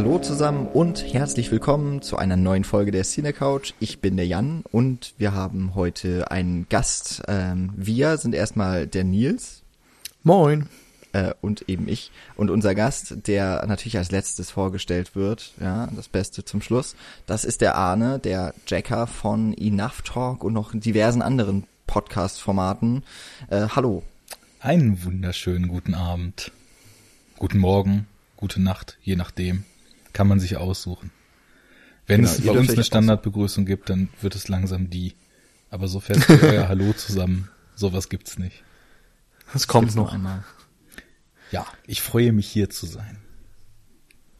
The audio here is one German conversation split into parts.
Hallo zusammen und herzlich willkommen zu einer neuen Folge der Cine Couch. Ich bin der Jan und wir haben heute einen Gast. Ähm, wir sind erstmal der Nils. Moin. Äh, und eben ich. Und unser Gast, der natürlich als letztes vorgestellt wird, ja, das Beste zum Schluss, das ist der Arne, der Jacker von Enough Talk und noch diversen anderen Podcast-Formaten. Äh, hallo. Einen wunderschönen guten Abend. Guten Morgen, gute Nacht, je nachdem. Kann man sich aussuchen. Wenn genau, es bei uns eine Standardbegrüßung gibt, dann wird es langsam die. Aber so fest wie euer Hallo zusammen, sowas gibt's nicht. Das kommt noch einmal. Ja, ich freue mich hier zu sein.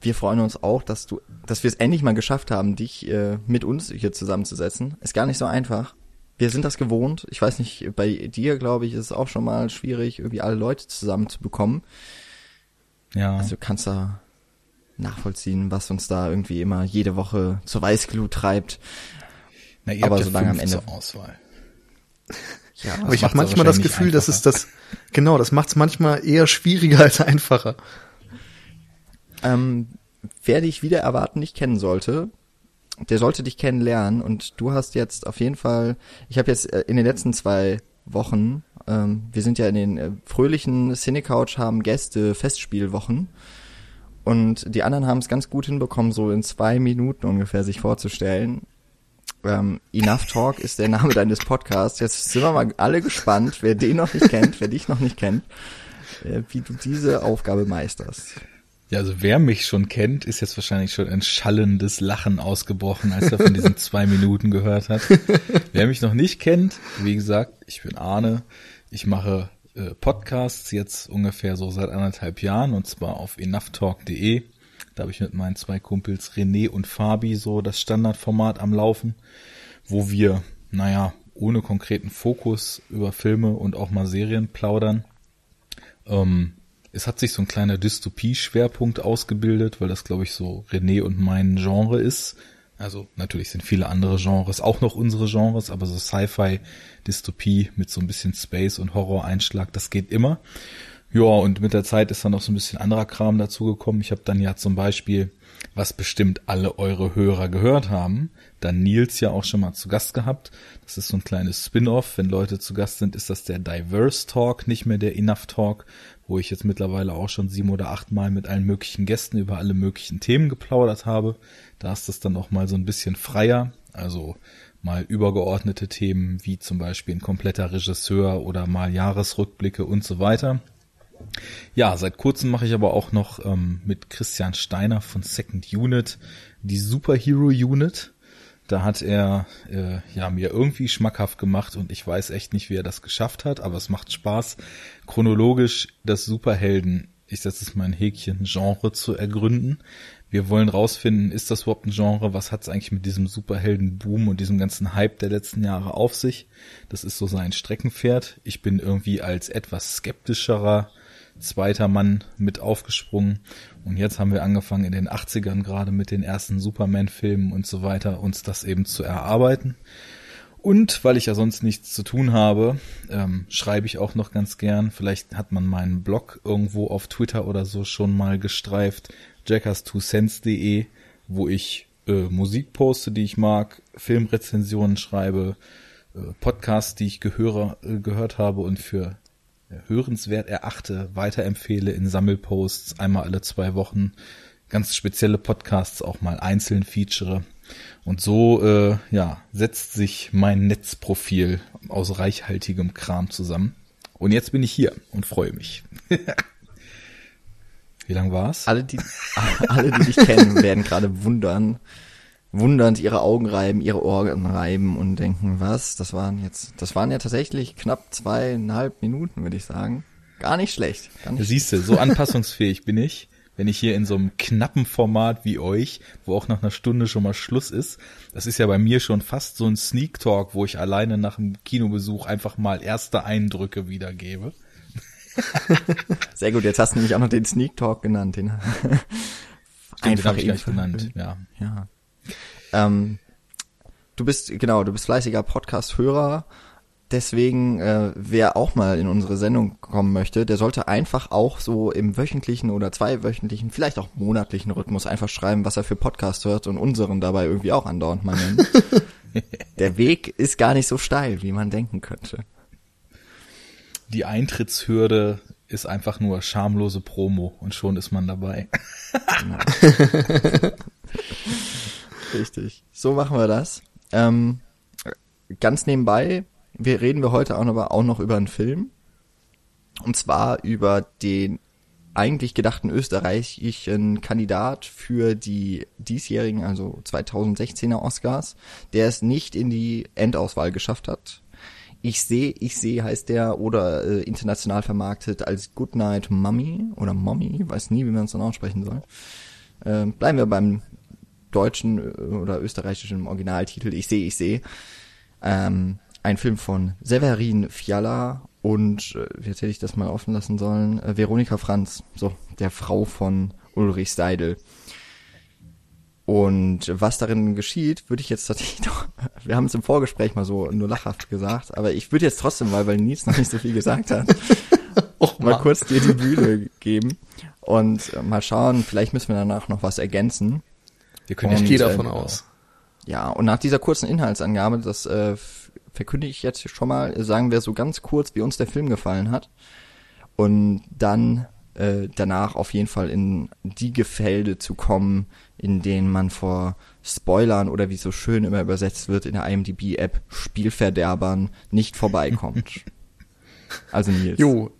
Wir freuen uns auch, dass du, dass wir es endlich mal geschafft haben, dich äh, mit uns hier zusammenzusetzen. Ist gar nicht so einfach. Wir sind das gewohnt. Ich weiß nicht, bei dir, glaube ich, ist es auch schon mal schwierig, irgendwie alle Leute zusammenzubekommen. Ja. Also du kannst da nachvollziehen, was uns da irgendwie immer jede Woche zur Weißglut treibt. Na, ihr aber habt solange am Ende zur Auswahl. Ja, aber ich habe manchmal das Gefühl, dass es das genau, das macht es manchmal eher schwieriger als einfacher. Ähm, wer dich wieder erwarten nicht kennen sollte, der sollte dich kennenlernen und du hast jetzt auf jeden Fall, ich habe jetzt äh, in den letzten zwei Wochen, ähm, wir sind ja in den äh, fröhlichen Cinecouch haben Gäste Festspielwochen und die anderen haben es ganz gut hinbekommen, so in zwei Minuten ungefähr sich vorzustellen. Ähm, Enough Talk ist der Name deines Podcasts. Jetzt sind wir mal alle gespannt, wer den noch nicht kennt, wer dich noch nicht kennt, äh, wie du diese Aufgabe meisterst. Ja, also wer mich schon kennt, ist jetzt wahrscheinlich schon ein schallendes Lachen ausgebrochen, als er von diesen zwei Minuten gehört hat. wer mich noch nicht kennt, wie gesagt, ich bin Arne. Ich mache Podcasts jetzt ungefähr so seit anderthalb Jahren und zwar auf enoughtalk.de. Da habe ich mit meinen zwei Kumpels René und Fabi so das Standardformat am Laufen, wo wir, naja, ohne konkreten Fokus über Filme und auch mal Serien plaudern. Ähm, es hat sich so ein kleiner Dystopie-Schwerpunkt ausgebildet, weil das, glaube ich, so René und mein Genre ist. Also natürlich sind viele andere Genres auch noch unsere Genres, aber so Sci-Fi, Dystopie mit so ein bisschen Space und Horror-Einschlag, das geht immer. Ja, und mit der Zeit ist dann noch so ein bisschen anderer Kram dazugekommen. Ich habe dann ja zum Beispiel, was bestimmt alle eure Hörer gehört haben, dann Nils ja auch schon mal zu Gast gehabt. Das ist so ein kleines Spin-off. Wenn Leute zu Gast sind, ist das der Diverse Talk, nicht mehr der Enough Talk, wo ich jetzt mittlerweile auch schon sieben oder acht Mal mit allen möglichen Gästen über alle möglichen Themen geplaudert habe. Da ist das dann auch mal so ein bisschen freier. Also mal übergeordnete Themen wie zum Beispiel ein kompletter Regisseur oder mal Jahresrückblicke und so weiter. Ja, seit kurzem mache ich aber auch noch ähm, mit Christian Steiner von Second Unit die Superhero Unit. Da hat er äh, ja mir irgendwie schmackhaft gemacht und ich weiß echt nicht, wie er das geschafft hat, aber es macht Spaß, chronologisch das Superhelden, ich setze es mal ein Häkchen, Genre zu ergründen. Wir wollen rausfinden, ist das überhaupt ein Genre? Was hat es eigentlich mit diesem Superhelden-Boom und diesem ganzen Hype der letzten Jahre auf sich? Das ist so sein Streckenpferd. Ich bin irgendwie als etwas skeptischerer zweiter Mann mit aufgesprungen. Und jetzt haben wir angefangen in den 80ern gerade mit den ersten Superman-Filmen und so weiter, uns das eben zu erarbeiten. Und weil ich ja sonst nichts zu tun habe, ähm, schreibe ich auch noch ganz gern. Vielleicht hat man meinen Blog irgendwo auf Twitter oder so schon mal gestreift, jackers2cents.de, wo ich äh, Musik poste, die ich mag, Filmrezensionen schreibe, äh, Podcasts, die ich gehöre, äh, gehört habe und für hörenswert erachte, weiterempfehle in Sammelposts einmal alle zwei Wochen ganz spezielle Podcasts auch mal einzeln feature. Und so äh, ja, setzt sich mein Netzprofil aus reichhaltigem Kram zusammen. Und jetzt bin ich hier und freue mich. Wie lang war's? Alle, die, alle, die dich kennen, werden gerade wundern, wundernd ihre Augen reiben, ihre Ohren reiben und denken, was, das waren jetzt, das waren ja tatsächlich knapp zweieinhalb Minuten, würde ich sagen. Gar nicht schlecht. Gar nicht Siehst du, so anpassungsfähig bin ich, wenn ich hier in so einem knappen Format wie euch, wo auch nach einer Stunde schon mal Schluss ist, das ist ja bei mir schon fast so ein Sneak Talk, wo ich alleine nach einem Kinobesuch einfach mal erste Eindrücke wiedergebe. Sehr gut, jetzt hast du nämlich auch noch den Sneak Talk genannt. Den einfach den gleich genannt, ja. Ja. Ähm, du bist, genau, du bist fleißiger Podcast-Hörer. Deswegen, äh, wer auch mal in unsere Sendung kommen möchte, der sollte einfach auch so im wöchentlichen oder zweiwöchentlichen, vielleicht auch monatlichen Rhythmus einfach schreiben, was er für Podcast hört und unseren dabei irgendwie auch andauernd mal nennen. der Weg ist gar nicht so steil, wie man denken könnte. Die Eintrittshürde ist einfach nur schamlose Promo und schon ist man dabei. Richtig. So machen wir das. Ähm, ganz nebenbei wir reden wir heute auch noch, auch noch über einen Film. Und zwar über den eigentlich gedachten österreichischen Kandidat für die diesjährigen, also 2016er Oscars, der es nicht in die Endauswahl geschafft hat. Ich sehe, ich sehe heißt der oder äh, international vermarktet als Goodnight Mummy oder Mommy, weiß nie, wie man es dann aussprechen soll. Äh, bleiben wir beim deutschen äh, oder österreichischen Originaltitel. Ich sehe, ich sehe. Ähm, ein Film von Severin Fiala und, äh, wie hätte ich das mal offen lassen sollen, äh, Veronika Franz, so, der Frau von Ulrich Seidel. Und was darin geschieht, würde ich jetzt tatsächlich doch, wir haben es im Vorgespräch mal so nur lachhaft gesagt, aber ich würde jetzt trotzdem mal, weil Nils noch nicht so viel gesagt hat, Och, mal kurz dir die Bühne geben und äh, mal schauen, vielleicht müssen wir danach noch was ergänzen. Wir können und, ich gehe davon äh, aus. Ja, und nach dieser kurzen Inhaltsangabe, das äh, verkündige ich jetzt schon mal, sagen wir so ganz kurz, wie uns der Film gefallen hat. Und dann äh, danach auf jeden Fall in die Gefilde zu kommen, in denen man vor Spoilern oder wie so schön immer übersetzt wird in der IMDb-App Spielverderbern nicht vorbeikommt. also Nils. Jo,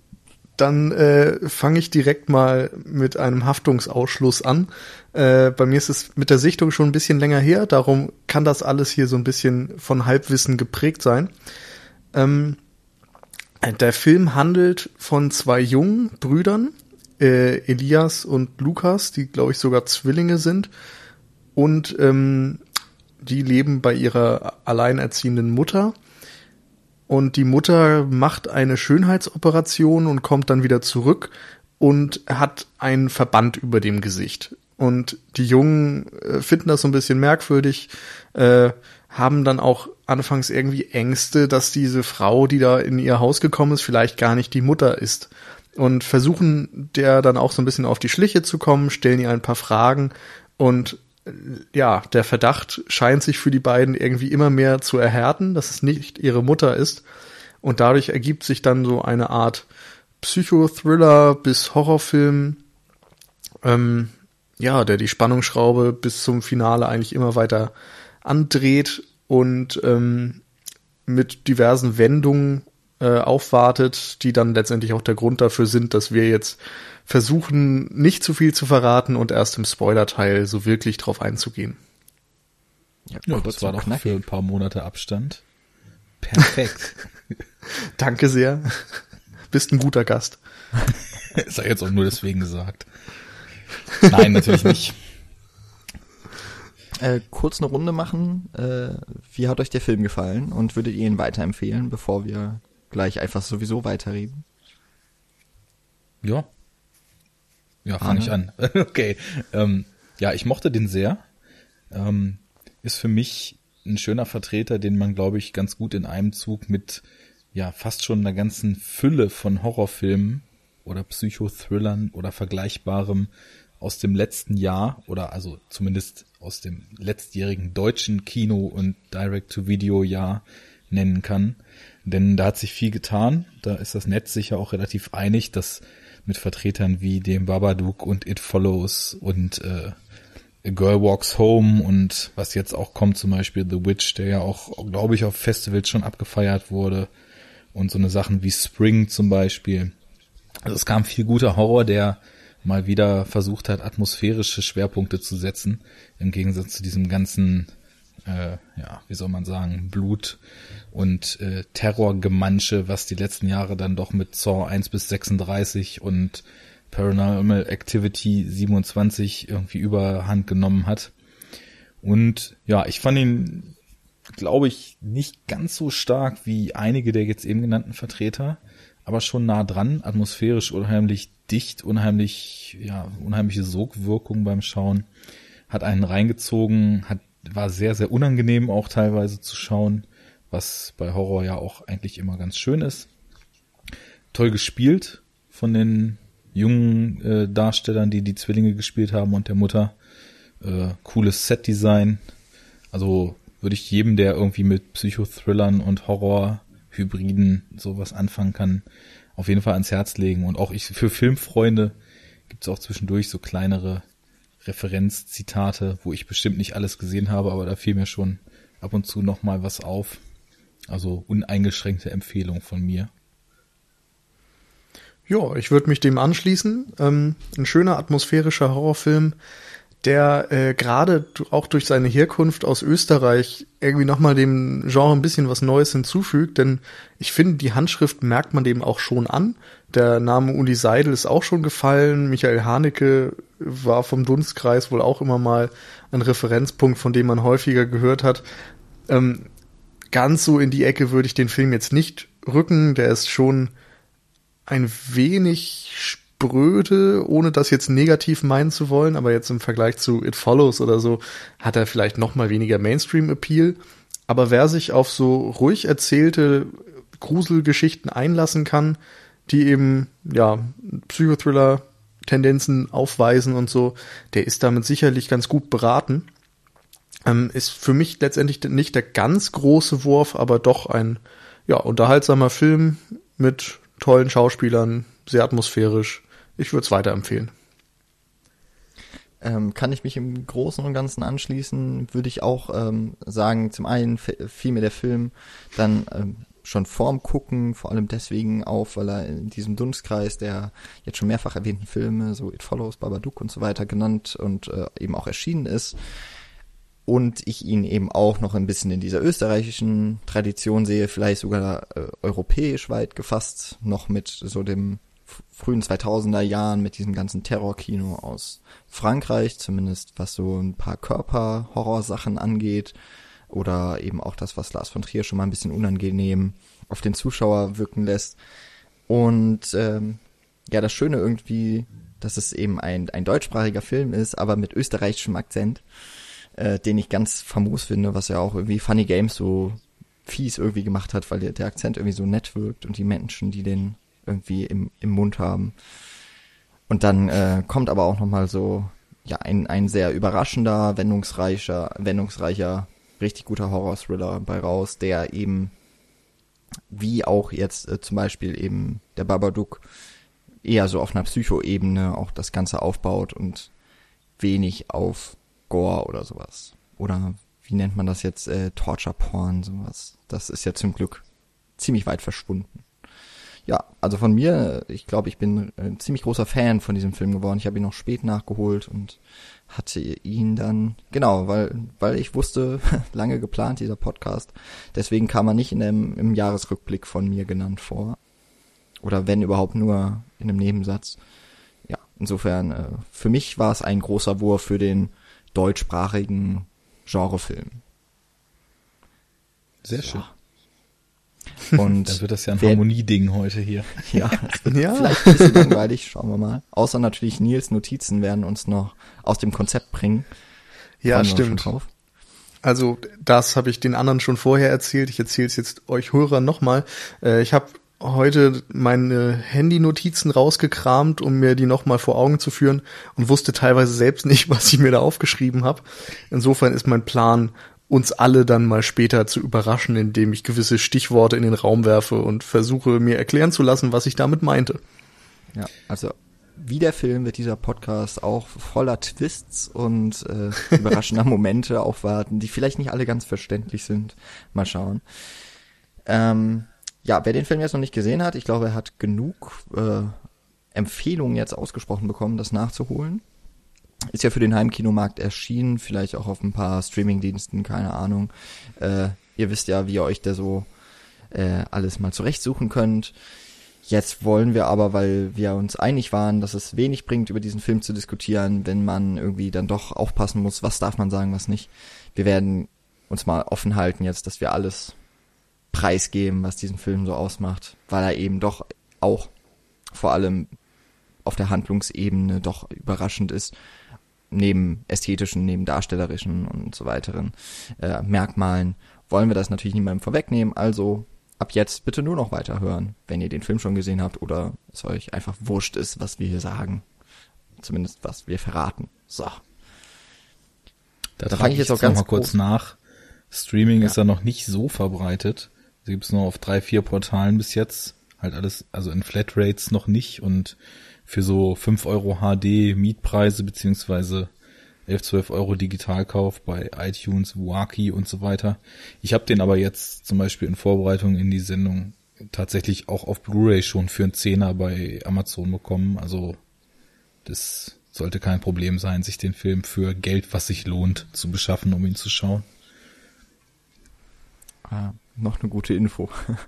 dann äh, fange ich direkt mal mit einem Haftungsausschluss an. Äh, bei mir ist es mit der Sichtung schon ein bisschen länger her, darum kann das alles hier so ein bisschen von Halbwissen geprägt sein. Ähm, der Film handelt von zwei jungen Brüdern, äh, Elias und Lukas, die glaube ich sogar Zwillinge sind. Und ähm, die leben bei ihrer alleinerziehenden Mutter und die Mutter macht eine Schönheitsoperation und kommt dann wieder zurück und hat einen Verband über dem Gesicht. Und die Jungen äh, finden das so ein bisschen merkwürdig, äh, haben dann auch anfangs irgendwie Ängste, dass diese Frau, die da in ihr Haus gekommen ist, vielleicht gar nicht die Mutter ist. Und versuchen der dann auch so ein bisschen auf die Schliche zu kommen, stellen ihr ein paar Fragen und ja, der Verdacht scheint sich für die beiden irgendwie immer mehr zu erhärten, dass es nicht ihre Mutter ist. Und dadurch ergibt sich dann so eine Art Psychothriller bis Horrorfilm, ähm, ja, der die Spannungsschraube bis zum Finale eigentlich immer weiter andreht und ähm, mit diversen Wendungen äh, aufwartet, die dann letztendlich auch der Grund dafür sind, dass wir jetzt versuchen, nicht zu viel zu verraten und erst im Spoiler-Teil so wirklich drauf einzugehen. Ja, ja das war doch für ein paar Monate Abstand. Perfekt. Danke sehr. Bist ein guter Gast. Ist ja jetzt auch nur deswegen gesagt. Nein, natürlich nicht. Äh, kurz eine Runde machen. Äh, wie hat euch der Film gefallen und würdet ihr ihn weiterempfehlen, bevor wir gleich einfach sowieso weiterreden? Ja. Ja, fange ich an. okay. Ähm, ja, ich mochte den sehr. Ähm, ist für mich ein schöner Vertreter, den man, glaube ich, ganz gut in einem Zug mit ja fast schon einer ganzen Fülle von Horrorfilmen oder Psychothrillern oder Vergleichbarem aus dem letzten Jahr oder also zumindest aus dem letztjährigen deutschen Kino- und Direct-to-Video-Jahr nennen kann. Denn da hat sich viel getan. Da ist das Netz sicher auch relativ einig, dass mit Vertretern wie dem Babadook und It Follows und äh, A Girl Walks Home und was jetzt auch kommt, zum Beispiel The Witch, der ja auch, glaube ich, auf Festivals schon abgefeiert wurde und so eine Sachen wie Spring zum Beispiel. Also es kam viel guter Horror, der mal wieder versucht hat, atmosphärische Schwerpunkte zu setzen, im Gegensatz zu diesem ganzen äh, ja, wie soll man sagen, Blut und äh, Terrorgemansche, was die letzten Jahre dann doch mit Saw 1 bis 36 und Paranormal Activity 27 irgendwie überhand genommen hat. Und ja, ich fand ihn, glaube ich, nicht ganz so stark wie einige der jetzt eben genannten Vertreter, aber schon nah dran, atmosphärisch unheimlich dicht, unheimlich, ja, unheimliche Sogwirkung beim Schauen, hat einen reingezogen, hat war sehr, sehr unangenehm auch teilweise zu schauen. was bei Horror ja auch eigentlich immer ganz schön ist. Toll gespielt von den jungen äh, Darstellern, die die Zwillinge gespielt haben und der Mutter. Äh, cooles Setdesign. Also würde ich jedem, der irgendwie mit Psychothrillern und Horror-Hybriden sowas anfangen kann, auf jeden Fall ans Herz legen. Und auch ich für Filmfreunde gibt es auch zwischendurch so kleinere Referenzzitate, wo ich bestimmt nicht alles gesehen habe, aber da fiel mir schon ab und zu noch mal was auf. Also uneingeschränkte Empfehlung von mir. Ja, ich würde mich dem anschließen. Ähm, ein schöner atmosphärischer Horrorfilm, der äh, gerade auch durch seine Herkunft aus Österreich irgendwie nochmal dem Genre ein bisschen was Neues hinzufügt, denn ich finde, die Handschrift merkt man dem auch schon an. Der Name Uli Seidel ist auch schon gefallen. Michael Haneke war vom Dunstkreis wohl auch immer mal ein Referenzpunkt, von dem man häufiger gehört hat. Ähm, ganz so in die Ecke würde ich den Film jetzt nicht rücken. Der ist schon ein wenig spröde, ohne das jetzt negativ meinen zu wollen, aber jetzt im Vergleich zu It Follows oder so hat er vielleicht noch mal weniger Mainstream-Appeal. Aber wer sich auf so ruhig erzählte Gruselgeschichten einlassen kann, die eben, ja, Psychothriller Tendenzen aufweisen und so, der ist damit sicherlich ganz gut beraten. Ähm, ist für mich letztendlich nicht der ganz große Wurf, aber doch ein, ja, unterhaltsamer Film mit tollen Schauspielern, sehr atmosphärisch, ich würde es weiterempfehlen. Ähm, kann ich mich im Großen und Ganzen anschließen, würde ich auch ähm, sagen, zum einen fiel mir der Film dann ähm, schon vorm Gucken, vor allem deswegen auf, weil er in diesem Dunstkreis der jetzt schon mehrfach erwähnten Filme, so It Follows, Babadook und so weiter genannt und äh, eben auch erschienen ist. Und ich ihn eben auch noch ein bisschen in dieser österreichischen Tradition sehe, vielleicht sogar äh, europäisch weit gefasst, noch mit so dem frühen 2000er Jahren mit diesem ganzen Terrorkino aus Frankreich, zumindest was so ein paar Körper-Horror-Sachen angeht oder eben auch das, was Lars von Trier schon mal ein bisschen unangenehm auf den Zuschauer wirken lässt. Und ähm, ja, das Schöne irgendwie, dass es eben ein, ein deutschsprachiger Film ist, aber mit österreichischem Akzent, äh, den ich ganz famos finde, was ja auch irgendwie Funny Games so fies irgendwie gemacht hat, weil der, der Akzent irgendwie so nett wirkt und die Menschen, die den irgendwie im, im Mund haben. Und dann äh, kommt aber auch nochmal so, ja, ein, ein sehr überraschender, wendungsreicher, wendungsreicher, richtig guter Horror-Thriller bei raus, der eben, wie auch jetzt äh, zum Beispiel eben der Babadook, eher so auf einer Psycho-Ebene auch das Ganze aufbaut und wenig auf Gore oder sowas. Oder wie nennt man das jetzt? Äh, Torture-Porn, sowas. Das ist ja zum Glück ziemlich weit verschwunden ja, also von mir, ich glaube, ich bin ein ziemlich großer Fan von diesem Film geworden. Ich habe ihn noch spät nachgeholt und hatte ihn dann, genau, weil, weil ich wusste, lange geplant, dieser Podcast. Deswegen kam er nicht in dem, im Jahresrückblick von mir genannt vor. Oder wenn überhaupt nur in einem Nebensatz. Ja, insofern, äh, für mich war es ein großer Wurf für den deutschsprachigen Genrefilm. Sehr schön. Und Dann wird das ja ein Harmonieding heute hier. Ja, ja, vielleicht ein bisschen langweilig, schauen wir mal. Außer natürlich Nils Notizen werden uns noch aus dem Konzept bringen. Ja, stimmt. Also das habe ich den anderen schon vorher erzählt. Ich erzähle es jetzt euch Hörern nochmal. Äh, ich habe heute meine Handy-Notizen rausgekramt, um mir die nochmal vor Augen zu führen und wusste teilweise selbst nicht, was ich mir da aufgeschrieben habe. Insofern ist mein Plan, uns alle dann mal später zu überraschen, indem ich gewisse Stichworte in den Raum werfe und versuche mir erklären zu lassen, was ich damit meinte. Ja, also wie der Film wird dieser Podcast auch voller Twists und äh, überraschender Momente aufwarten, die vielleicht nicht alle ganz verständlich sind. Mal schauen. Ähm, ja, wer den Film jetzt noch nicht gesehen hat, ich glaube, er hat genug äh, Empfehlungen jetzt ausgesprochen bekommen, das nachzuholen. Ist ja für den Heimkinomarkt erschienen, vielleicht auch auf ein paar Streamingdiensten, keine Ahnung. Äh, ihr wisst ja, wie ihr euch da so äh, alles mal zurechtsuchen könnt. Jetzt wollen wir aber, weil wir uns einig waren, dass es wenig bringt, über diesen Film zu diskutieren, wenn man irgendwie dann doch aufpassen muss, was darf man sagen, was nicht. Wir werden uns mal offen halten jetzt, dass wir alles preisgeben, was diesen Film so ausmacht, weil er eben doch auch vor allem auf der Handlungsebene doch überraschend ist neben ästhetischen, neben darstellerischen und so weiteren äh, Merkmalen wollen wir das natürlich niemandem vorwegnehmen, also ab jetzt bitte nur noch weiterhören, wenn ihr den Film schon gesehen habt oder es euch einfach wurscht ist, was wir hier sagen. Zumindest was wir verraten. So. Da, da fange ich jetzt auch ganz mal kurz nach. Streaming ja. ist ja noch nicht so verbreitet. Sie gibt es nur auf drei, vier Portalen bis jetzt. Halt alles, also in Flatrates noch nicht und für so fünf Euro HD Mietpreise beziehungsweise 11, 12 Euro Digitalkauf bei iTunes, Waki und so weiter. Ich habe den aber jetzt zum Beispiel in Vorbereitung in die Sendung tatsächlich auch auf Blu-ray schon für einen Zehner bei Amazon bekommen. Also das sollte kein Problem sein, sich den Film für Geld, was sich lohnt, zu beschaffen, um ihn zu schauen. Ah, noch eine gute Info.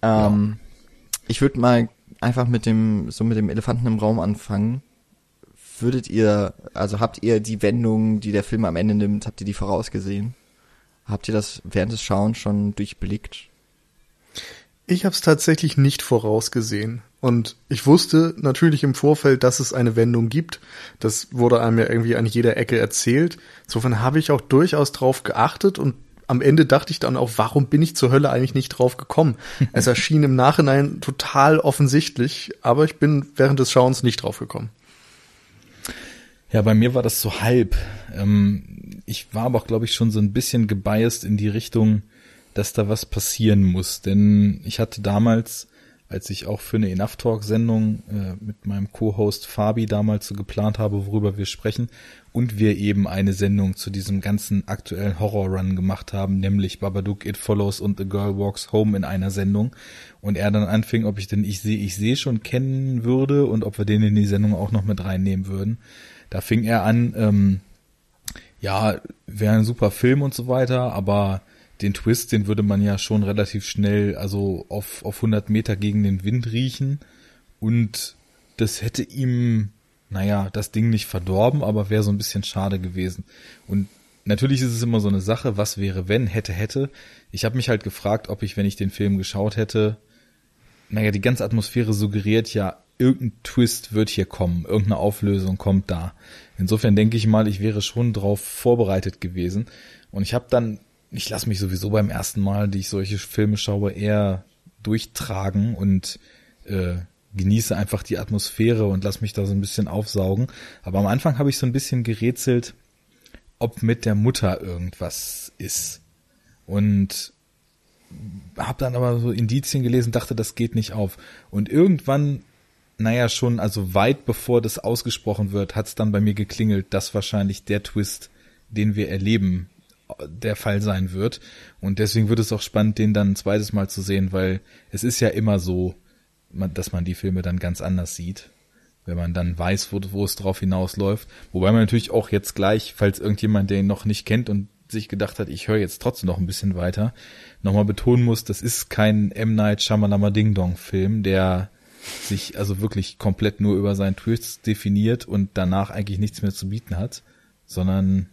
ähm, ja. Ich würde mal einfach mit dem so mit dem Elefanten im Raum anfangen würdet ihr, also habt ihr die Wendung, die der Film am Ende nimmt, habt ihr die vorausgesehen? Habt ihr das während des Schauens schon durchblickt? Ich habe es tatsächlich nicht vorausgesehen. Und ich wusste natürlich im Vorfeld, dass es eine Wendung gibt. Das wurde einem ja irgendwie an jeder Ecke erzählt. Insofern habe ich auch durchaus drauf geachtet und am Ende dachte ich dann auch, warum bin ich zur Hölle eigentlich nicht drauf gekommen? es erschien im Nachhinein total offensichtlich, aber ich bin während des Schauens nicht drauf gekommen. Ja, bei mir war das so halb. Ähm, ich war aber auch, glaube ich, schon so ein bisschen gebiased in die Richtung, dass da was passieren muss. Denn ich hatte damals, als ich auch für eine Enough Talk Sendung äh, mit meinem Co-Host Fabi damals so geplant habe, worüber wir sprechen, und wir eben eine Sendung zu diesem ganzen aktuellen Horror-Run gemacht haben, nämlich Babadook, It Follows und The Girl Walks Home in einer Sendung. Und er dann anfing, ob ich denn Ich sehe, ich sehe schon kennen würde und ob wir den in die Sendung auch noch mit reinnehmen würden. Da fing er an, ähm, ja, wäre ein super Film und so weiter, aber den Twist, den würde man ja schon relativ schnell, also auf, auf 100 Meter gegen den Wind riechen. Und das hätte ihm, naja, das Ding nicht verdorben, aber wäre so ein bisschen schade gewesen. Und natürlich ist es immer so eine Sache, was wäre, wenn, hätte, hätte. Ich habe mich halt gefragt, ob ich, wenn ich den Film geschaut hätte, naja, die ganze Atmosphäre suggeriert ja, irgendein Twist wird hier kommen, irgendeine Auflösung kommt da. Insofern denke ich mal, ich wäre schon drauf vorbereitet gewesen. Und ich habe dann, ich lasse mich sowieso beim ersten Mal, die ich solche Filme schaue, eher durchtragen und äh, genieße einfach die Atmosphäre und lass mich da so ein bisschen aufsaugen. Aber am Anfang habe ich so ein bisschen gerätselt, ob mit der Mutter irgendwas ist. Und habe dann aber so Indizien gelesen, dachte, das geht nicht auf. Und irgendwann naja, schon, also weit bevor das ausgesprochen wird, hat es dann bei mir geklingelt, dass wahrscheinlich der Twist, den wir erleben, der Fall sein wird. Und deswegen wird es auch spannend, den dann ein zweites Mal zu sehen, weil es ist ja immer so, dass man die Filme dann ganz anders sieht, wenn man dann weiß, wo, wo es drauf hinausläuft. Wobei man natürlich auch jetzt gleich, falls irgendjemand den noch nicht kennt und sich gedacht hat, ich höre jetzt trotzdem noch ein bisschen weiter, nochmal betonen muss, das ist kein M. Night Shyamalama Ding Dong Film, der sich also wirklich komplett nur über seinen Twist definiert und danach eigentlich nichts mehr zu bieten hat, sondern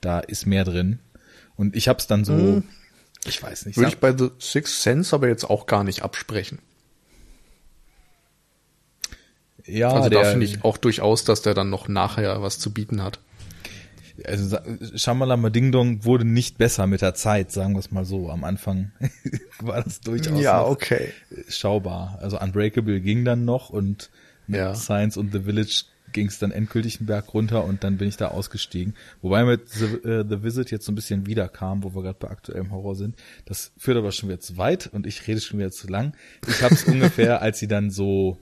da ist mehr drin. Und ich hab's dann so, hm. ich weiß nicht. Würde ich bei The Sixth Sense aber jetzt auch gar nicht absprechen. Ja, also da finde ich auch durchaus, dass der dann noch nachher was zu bieten hat also Shamalama Ding Dong wurde nicht besser mit der Zeit, sagen wir es mal so. Am Anfang war das durchaus ja, okay. schaubar. Also Unbreakable ging dann noch und ja. Science und The Village ging es dann endgültig einen Berg runter und dann bin ich da ausgestiegen. Wobei mit The, äh, The Visit jetzt so ein bisschen wiederkam, wo wir gerade bei aktuellem Horror sind. Das führt aber schon wieder zu weit und ich rede schon wieder zu lang. Ich habe es ungefähr, als sie dann so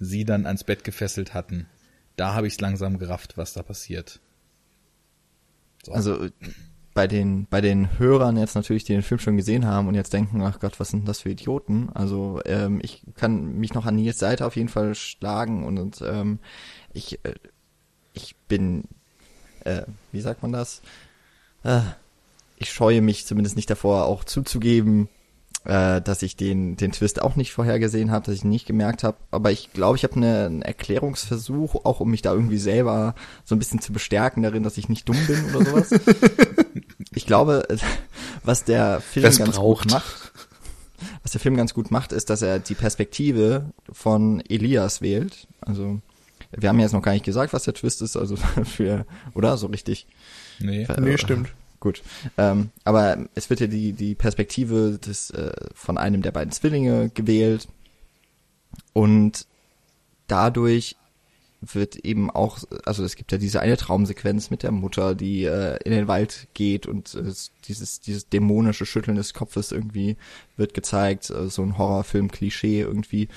sie dann ans Bett gefesselt hatten, da habe ich es langsam gerafft, was da passiert. So. Also bei den bei den Hörern jetzt natürlich, die den Film schon gesehen haben und jetzt denken, ach Gott, was sind das für Idioten? Also ähm, ich kann mich noch an Nils Seite auf jeden Fall schlagen und, und ähm, ich äh, ich bin äh, wie sagt man das? Äh, ich scheue mich zumindest nicht davor, auch zuzugeben, äh, dass ich den, den Twist auch nicht vorhergesehen habe, dass ich ihn nicht gemerkt habe. Aber ich glaube, ich habe eine, einen Erklärungsversuch, auch um mich da irgendwie selber so ein bisschen zu bestärken darin, dass ich nicht dumm bin oder sowas. ich glaube, was der Film das ganz braucht. gut macht, was der Film ganz gut macht, ist, dass er die Perspektive von Elias wählt. Also wir haben jetzt noch gar nicht gesagt, was der Twist ist, also für, oder? So richtig. Nee, äh, nee stimmt. gut. Ähm, aber es wird ja die, die Perspektive des, äh, von einem der beiden Zwillinge gewählt. Und dadurch wird eben auch, also es gibt ja diese eine Traumsequenz mit der Mutter, die äh, in den Wald geht und äh, dieses, dieses dämonische Schütteln des Kopfes irgendwie wird gezeigt, äh, so ein Horrorfilm-Klischee irgendwie.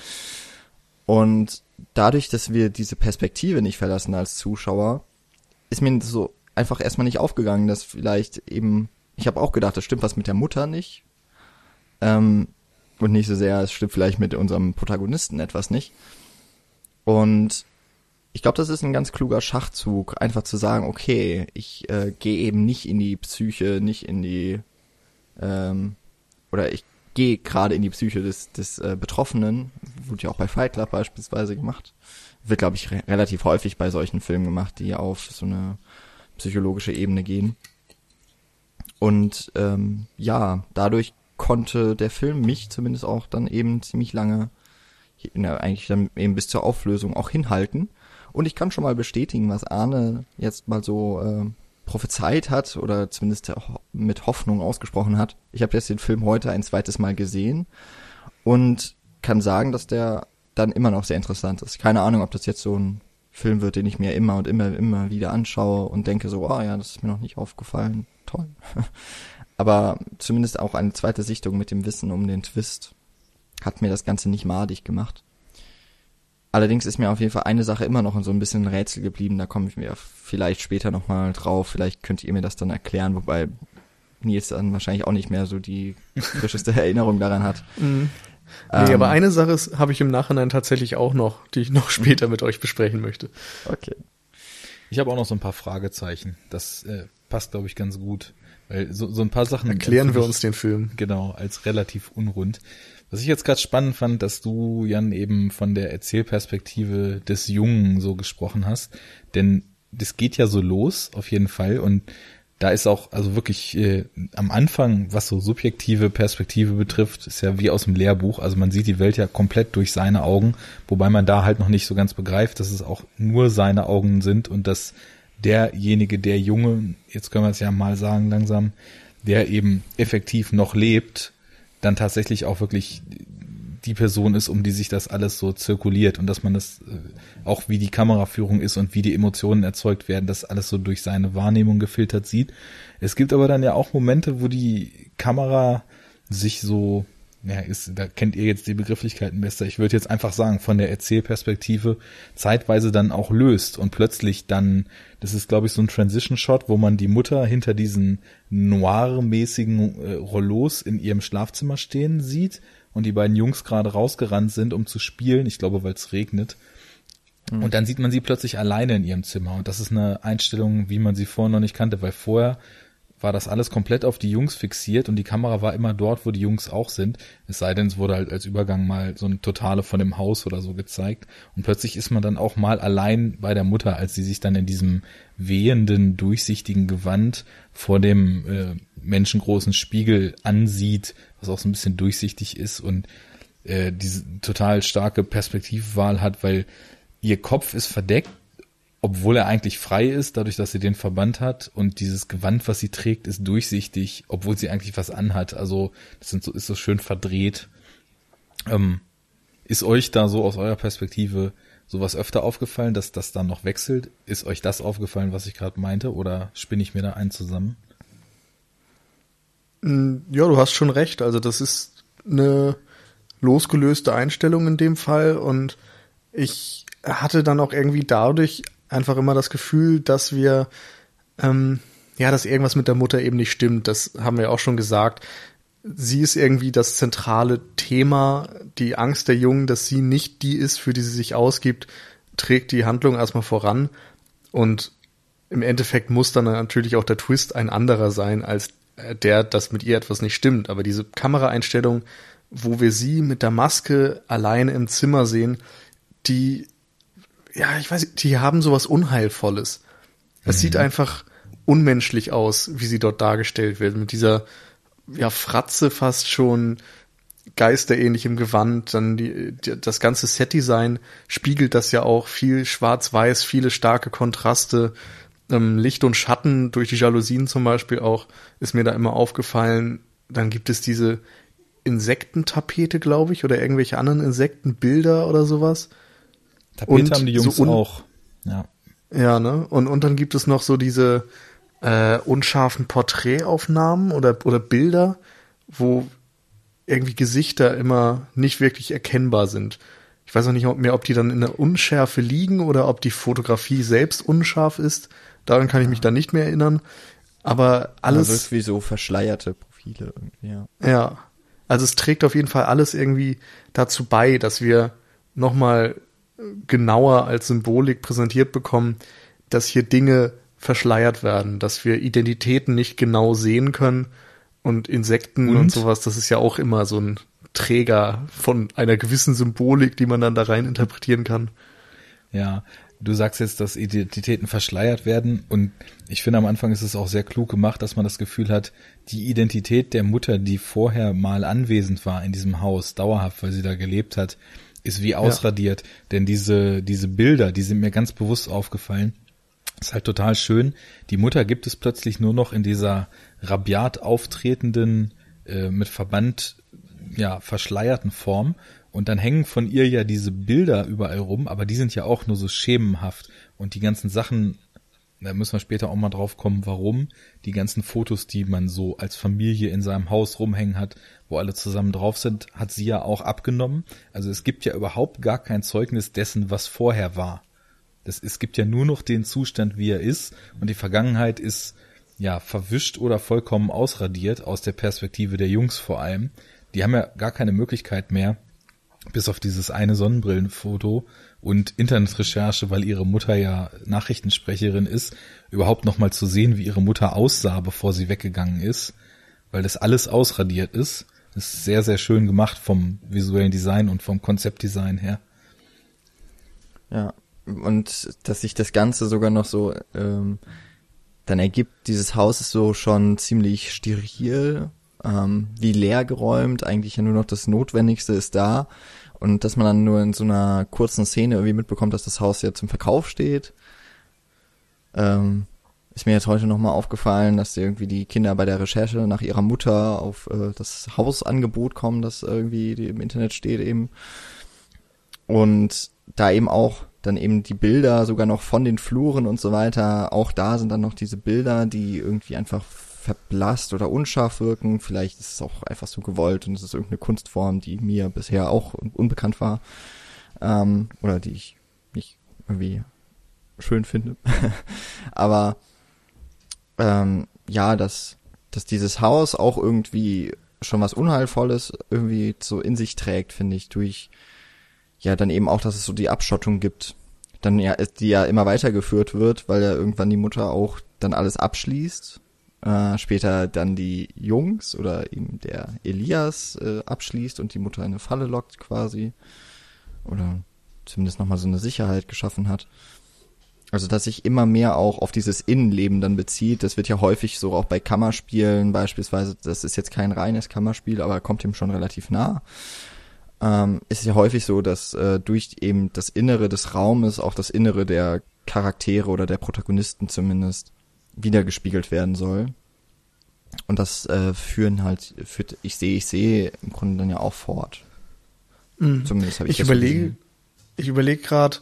Und dadurch, dass wir diese Perspektive nicht verlassen als Zuschauer, ist mir so einfach erstmal nicht aufgegangen, dass vielleicht eben, ich habe auch gedacht, das stimmt was mit der Mutter nicht. Ähm, und nicht so sehr, es stimmt vielleicht mit unserem Protagonisten etwas nicht. Und ich glaube, das ist ein ganz kluger Schachzug, einfach zu sagen, okay, ich äh, gehe eben nicht in die Psyche, nicht in die ähm, oder ich gehe gerade in die Psyche des, des äh, Betroffenen, wurde ja auch bei Fight Club beispielsweise gemacht. Wird, glaube ich, re relativ häufig bei solchen Filmen gemacht, die auf so eine psychologische Ebene gehen. Und ähm, ja, dadurch konnte der Film mich zumindest auch dann eben ziemlich lange, na, eigentlich dann eben bis zur Auflösung auch hinhalten. Und ich kann schon mal bestätigen, was Arne jetzt mal so äh, prophezeit hat oder zumindest mit Hoffnung ausgesprochen hat. Ich habe jetzt den Film heute ein zweites Mal gesehen und kann sagen, dass der dann immer noch sehr interessant ist. Keine Ahnung, ob das jetzt so ein Film wird, den ich mir immer und immer, immer wieder anschaue und denke so, ah oh ja, das ist mir noch nicht aufgefallen. Toll. Aber zumindest auch eine zweite Sichtung mit dem Wissen um den Twist hat mir das Ganze nicht madig gemacht. Allerdings ist mir auf jeden Fall eine Sache immer noch so ein bisschen Rätsel geblieben. Da komme ich mir vielleicht später nochmal drauf. Vielleicht könnt ihr mir das dann erklären, wobei Nils dann wahrscheinlich auch nicht mehr so die frischeste Erinnerung daran hat. Mhm. Nee, ähm, aber eine Sache habe ich im Nachhinein tatsächlich auch noch, die ich noch später mit euch besprechen möchte. Okay. Ich habe auch noch so ein paar Fragezeichen. Das äh, passt, glaube ich, ganz gut. Weil so, so ein paar Sachen. Erklären wir uns den Film. Genau, als relativ unrund. Was ich jetzt gerade spannend fand, dass du, Jan, eben von der Erzählperspektive des Jungen so gesprochen hast. Denn das geht ja so los, auf jeden Fall. Und da ist auch, also wirklich äh, am Anfang, was so subjektive Perspektive betrifft, ist ja wie aus dem Lehrbuch. Also man sieht die Welt ja komplett durch seine Augen, wobei man da halt noch nicht so ganz begreift, dass es auch nur seine Augen sind und dass derjenige, der Junge, jetzt können wir es ja mal sagen langsam, der eben effektiv noch lebt, dann tatsächlich auch wirklich die Person ist, um die sich das alles so zirkuliert und dass man das äh, auch wie die Kameraführung ist und wie die Emotionen erzeugt werden, das alles so durch seine Wahrnehmung gefiltert sieht. Es gibt aber dann ja auch Momente, wo die Kamera sich so ja, ist, da kennt ihr jetzt die Begrifflichkeiten besser. Ich würde jetzt einfach sagen, von der Erzählperspektive zeitweise dann auch löst und plötzlich dann, das ist glaube ich so ein Transition-Shot, wo man die Mutter hinter diesen noir-mäßigen äh, Rollos in ihrem Schlafzimmer stehen sieht und die beiden Jungs gerade rausgerannt sind, um zu spielen. Ich glaube, weil es regnet. Mhm. Und dann sieht man sie plötzlich alleine in ihrem Zimmer. Und das ist eine Einstellung, wie man sie vorher noch nicht kannte, weil vorher war das alles komplett auf die Jungs fixiert und die Kamera war immer dort, wo die Jungs auch sind. Es sei denn, es wurde halt als Übergang mal so ein Totale von dem Haus oder so gezeigt. Und plötzlich ist man dann auch mal allein bei der Mutter, als sie sich dann in diesem wehenden, durchsichtigen Gewand vor dem äh, menschengroßen Spiegel ansieht, was auch so ein bisschen durchsichtig ist und äh, diese total starke Perspektivwahl hat, weil ihr Kopf ist verdeckt obwohl er eigentlich frei ist, dadurch, dass sie den Verband hat und dieses Gewand, was sie trägt, ist durchsichtig, obwohl sie eigentlich was anhat. Also das sind so, ist so schön verdreht. Ähm, ist euch da so aus eurer Perspektive sowas öfter aufgefallen, dass das dann noch wechselt? Ist euch das aufgefallen, was ich gerade meinte, oder spinne ich mir da einen zusammen? Mm, ja, du hast schon recht. Also das ist eine losgelöste Einstellung in dem Fall und ich hatte dann auch irgendwie dadurch einfach immer das Gefühl, dass wir, ähm, ja, dass irgendwas mit der Mutter eben nicht stimmt. Das haben wir auch schon gesagt. Sie ist irgendwie das zentrale Thema. Die Angst der Jungen, dass sie nicht die ist, für die sie sich ausgibt, trägt die Handlung erstmal voran. Und im Endeffekt muss dann natürlich auch der Twist ein anderer sein, als der, dass mit ihr etwas nicht stimmt. Aber diese Kameraeinstellung, wo wir sie mit der Maske alleine im Zimmer sehen, die ja, ich weiß, die haben sowas Unheilvolles. Es mhm. sieht einfach unmenschlich aus, wie sie dort dargestellt wird, mit dieser, ja, Fratze fast schon, geisterähnlichem Gewand, dann die, die, das ganze Setdesign spiegelt das ja auch viel schwarz-weiß, viele starke Kontraste. ähm, Licht und Schatten durch die Jalousien zum Beispiel auch, ist mir da immer aufgefallen. Dann gibt es diese Insektentapete, glaube ich, oder irgendwelche anderen Insektenbilder oder sowas. Tapete und haben die Jungs so auch. Ja. Ja, ne? Und, und dann gibt es noch so diese äh, unscharfen Porträtaufnahmen oder, oder Bilder, wo irgendwie Gesichter immer nicht wirklich erkennbar sind. Ich weiß auch nicht mehr, ob die dann in der Unschärfe liegen oder ob die Fotografie selbst unscharf ist. Daran kann ich mich dann nicht mehr erinnern. Aber alles. Also wie so verschleierte Profile irgendwie, ja. Ja. Also es trägt auf jeden Fall alles irgendwie dazu bei, dass wir nochmal genauer als Symbolik präsentiert bekommen, dass hier Dinge verschleiert werden, dass wir Identitäten nicht genau sehen können und Insekten und, und sowas, das ist ja auch immer so ein Träger von einer gewissen Symbolik, die man dann da rein interpretieren kann. Ja, du sagst jetzt, dass Identitäten verschleiert werden und ich finde am Anfang ist es auch sehr klug gemacht, dass man das Gefühl hat, die Identität der Mutter, die vorher mal anwesend war in diesem Haus, dauerhaft, weil sie da gelebt hat, ist wie ausradiert. Ja. Denn diese, diese Bilder, die sind mir ganz bewusst aufgefallen. Ist halt total schön. Die Mutter gibt es plötzlich nur noch in dieser rabiat auftretenden, äh, mit Verband, ja, verschleierten Form. Und dann hängen von ihr ja diese Bilder überall rum, aber die sind ja auch nur so schemenhaft. Und die ganzen Sachen da müssen wir später auch mal drauf kommen, warum die ganzen Fotos, die man so als Familie in seinem Haus rumhängen hat, wo alle zusammen drauf sind, hat sie ja auch abgenommen. Also es gibt ja überhaupt gar kein Zeugnis dessen, was vorher war. Das, es gibt ja nur noch den Zustand, wie er ist, und die Vergangenheit ist ja verwischt oder vollkommen ausradiert aus der Perspektive der Jungs vor allem. Die haben ja gar keine Möglichkeit mehr, bis auf dieses eine Sonnenbrillenfoto und Internetrecherche, weil ihre Mutter ja Nachrichtensprecherin ist, überhaupt noch mal zu sehen, wie ihre Mutter aussah, bevor sie weggegangen ist, weil das alles ausradiert ist. Das ist sehr, sehr schön gemacht vom visuellen Design und vom Konzeptdesign her. Ja, und dass sich das Ganze sogar noch so ähm, dann ergibt, dieses Haus ist so schon ziemlich steril, ähm, wie leer geräumt, eigentlich ja nur noch das Notwendigste ist da und dass man dann nur in so einer kurzen Szene irgendwie mitbekommt, dass das Haus ja zum Verkauf steht. Ähm, ist mir jetzt heute nochmal aufgefallen, dass irgendwie die Kinder bei der Recherche nach ihrer Mutter auf äh, das Hausangebot kommen, das irgendwie im Internet steht eben. Und da eben auch dann eben die Bilder sogar noch von den Fluren und so weiter, auch da sind dann noch diese Bilder, die irgendwie einfach verblasst oder unscharf wirken. Vielleicht ist es auch einfach so gewollt und es ist irgendeine Kunstform, die mir bisher auch unbekannt war ähm, oder die ich nicht irgendwie schön finde. Aber ähm, ja, dass, dass dieses Haus auch irgendwie schon was Unheilvolles irgendwie so in sich trägt, finde ich, durch ja dann eben auch, dass es so die Abschottung gibt. Dann ja, die ja immer weitergeführt wird, weil ja irgendwann die Mutter auch dann alles abschließt äh, später dann die Jungs oder eben der Elias äh, abschließt und die Mutter in eine Falle lockt quasi. Oder zumindest nochmal so eine Sicherheit geschaffen hat. Also, dass sich immer mehr auch auf dieses Innenleben dann bezieht. Das wird ja häufig so auch bei Kammerspielen beispielsweise. Das ist jetzt kein reines Kammerspiel, aber kommt ihm schon relativ nah. Ähm, ist ja häufig so, dass äh, durch eben das Innere des Raumes auch das Innere der Charaktere oder der Protagonisten zumindest wiedergespiegelt werden soll. Und das äh, führen halt, führt, ich sehe, ich sehe im Grunde dann ja auch fort. Mhm. Zumindest habe ich, ich überlege, ich überlege gerade,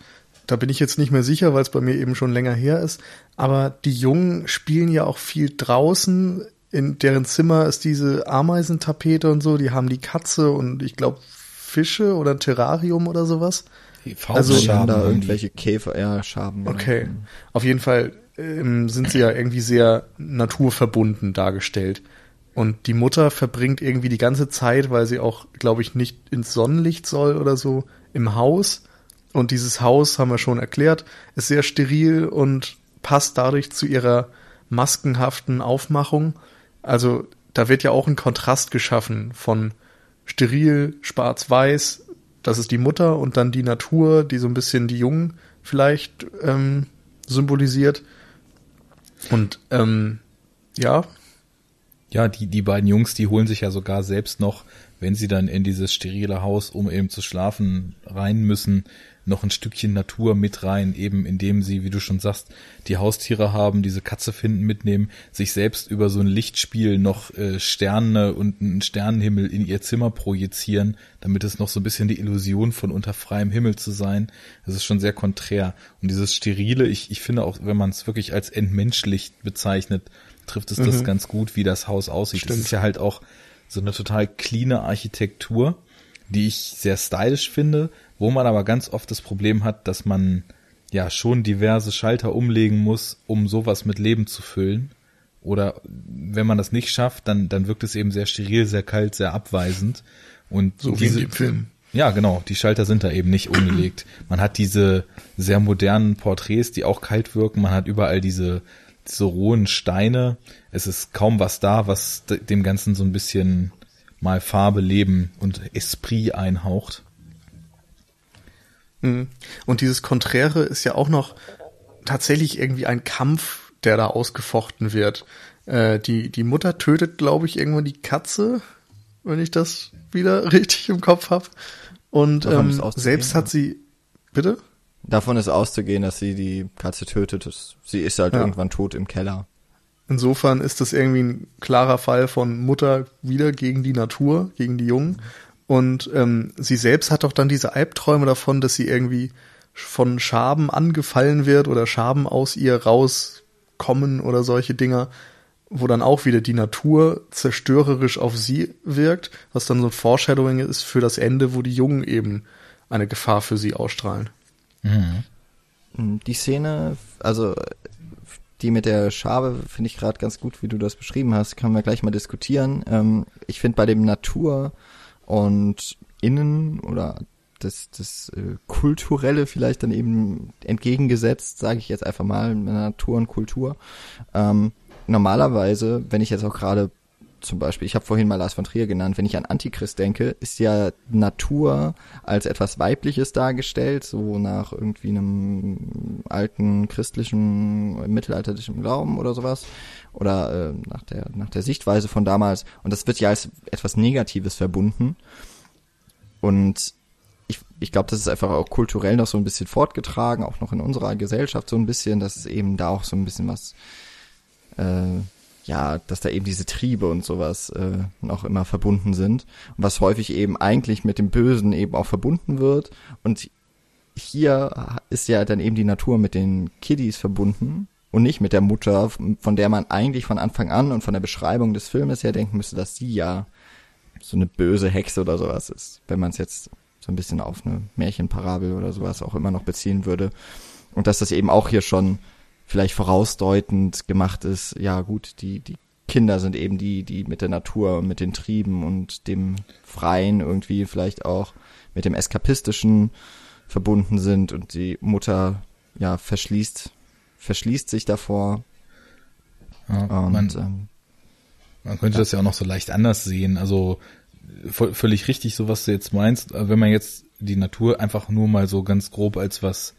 da bin ich jetzt nicht mehr sicher, weil es bei mir eben schon länger her ist. Aber die Jungen spielen ja auch viel draußen. In deren Zimmer ist diese Ameisentapete und so. Die haben die Katze und ich glaube Fische oder ein Terrarium oder sowas. Die also haben da irgendwelche Käfer, ja, Schaben. Okay. Auf jeden Fall ähm, sind sie ja irgendwie sehr naturverbunden dargestellt. Und die Mutter verbringt irgendwie die ganze Zeit, weil sie auch, glaube ich, nicht ins Sonnenlicht soll oder so, im Haus. Und dieses Haus, haben wir schon erklärt, ist sehr steril und passt dadurch zu ihrer maskenhaften Aufmachung. Also da wird ja auch ein Kontrast geschaffen von steril, schwarz-weiß, das ist die Mutter, und dann die Natur, die so ein bisschen die Jungen vielleicht ähm, symbolisiert. Und ähm, ja. Ja, die, die beiden Jungs, die holen sich ja sogar selbst noch, wenn sie dann in dieses sterile Haus, um eben zu schlafen, rein müssen, noch ein Stückchen Natur mit rein, eben indem sie, wie du schon sagst, die Haustiere haben, diese Katze finden, mitnehmen, sich selbst über so ein Lichtspiel noch äh, Sterne und einen Sternenhimmel in ihr Zimmer projizieren, damit es noch so ein bisschen die Illusion von unter freiem Himmel zu sein. Das ist schon sehr konträr. Und dieses Sterile, ich, ich finde auch, wenn man es wirklich als entmenschlicht bezeichnet, trifft es mhm. das ganz gut, wie das Haus aussieht. Stimmt. Das ist ja halt auch so eine total cleane Architektur, die ich sehr stylisch finde, wo man aber ganz oft das Problem hat, dass man ja schon diverse Schalter umlegen muss, um sowas mit Leben zu füllen. Oder wenn man das nicht schafft, dann, dann wirkt es eben sehr steril, sehr kalt, sehr abweisend. Und so diese, wie im Film. Ja, genau. Die Schalter sind da eben nicht umgelegt. Man hat diese sehr modernen Porträts, die auch kalt wirken. Man hat überall diese, diese rohen Steine. Es ist kaum was da, was dem Ganzen so ein bisschen mal Farbe, Leben und Esprit einhaucht. Mhm. Und dieses Konträre ist ja auch noch tatsächlich irgendwie ein Kampf, der da ausgefochten wird. Äh, die, die Mutter tötet, glaube ich, irgendwann die Katze, wenn ich das wieder richtig im Kopf habe. Und ähm, selbst hat sie. Bitte? Davon ist auszugehen, dass sie die Katze tötet. Sie ist halt ja. irgendwann tot im Keller. Insofern ist das irgendwie ein klarer Fall von Mutter wieder gegen die Natur, gegen die Jungen. Und ähm, sie selbst hat doch dann diese Albträume davon, dass sie irgendwie von Schaben angefallen wird oder Schaben aus ihr rauskommen oder solche Dinger, wo dann auch wieder die Natur zerstörerisch auf sie wirkt, was dann so ein Foreshadowing ist für das Ende, wo die Jungen eben eine Gefahr für sie ausstrahlen. Mhm. Die Szene, also die mit der Schabe finde ich gerade ganz gut, wie du das beschrieben hast, können wir gleich mal diskutieren. Ähm, ich finde bei dem Natur und Innen oder das, das äh, Kulturelle vielleicht dann eben entgegengesetzt, sage ich jetzt einfach mal, Natur und Kultur. Ähm, normalerweise, wenn ich jetzt auch gerade zum Beispiel, ich habe vorhin mal Lars von Trier genannt, wenn ich an Antichrist denke, ist ja Natur als etwas Weibliches dargestellt, so nach irgendwie einem alten christlichen, mittelalterlichen Glauben oder sowas. Oder äh, nach, der, nach der Sichtweise von damals. Und das wird ja als etwas Negatives verbunden. Und ich, ich glaube, das ist einfach auch kulturell noch so ein bisschen fortgetragen, auch noch in unserer Gesellschaft so ein bisschen, dass es eben da auch so ein bisschen was äh, ja, dass da eben diese Triebe und sowas äh, noch immer verbunden sind. Und was häufig eben eigentlich mit dem Bösen eben auch verbunden wird. Und hier ist ja dann eben die Natur mit den Kiddies verbunden und nicht mit der Mutter, von der man eigentlich von Anfang an und von der Beschreibung des Filmes her denken müsste, dass sie ja so eine böse Hexe oder sowas ist, wenn man es jetzt so ein bisschen auf eine Märchenparabel oder sowas auch immer noch beziehen würde. Und dass das eben auch hier schon vielleicht vorausdeutend gemacht ist, ja gut, die, die Kinder sind eben die, die mit der Natur, mit den Trieben und dem Freien irgendwie vielleicht auch mit dem Eskapistischen verbunden sind und die Mutter ja verschließt, verschließt sich davor. Ja, und, man, ähm, man könnte ja. das ja auch noch so leicht anders sehen. Also völlig richtig, so was du jetzt meinst. Wenn man jetzt die Natur einfach nur mal so ganz grob als was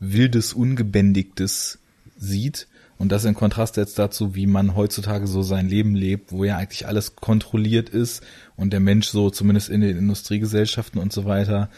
Wildes, Ungebändigtes sieht und das in Kontrast jetzt dazu, wie man heutzutage so sein Leben lebt, wo ja eigentlich alles kontrolliert ist und der Mensch so zumindest in den Industriegesellschaften und so weiter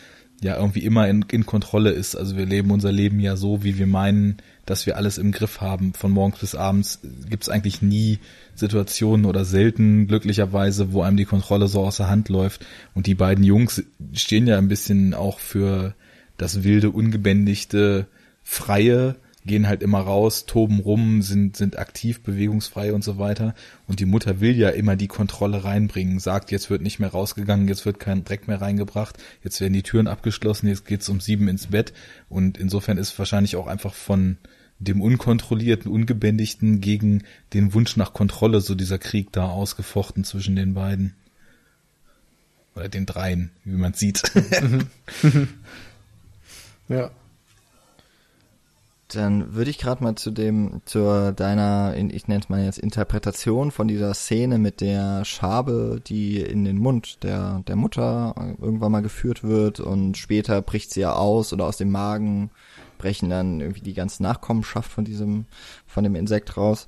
ja irgendwie immer in, in Kontrolle ist. Also wir leben unser Leben ja so, wie wir meinen, dass wir alles im Griff haben. Von morgens bis abends gibt's eigentlich nie Situationen oder selten glücklicherweise, wo einem die Kontrolle so außer Hand läuft. Und die beiden Jungs stehen ja ein bisschen auch für das wilde, ungebändigte, freie, gehen halt immer raus, toben rum, sind, sind aktiv, bewegungsfrei und so weiter. Und die Mutter will ja immer die Kontrolle reinbringen, sagt, jetzt wird nicht mehr rausgegangen, jetzt wird kein Dreck mehr reingebracht, jetzt werden die Türen abgeschlossen, jetzt geht's um sieben ins Bett. Und insofern ist wahrscheinlich auch einfach von dem unkontrollierten, ungebändigten gegen den Wunsch nach Kontrolle so dieser Krieg da ausgefochten zwischen den beiden. Oder den dreien, wie man sieht. ja. Dann würde ich gerade mal zu dem, zu deiner, ich nenne es mal jetzt Interpretation von dieser Szene mit der Schabe, die in den Mund der, der Mutter irgendwann mal geführt wird und später bricht sie ja aus oder aus dem Magen brechen dann irgendwie die ganze Nachkommenschaft von diesem, von dem Insekt raus.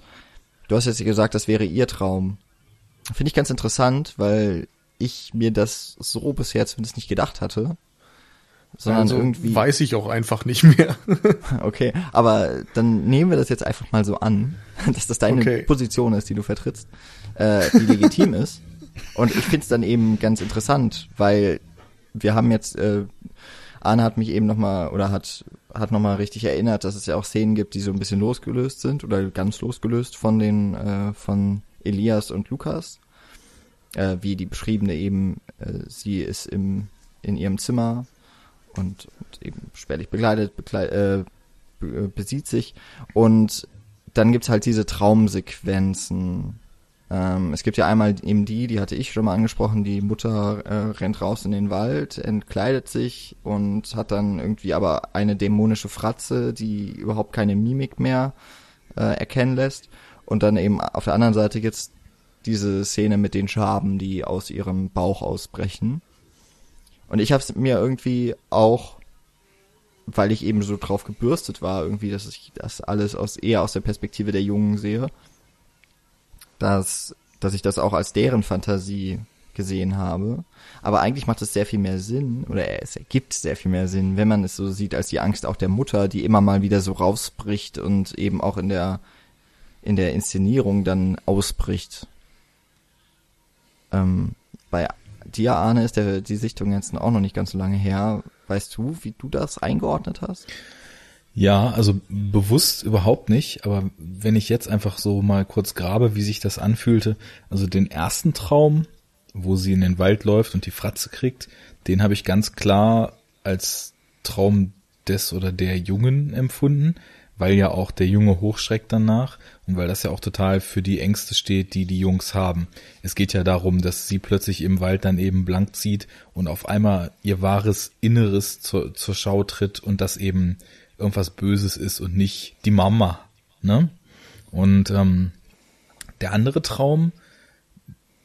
Du hast jetzt gesagt, das wäre ihr Traum. Finde ich ganz interessant, weil ich mir das so bisher zumindest nicht gedacht hatte. Sondern also irgendwie. Weiß ich auch einfach nicht mehr. okay, aber dann nehmen wir das jetzt einfach mal so an, dass das deine okay. Position ist, die du vertrittst, äh, die legitim ist. Und ich find's dann eben ganz interessant, weil wir haben jetzt, äh, Arne hat mich eben nochmal oder hat hat nochmal richtig erinnert, dass es ja auch Szenen gibt, die so ein bisschen losgelöst sind oder ganz losgelöst von den äh, von Elias und Lukas, äh, wie die beschriebene eben, äh, sie ist im in ihrem Zimmer und, und eben spärlich begleitet, begleit, äh, besieht sich und dann gibt's halt diese Traumsequenzen, ähm, es gibt ja einmal eben die, die hatte ich schon mal angesprochen, die Mutter äh, rennt raus in den Wald, entkleidet sich und hat dann irgendwie aber eine dämonische Fratze, die überhaupt keine Mimik mehr äh, erkennen lässt. Und dann eben auf der anderen Seite gibt's diese Szene mit den Schaben, die aus ihrem Bauch ausbrechen. Und ich habe es mir irgendwie auch, weil ich eben so drauf gebürstet war, irgendwie, dass ich das alles aus eher aus der Perspektive der Jungen sehe, dass, dass ich das auch als deren Fantasie gesehen habe. Aber eigentlich macht es sehr viel mehr Sinn, oder es ergibt sehr viel mehr Sinn, wenn man es so sieht, als die Angst auch der Mutter, die immer mal wieder so rausbricht und eben auch in der, in der Inszenierung dann ausbricht. Ähm, bei dir, Arne, ist der, die Sichtung jetzt auch noch nicht ganz so lange her. Weißt du, wie du das eingeordnet hast? Ja, also bewusst überhaupt nicht, aber wenn ich jetzt einfach so mal kurz grabe, wie sich das anfühlte, also den ersten Traum, wo sie in den Wald läuft und die Fratze kriegt, den habe ich ganz klar als Traum des oder der Jungen empfunden, weil ja auch der Junge hochschreckt danach und weil das ja auch total für die Ängste steht, die die Jungs haben. Es geht ja darum, dass sie plötzlich im Wald dann eben blank zieht und auf einmal ihr wahres Inneres zur, zur Schau tritt und das eben irgendwas Böses ist und nicht die Mama. Ne? Und ähm, der andere Traum,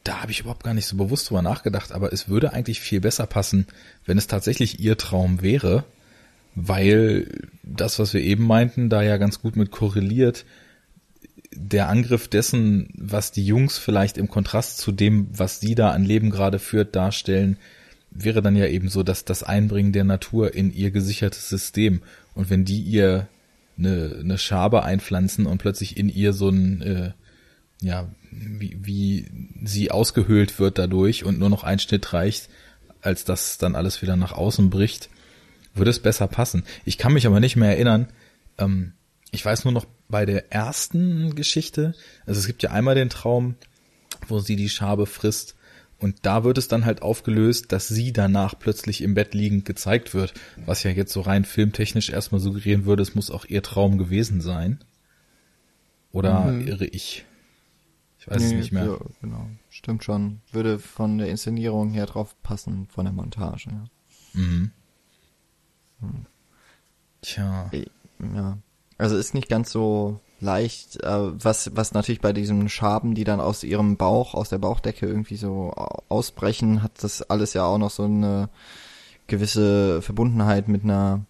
da habe ich überhaupt gar nicht so bewusst drüber nachgedacht, aber es würde eigentlich viel besser passen, wenn es tatsächlich ihr Traum wäre, weil das, was wir eben meinten, da ja ganz gut mit korreliert, der Angriff dessen, was die Jungs vielleicht im Kontrast zu dem, was sie da an Leben gerade führt, darstellen, wäre dann ja eben so, dass das Einbringen der Natur in ihr gesichertes System. Und wenn die ihr eine, eine Schabe einpflanzen und plötzlich in ihr so ein, äh, ja, wie, wie sie ausgehöhlt wird dadurch und nur noch ein Schnitt reicht, als dass dann alles wieder nach außen bricht, würde es besser passen. Ich kann mich aber nicht mehr erinnern, ähm, ich weiß nur noch bei der ersten Geschichte, also es gibt ja einmal den Traum, wo sie die Schabe frisst und da wird es dann halt aufgelöst, dass sie danach plötzlich im Bett liegend gezeigt wird, was ja jetzt so rein filmtechnisch erstmal suggerieren würde, es muss auch ihr Traum gewesen sein. Oder mhm. irre ich? Ich weiß nee, es nicht mehr. Ja, genau, stimmt schon. Würde von der Inszenierung her drauf passen, von der Montage. Ja. Mhm. Tja. Ja. Also ist nicht ganz so leicht, äh, was, was natürlich bei diesen Schaben, die dann aus ihrem Bauch, aus der Bauchdecke irgendwie so ausbrechen, hat das alles ja auch noch so eine gewisse Verbundenheit mit einer,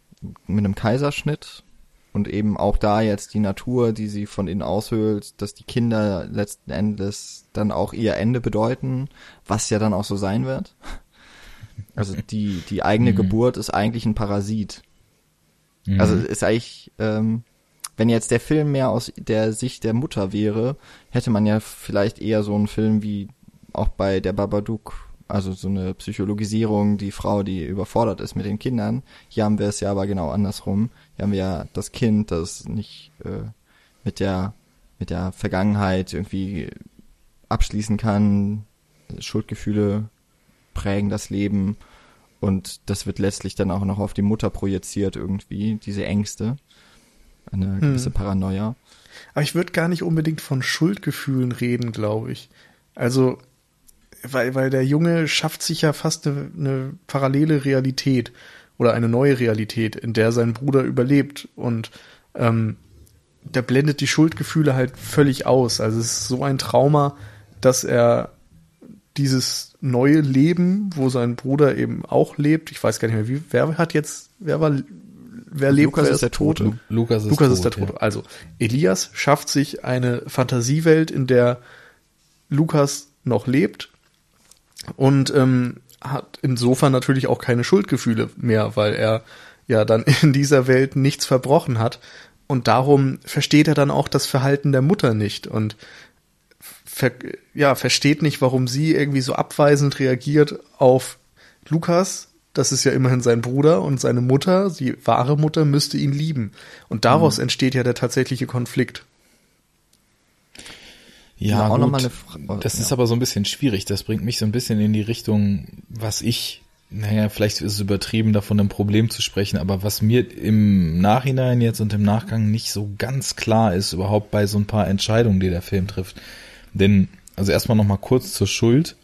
mit einem Kaiserschnitt. Und eben auch da jetzt die Natur, die sie von innen aushöhlt, dass die Kinder letzten Endes dann auch ihr Ende bedeuten, was ja dann auch so sein wird. Also die, die eigene mhm. Geburt ist eigentlich ein Parasit. Mhm. Also ist eigentlich, ähm, wenn jetzt der Film mehr aus der Sicht der Mutter wäre, hätte man ja vielleicht eher so einen Film wie auch bei der Babadook, also so eine Psychologisierung, die Frau, die überfordert ist mit den Kindern. Hier haben wir es ja aber genau andersrum. Hier haben wir ja das Kind, das nicht äh, mit der mit der Vergangenheit irgendwie abschließen kann. Schuldgefühle prägen das Leben und das wird letztlich dann auch noch auf die Mutter projiziert irgendwie, diese Ängste eine gewisse hm. Paranoia. Aber ich würde gar nicht unbedingt von Schuldgefühlen reden, glaube ich. Also, weil, weil der Junge schafft sich ja fast eine, eine parallele Realität oder eine neue Realität, in der sein Bruder überlebt und ähm, der blendet die Schuldgefühle halt völlig aus. Also es ist so ein Trauma, dass er dieses neue Leben, wo sein Bruder eben auch lebt, ich weiß gar nicht mehr, wie, wer hat jetzt, wer war wer lebt, Lukas wer ist der Tote. Tote. Lukas ist, Lukas tot, ist der Tote. Ja. Also Elias schafft sich eine Fantasiewelt, in der Lukas noch lebt und ähm, hat insofern natürlich auch keine Schuldgefühle mehr, weil er ja dann in dieser Welt nichts verbrochen hat. Und darum versteht er dann auch das Verhalten der Mutter nicht und ver ja, versteht nicht, warum sie irgendwie so abweisend reagiert auf Lukas. Das ist ja immerhin sein Bruder und seine Mutter, die wahre Mutter, müsste ihn lieben. Und daraus mhm. entsteht ja der tatsächliche Konflikt. Ja, auch gut. das ja. ist aber so ein bisschen schwierig. Das bringt mich so ein bisschen in die Richtung, was ich, naja, vielleicht ist es übertrieben, davon ein Problem zu sprechen, aber was mir im Nachhinein jetzt und im Nachgang nicht so ganz klar ist, überhaupt bei so ein paar Entscheidungen, die der Film trifft. Denn, also erstmal nochmal kurz zur Schuld.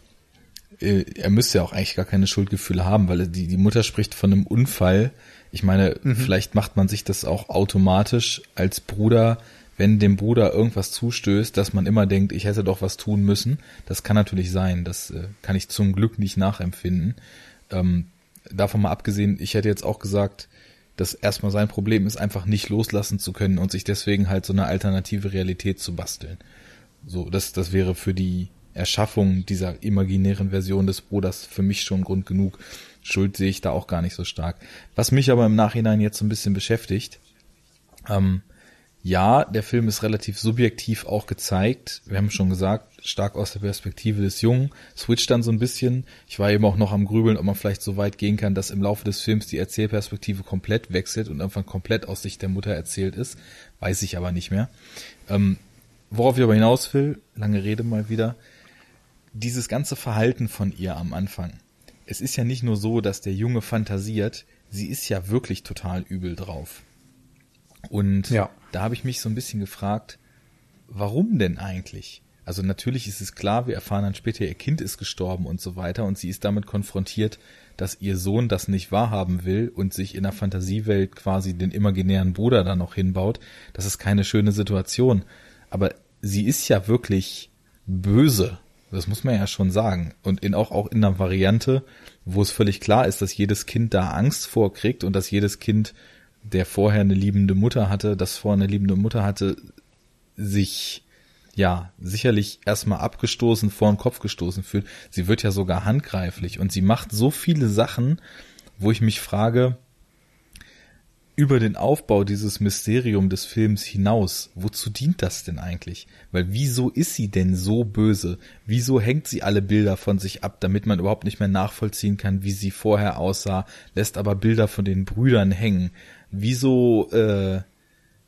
Äh, er müsste ja auch eigentlich gar keine Schuldgefühle haben, weil die, die Mutter spricht von einem Unfall. Ich meine, mhm. vielleicht macht man sich das auch automatisch als Bruder wenn dem Bruder irgendwas zustößt, dass man immer denkt, ich hätte doch was tun müssen. Das kann natürlich sein. Das äh, kann ich zum Glück nicht nachempfinden. Ähm, davon mal abgesehen, ich hätte jetzt auch gesagt, dass erstmal sein Problem ist, einfach nicht loslassen zu können und sich deswegen halt so eine alternative Realität zu basteln. So, das, das wäre für die Erschaffung dieser imaginären Version des Bruders für mich schon Grund genug. Schuld sehe ich da auch gar nicht so stark. Was mich aber im Nachhinein jetzt so ein bisschen beschäftigt, ähm, ja, der Film ist relativ subjektiv auch gezeigt. Wir haben schon gesagt, stark aus der Perspektive des Jungen, switcht dann so ein bisschen. Ich war eben auch noch am Grübeln, ob man vielleicht so weit gehen kann, dass im Laufe des Films die Erzählperspektive komplett wechselt und irgendwann komplett aus Sicht der Mutter erzählt ist. Weiß ich aber nicht mehr. Ähm, worauf ich aber hinaus will, lange Rede mal wieder, dieses ganze Verhalten von ihr am Anfang. Es ist ja nicht nur so, dass der Junge fantasiert, sie ist ja wirklich total übel drauf. Und ja. da habe ich mich so ein bisschen gefragt, warum denn eigentlich? Also natürlich ist es klar, wir erfahren dann später, ihr Kind ist gestorben und so weiter und sie ist damit konfrontiert, dass ihr Sohn das nicht wahrhaben will und sich in der Fantasiewelt quasi den imaginären Bruder da noch hinbaut. Das ist keine schöne Situation. Aber sie ist ja wirklich böse. Das muss man ja schon sagen. Und in auch, auch in einer Variante, wo es völlig klar ist, dass jedes Kind da Angst vorkriegt und dass jedes Kind der vorher eine liebende Mutter hatte, das vorher eine liebende Mutter hatte, sich ja sicherlich erstmal abgestoßen, vor den Kopf gestoßen fühlt. Sie wird ja sogar handgreiflich und sie macht so viele Sachen, wo ich mich frage, über den Aufbau dieses Mysterium des Films hinaus, wozu dient das denn eigentlich? Weil wieso ist sie denn so böse? Wieso hängt sie alle Bilder von sich ab, damit man überhaupt nicht mehr nachvollziehen kann, wie sie vorher aussah, lässt aber Bilder von den Brüdern hängen? Wieso, äh,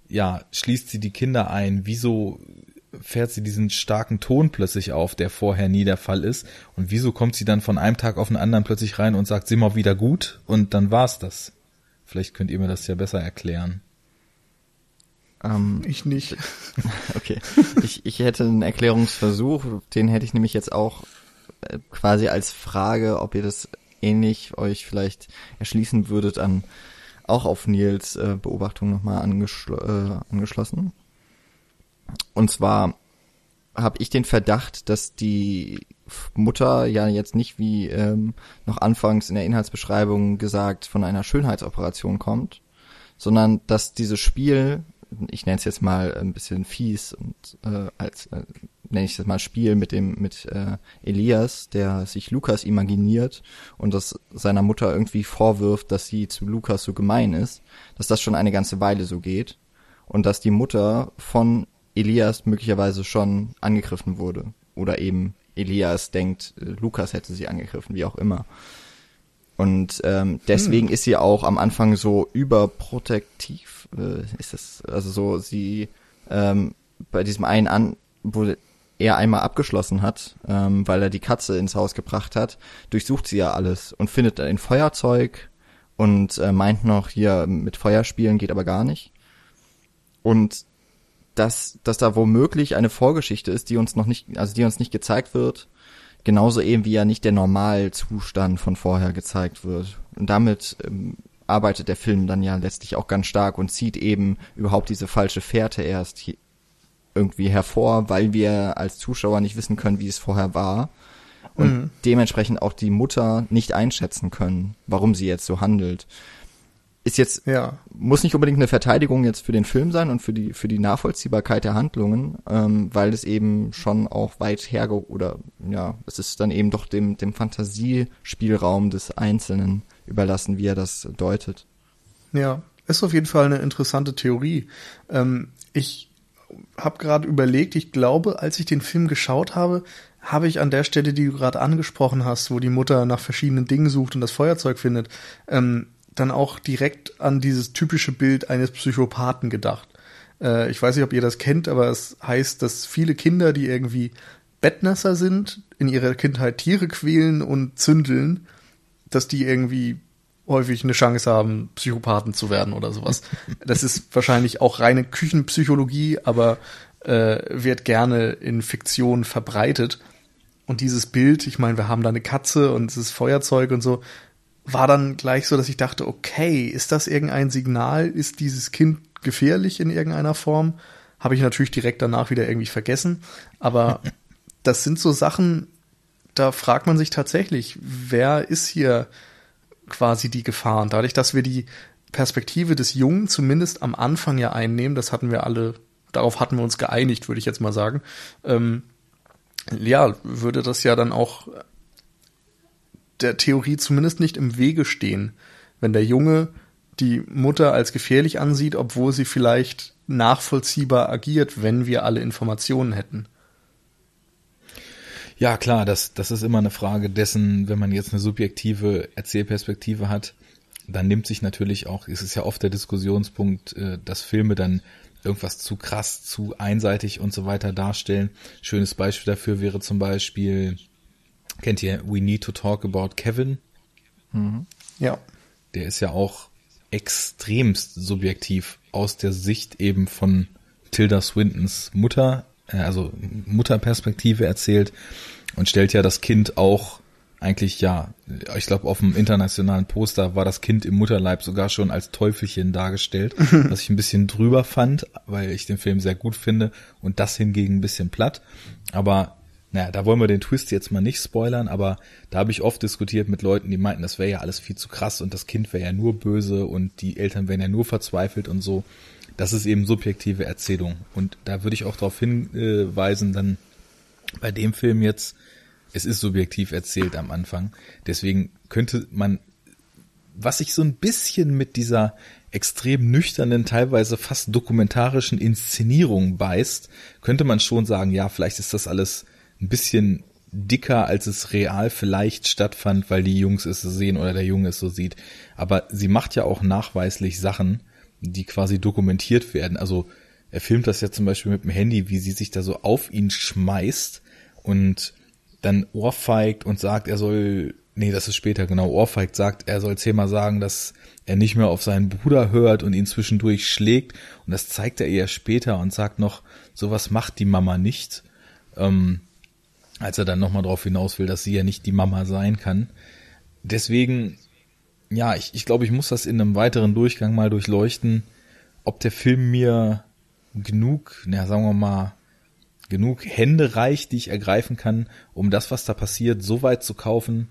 ja, schließt sie die Kinder ein? Wieso fährt sie diesen starken Ton plötzlich auf, der vorher nie der Fall ist? Und wieso kommt sie dann von einem Tag auf den anderen plötzlich rein und sagt, sind wir wieder gut? Und dann war's das. Vielleicht könnt ihr mir das ja besser erklären. Ähm, ich nicht. Okay. Ich, ich hätte einen Erklärungsversuch, den hätte ich nämlich jetzt auch äh, quasi als Frage, ob ihr das ähnlich euch vielleicht erschließen würdet an auch auf Nils äh, Beobachtung nochmal angeschl äh, angeschlossen. Und zwar habe ich den Verdacht, dass die Mutter ja jetzt nicht wie ähm, noch anfangs in der Inhaltsbeschreibung gesagt von einer Schönheitsoperation kommt, sondern dass dieses Spiel, ich nenne es jetzt mal ein bisschen fies und äh, als äh, nenne ich das mal Spiel mit dem mit äh, Elias, der sich Lukas imaginiert und das seiner Mutter irgendwie vorwirft, dass sie zu Lukas so gemein ist, dass das schon eine ganze Weile so geht und dass die Mutter von Elias möglicherweise schon angegriffen wurde oder eben Elias denkt, äh, Lukas hätte sie angegriffen, wie auch immer. Und ähm, deswegen hm. ist sie auch am Anfang so überprotektiv. Äh, ist das also so sie ähm, bei diesem einen an, wo er einmal abgeschlossen hat, ähm, weil er die Katze ins Haus gebracht hat, durchsucht sie ja alles und findet ein Feuerzeug und äh, meint noch hier mit Feuerspielen geht aber gar nicht. Und dass, dass da womöglich eine Vorgeschichte ist, die uns noch nicht, also die uns nicht gezeigt wird, genauso eben wie ja nicht der Normalzustand von vorher gezeigt wird. Und damit ähm, arbeitet der Film dann ja letztlich auch ganz stark und zieht eben überhaupt diese falsche Fährte erst irgendwie hervor, weil wir als Zuschauer nicht wissen können, wie es vorher war und mhm. dementsprechend auch die Mutter nicht einschätzen können, warum sie jetzt so handelt. Ist jetzt ja. muss nicht unbedingt eine Verteidigung jetzt für den Film sein und für die für die Nachvollziehbarkeit der Handlungen, ähm, weil es eben schon auch weit her oder ja, es ist dann eben doch dem dem Fantasiespielraum des Einzelnen überlassen, wie er das deutet. Ja, ist auf jeden Fall eine interessante Theorie. Ähm, ich habe gerade überlegt, ich glaube, als ich den Film geschaut habe, habe ich an der Stelle, die du gerade angesprochen hast, wo die Mutter nach verschiedenen Dingen sucht und das Feuerzeug findet, ähm, dann auch direkt an dieses typische Bild eines Psychopathen gedacht. Äh, ich weiß nicht, ob ihr das kennt, aber es heißt, dass viele Kinder, die irgendwie Bettnässer sind, in ihrer Kindheit Tiere quälen und zündeln, dass die irgendwie häufig eine Chance haben, Psychopathen zu werden oder sowas. Das ist wahrscheinlich auch reine Küchenpsychologie, aber äh, wird gerne in Fiktion verbreitet. Und dieses Bild, ich meine, wir haben da eine Katze und es ist Feuerzeug und so, war dann gleich so, dass ich dachte, okay, ist das irgendein Signal? Ist dieses Kind gefährlich in irgendeiner Form? Habe ich natürlich direkt danach wieder irgendwie vergessen. Aber das sind so Sachen, da fragt man sich tatsächlich, wer ist hier quasi die Gefahr? Und dadurch, dass wir die Perspektive des Jungen zumindest am Anfang ja einnehmen, das hatten wir alle, darauf hatten wir uns geeinigt, würde ich jetzt mal sagen, ähm, ja, würde das ja dann auch der Theorie zumindest nicht im Wege stehen, wenn der Junge die Mutter als gefährlich ansieht, obwohl sie vielleicht nachvollziehbar agiert, wenn wir alle Informationen hätten. Ja, klar, das, das ist immer eine Frage dessen, wenn man jetzt eine subjektive Erzählperspektive hat, dann nimmt sich natürlich auch, es ist ja oft der Diskussionspunkt, äh, dass Filme dann irgendwas zu krass, zu einseitig und so weiter darstellen. Schönes Beispiel dafür wäre zum Beispiel Kennt ihr We Need to Talk About Kevin? Mhm. Ja. Der ist ja auch extremst subjektiv aus der Sicht eben von Tilda Swintons Mutter, äh, also Mutterperspektive erzählt und stellt ja das Kind auch eigentlich ja, ich glaube auf dem internationalen Poster war das Kind im Mutterleib sogar schon als Teufelchen dargestellt, was ich ein bisschen drüber fand, weil ich den Film sehr gut finde und das hingegen ein bisschen platt. Aber naja, da wollen wir den Twist jetzt mal nicht spoilern, aber da habe ich oft diskutiert mit Leuten, die meinten, das wäre ja alles viel zu krass und das Kind wäre ja nur böse und die Eltern wären ja nur verzweifelt und so. Das ist eben subjektive Erzählung. Und da würde ich auch darauf hinweisen, dann bei dem Film jetzt, es ist subjektiv erzählt am Anfang. Deswegen könnte man, was sich so ein bisschen mit dieser extrem nüchternen, teilweise fast dokumentarischen Inszenierung beißt, könnte man schon sagen, ja, vielleicht ist das alles ein bisschen dicker, als es real vielleicht stattfand, weil die Jungs es so sehen oder der Junge es so sieht. Aber sie macht ja auch nachweislich Sachen, die quasi dokumentiert werden. Also er filmt das ja zum Beispiel mit dem Handy, wie sie sich da so auf ihn schmeißt und dann ohrfeigt und sagt, er soll, nee, das ist später, genau, ohrfeigt sagt, er soll zehnmal sagen, dass er nicht mehr auf seinen Bruder hört und ihn zwischendurch schlägt. Und das zeigt er eher später und sagt noch, sowas macht die Mama nicht. Ähm, als er dann nochmal darauf hinaus will, dass sie ja nicht die Mama sein kann. Deswegen, ja, ich, ich glaube, ich muss das in einem weiteren Durchgang mal durchleuchten, ob der Film mir genug, na, sagen wir mal, genug Hände reicht, die ich ergreifen kann, um das, was da passiert, so weit zu kaufen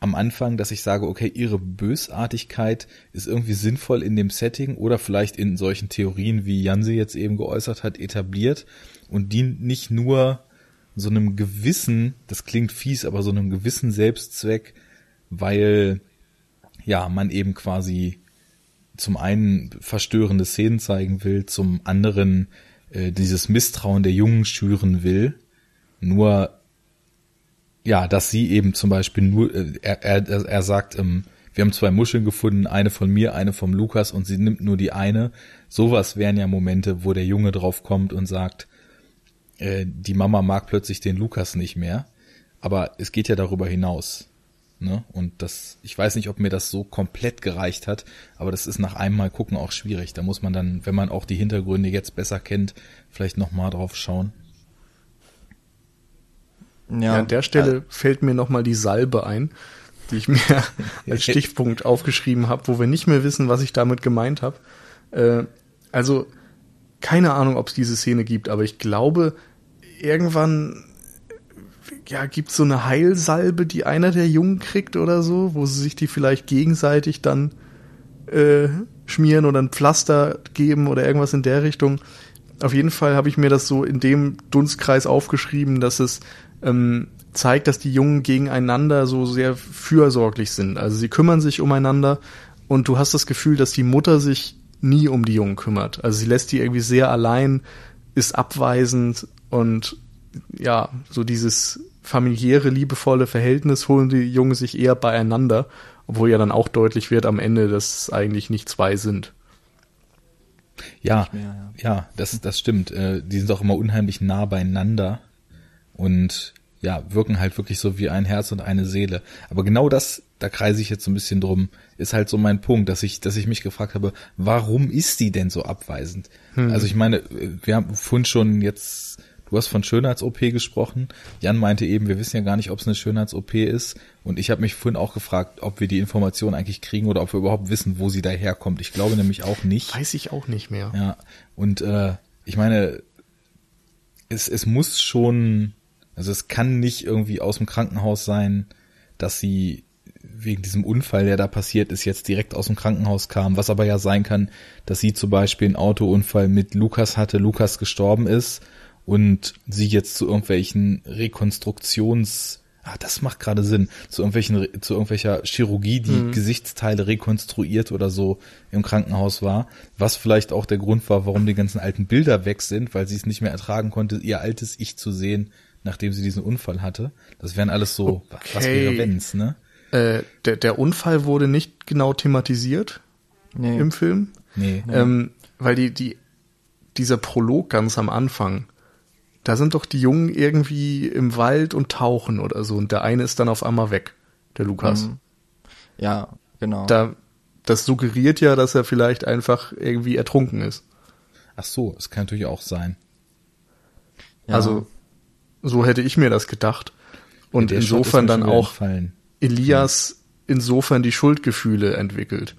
am Anfang, dass ich sage, okay, ihre Bösartigkeit ist irgendwie sinnvoll in dem Setting oder vielleicht in solchen Theorien, wie Jan sie jetzt eben geäußert hat, etabliert und dient nicht nur so einem gewissen, das klingt fies, aber so einem gewissen Selbstzweck, weil ja, man eben quasi zum einen verstörende Szenen zeigen will, zum anderen äh, dieses Misstrauen der Jungen schüren will. Nur ja, dass sie eben zum Beispiel nur, äh, er, er, er sagt, ähm, wir haben zwei Muscheln gefunden, eine von mir, eine vom Lukas und sie nimmt nur die eine. Sowas wären ja Momente, wo der Junge drauf kommt und sagt, äh, die Mama mag plötzlich den Lukas nicht mehr. Aber es geht ja darüber hinaus. Ne? Und das, ich weiß nicht, ob mir das so komplett gereicht hat, aber das ist nach einem Mal gucken auch schwierig. Da muss man dann, wenn man auch die Hintergründe jetzt besser kennt, vielleicht nochmal drauf schauen. Ja, ja an der Stelle äh, fällt mir nochmal die Salbe ein, die ich mir als Stichpunkt aufgeschrieben habe, wo wir nicht mehr wissen, was ich damit gemeint habe. Äh, also keine Ahnung, ob es diese Szene gibt, aber ich glaube, irgendwann ja, gibt so eine Heilsalbe, die einer der Jungen kriegt oder so, wo sie sich die vielleicht gegenseitig dann äh, schmieren oder ein Pflaster geben oder irgendwas in der Richtung. Auf jeden Fall habe ich mir das so in dem Dunstkreis aufgeschrieben, dass es ähm, zeigt, dass die Jungen gegeneinander so sehr fürsorglich sind. Also sie kümmern sich umeinander und du hast das Gefühl, dass die Mutter sich nie um die Jungen kümmert. Also sie lässt die irgendwie sehr allein, ist abweisend und ja, so dieses familiäre, liebevolle Verhältnis holen die Jungen sich eher beieinander, obwohl ja dann auch deutlich wird am Ende, dass es eigentlich nicht zwei sind. Ja, mehr, ja, ja, das, das stimmt. Äh, die sind auch immer unheimlich nah beieinander und ja, wirken halt wirklich so wie ein Herz und eine Seele. Aber genau das, da kreise ich jetzt so ein bisschen drum, ist halt so mein Punkt, dass ich, dass ich mich gefragt habe, warum ist die denn so abweisend? Hm. Also ich meine, wir haben vorhin schon jetzt, du hast von Schönheits-OP gesprochen. Jan meinte eben, wir wissen ja gar nicht, ob es eine Schönheits-OP ist. Und ich habe mich vorhin auch gefragt, ob wir die Information eigentlich kriegen oder ob wir überhaupt wissen, wo sie daherkommt. Ich glaube nämlich auch nicht. Weiß ich auch nicht mehr. Ja. Und äh, ich meine, es, es muss schon also es kann nicht irgendwie aus dem Krankenhaus sein, dass sie wegen diesem Unfall, der da passiert ist, jetzt direkt aus dem Krankenhaus kam. Was aber ja sein kann, dass sie zum Beispiel einen Autounfall mit Lukas hatte, Lukas gestorben ist und sie jetzt zu irgendwelchen Rekonstruktions Ah, das macht gerade Sinn. Zu irgendwelchen, zu irgendwelcher Chirurgie, die mhm. Gesichtsteile rekonstruiert oder so im Krankenhaus war. Was vielleicht auch der Grund war, warum die ganzen alten Bilder weg sind, weil sie es nicht mehr ertragen konnte, ihr altes Ich zu sehen, nachdem sie diesen Unfall hatte. Das wären alles so, okay. was wäre wenn's, ne? Äh, der, der Unfall wurde nicht genau thematisiert nee. im Film. Nee. Ähm, weil die, die, dieser Prolog ganz am Anfang, da sind doch die Jungen irgendwie im Wald und tauchen oder so und der eine ist dann auf einmal weg, der Lukas. Mhm. Ja, genau. Da, das suggeriert ja, dass er vielleicht einfach irgendwie ertrunken ist. Ach so, es kann natürlich auch sein. Ja. Also so hätte ich mir das gedacht. Und ja, insofern dann auch entfallen. Elias insofern die Schuldgefühle entwickelt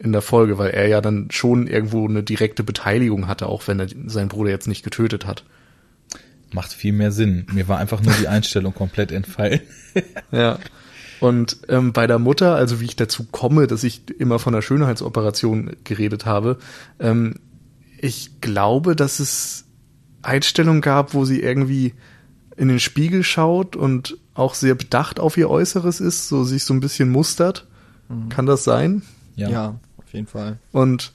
in der Folge, weil er ja dann schon irgendwo eine direkte Beteiligung hatte, auch wenn er seinen Bruder jetzt nicht getötet hat. Macht viel mehr Sinn. Mir war einfach nur die Einstellung komplett entfallen. ja. Und ähm, bei der Mutter, also wie ich dazu komme, dass ich immer von der Schönheitsoperation geredet habe, ähm, ich glaube, dass es Einstellung gab, wo sie irgendwie in den Spiegel schaut und auch sehr bedacht auf ihr Äußeres ist, so sich so ein bisschen mustert. Mhm. Kann das sein? Ja. ja, auf jeden Fall. Und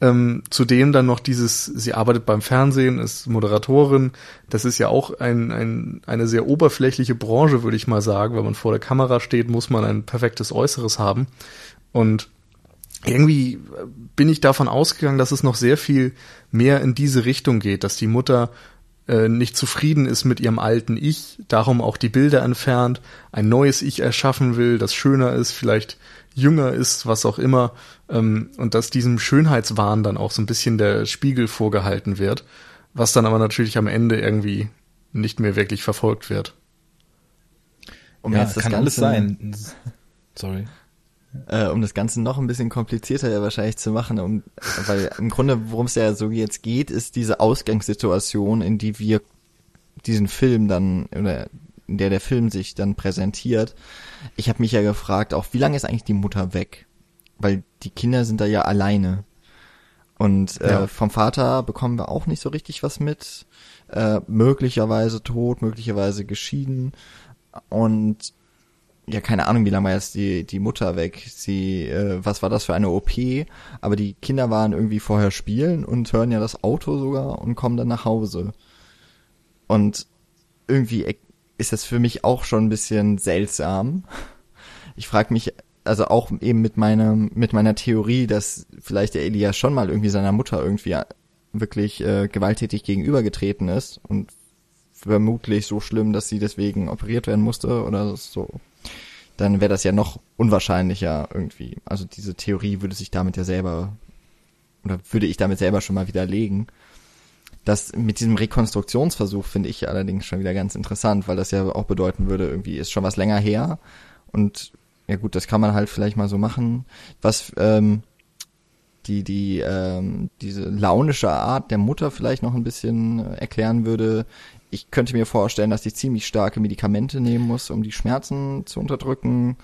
ähm, zudem dann noch dieses, sie arbeitet beim Fernsehen, ist Moderatorin. Das ist ja auch ein, ein, eine sehr oberflächliche Branche, würde ich mal sagen. Wenn man vor der Kamera steht, muss man ein perfektes Äußeres haben. Und irgendwie bin ich davon ausgegangen, dass es noch sehr viel mehr in diese Richtung geht, dass die Mutter äh, nicht zufrieden ist mit ihrem alten Ich, darum auch die Bilder entfernt, ein neues Ich erschaffen will, das schöner ist, vielleicht jünger ist, was auch immer, ähm, und dass diesem Schönheitswahn dann auch so ein bisschen der Spiegel vorgehalten wird, was dann aber natürlich am Ende irgendwie nicht mehr wirklich verfolgt wird. Um ja, jetzt das kann Ganze, alles sein. Sorry äh, um das Ganze noch ein bisschen komplizierter ja wahrscheinlich zu machen, um, weil im Grunde, worum es ja so jetzt geht, ist diese Ausgangssituation, in die wir diesen Film dann, oder in der der Film sich dann präsentiert. Ich habe mich ja gefragt, auch wie lange ist eigentlich die Mutter weg? Weil die Kinder sind da ja alleine. Und äh, ja. vom Vater bekommen wir auch nicht so richtig was mit. Äh, möglicherweise tot, möglicherweise geschieden. Und ja, keine Ahnung, wie lange war jetzt die, die Mutter weg. Sie, äh, was war das für eine OP? Aber die Kinder waren irgendwie vorher spielen und hören ja das Auto sogar und kommen dann nach Hause. Und irgendwie ist das für mich auch schon ein bisschen seltsam. Ich frage mich, also auch eben mit meinem, mit meiner Theorie, dass vielleicht der Elias schon mal irgendwie seiner Mutter irgendwie wirklich äh, gewalttätig gegenübergetreten ist und vermutlich so schlimm, dass sie deswegen operiert werden musste oder so dann wäre das ja noch unwahrscheinlicher irgendwie. Also diese Theorie würde sich damit ja selber, oder würde ich damit selber schon mal widerlegen. Das mit diesem Rekonstruktionsversuch finde ich allerdings schon wieder ganz interessant, weil das ja auch bedeuten würde, irgendwie ist schon was länger her und ja gut, das kann man halt vielleicht mal so machen. Was ähm, die die ähm, diese launische Art der Mutter vielleicht noch ein bisschen erklären würde, ich könnte mir vorstellen, dass ich ziemlich starke Medikamente nehmen muss, um die Schmerzen zu unterdrücken.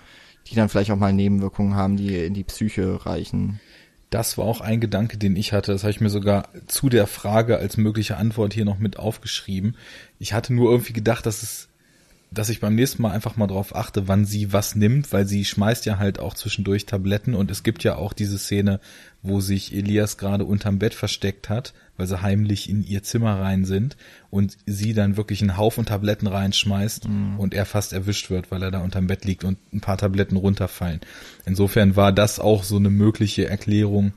die dann vielleicht auch mal Nebenwirkungen haben, die in die Psyche reichen. Das war auch ein Gedanke, den ich hatte. Das habe ich mir sogar zu der Frage als mögliche Antwort hier noch mit aufgeschrieben. Ich hatte nur irgendwie gedacht, dass es dass ich beim nächsten Mal einfach mal drauf achte, wann sie was nimmt, weil sie schmeißt ja halt auch zwischendurch Tabletten und es gibt ja auch diese Szene, wo sich Elias gerade unterm Bett versteckt hat, weil sie heimlich in ihr Zimmer rein sind und sie dann wirklich einen Haufen Tabletten reinschmeißt mhm. und er fast erwischt wird, weil er da unterm Bett liegt und ein paar Tabletten runterfallen. Insofern war das auch so eine mögliche Erklärung,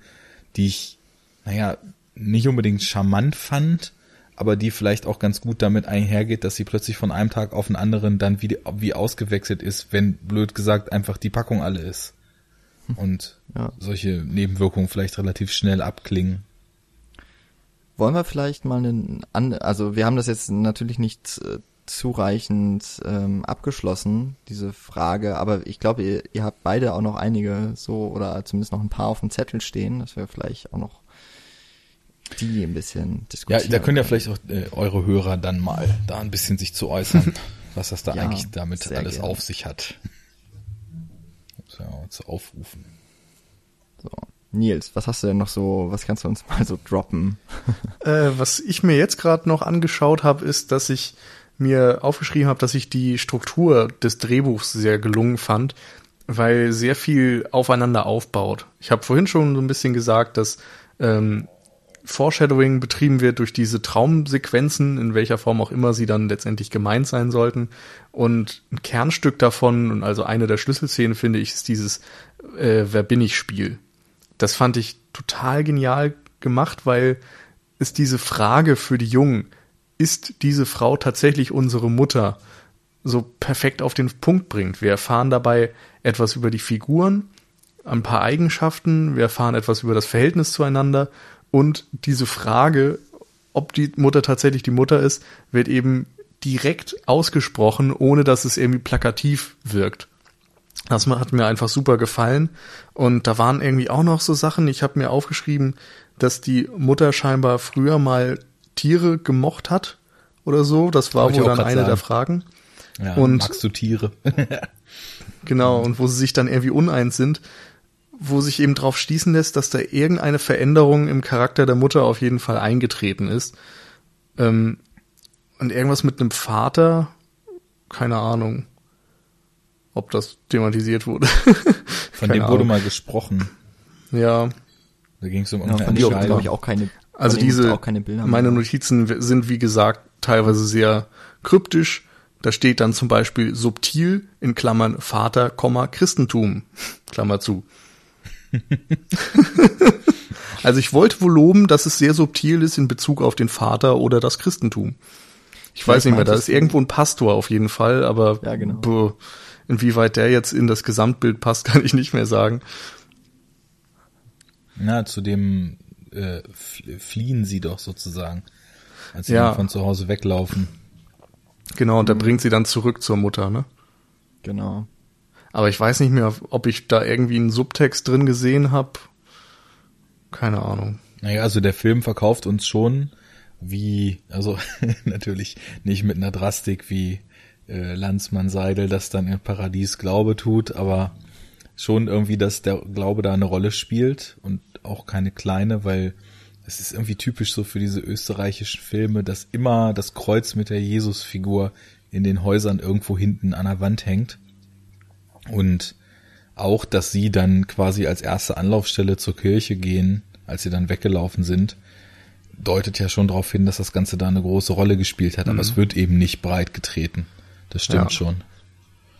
die ich, naja, nicht unbedingt charmant fand, aber die vielleicht auch ganz gut damit einhergeht, dass sie plötzlich von einem Tag auf den anderen dann wie, wie ausgewechselt ist, wenn blöd gesagt einfach die Packung alle ist. Und ja. solche Nebenwirkungen vielleicht relativ schnell abklingen. Wollen wir vielleicht mal einen, also wir haben das jetzt natürlich nicht äh, zureichend ähm, abgeschlossen, diese Frage, aber ich glaube, ihr, ihr habt beide auch noch einige so oder zumindest noch ein paar auf dem Zettel stehen, dass wir vielleicht auch noch die ein bisschen diskutieren. Ja, da können ja vielleicht auch äh, eure Hörer dann mal da ein bisschen sich zu äußern, was das da ja, eigentlich damit alles gerne. auf sich hat. So, zu aufrufen. So. Nils, was hast du denn noch so, was kannst du uns mal so droppen? Äh, was ich mir jetzt gerade noch angeschaut habe, ist, dass ich mir aufgeschrieben habe, dass ich die Struktur des Drehbuchs sehr gelungen fand, weil sehr viel aufeinander aufbaut. Ich habe vorhin schon so ein bisschen gesagt, dass ähm, Foreshadowing betrieben wird durch diese Traumsequenzen, in welcher Form auch immer sie dann letztendlich gemeint sein sollten. Und ein Kernstück davon, und also eine der Schlüsselszenen, finde ich, ist dieses äh, Wer bin ich Spiel. Das fand ich total genial gemacht, weil es diese Frage für die Jungen, ist diese Frau tatsächlich unsere Mutter, so perfekt auf den Punkt bringt. Wir erfahren dabei etwas über die Figuren, ein paar Eigenschaften, wir erfahren etwas über das Verhältnis zueinander und diese Frage, ob die Mutter tatsächlich die Mutter ist, wird eben direkt ausgesprochen, ohne dass es irgendwie plakativ wirkt. Das hat mir einfach super gefallen. Und da waren irgendwie auch noch so Sachen. Ich habe mir aufgeschrieben, dass die Mutter scheinbar früher mal Tiere gemocht hat oder so. Das war wohl dann eine sagen. der Fragen. Ja, und magst du Tiere? genau, und wo sie sich dann irgendwie uneins sind wo sich eben drauf schließen lässt, dass da irgendeine Veränderung im Charakter der Mutter auf jeden Fall eingetreten ist. Ähm, und irgendwas mit einem Vater, keine Ahnung, ob das thematisiert wurde. Von dem wurde mal gesprochen. Ja. Da ging es um ja, von glaube ich auch keine. Also diese, meine Notizen sind wie gesagt teilweise sehr kryptisch. Da steht dann zum Beispiel subtil in Klammern Vater, Christentum, Klammer zu. also ich wollte wohl loben, dass es sehr subtil ist in Bezug auf den Vater oder das Christentum. Ich weiß nicht mehr, da ist irgendwo ein Pastor auf jeden Fall, aber ja, genau. boah, inwieweit der jetzt in das Gesamtbild passt, kann ich nicht mehr sagen. Na, zu dem äh, fliehen sie doch sozusagen, als sie ja. von zu Hause weglaufen. Genau, und er mhm. bringt sie dann zurück zur Mutter, ne? Genau. Aber ich weiß nicht mehr, ob ich da irgendwie einen Subtext drin gesehen habe. Keine Ahnung. Naja, also der Film verkauft uns schon wie, also natürlich nicht mit einer Drastik wie äh, Landsmann Seidel das dann im Paradies Glaube tut, aber schon irgendwie, dass der Glaube da eine Rolle spielt und auch keine kleine, weil es ist irgendwie typisch so für diese österreichischen Filme, dass immer das Kreuz mit der Jesusfigur in den Häusern irgendwo hinten an der Wand hängt. Und auch, dass sie dann quasi als erste Anlaufstelle zur Kirche gehen, als sie dann weggelaufen sind, deutet ja schon darauf hin, dass das Ganze da eine große Rolle gespielt hat. Mhm. Aber es wird eben nicht breit getreten. Das stimmt ja. schon.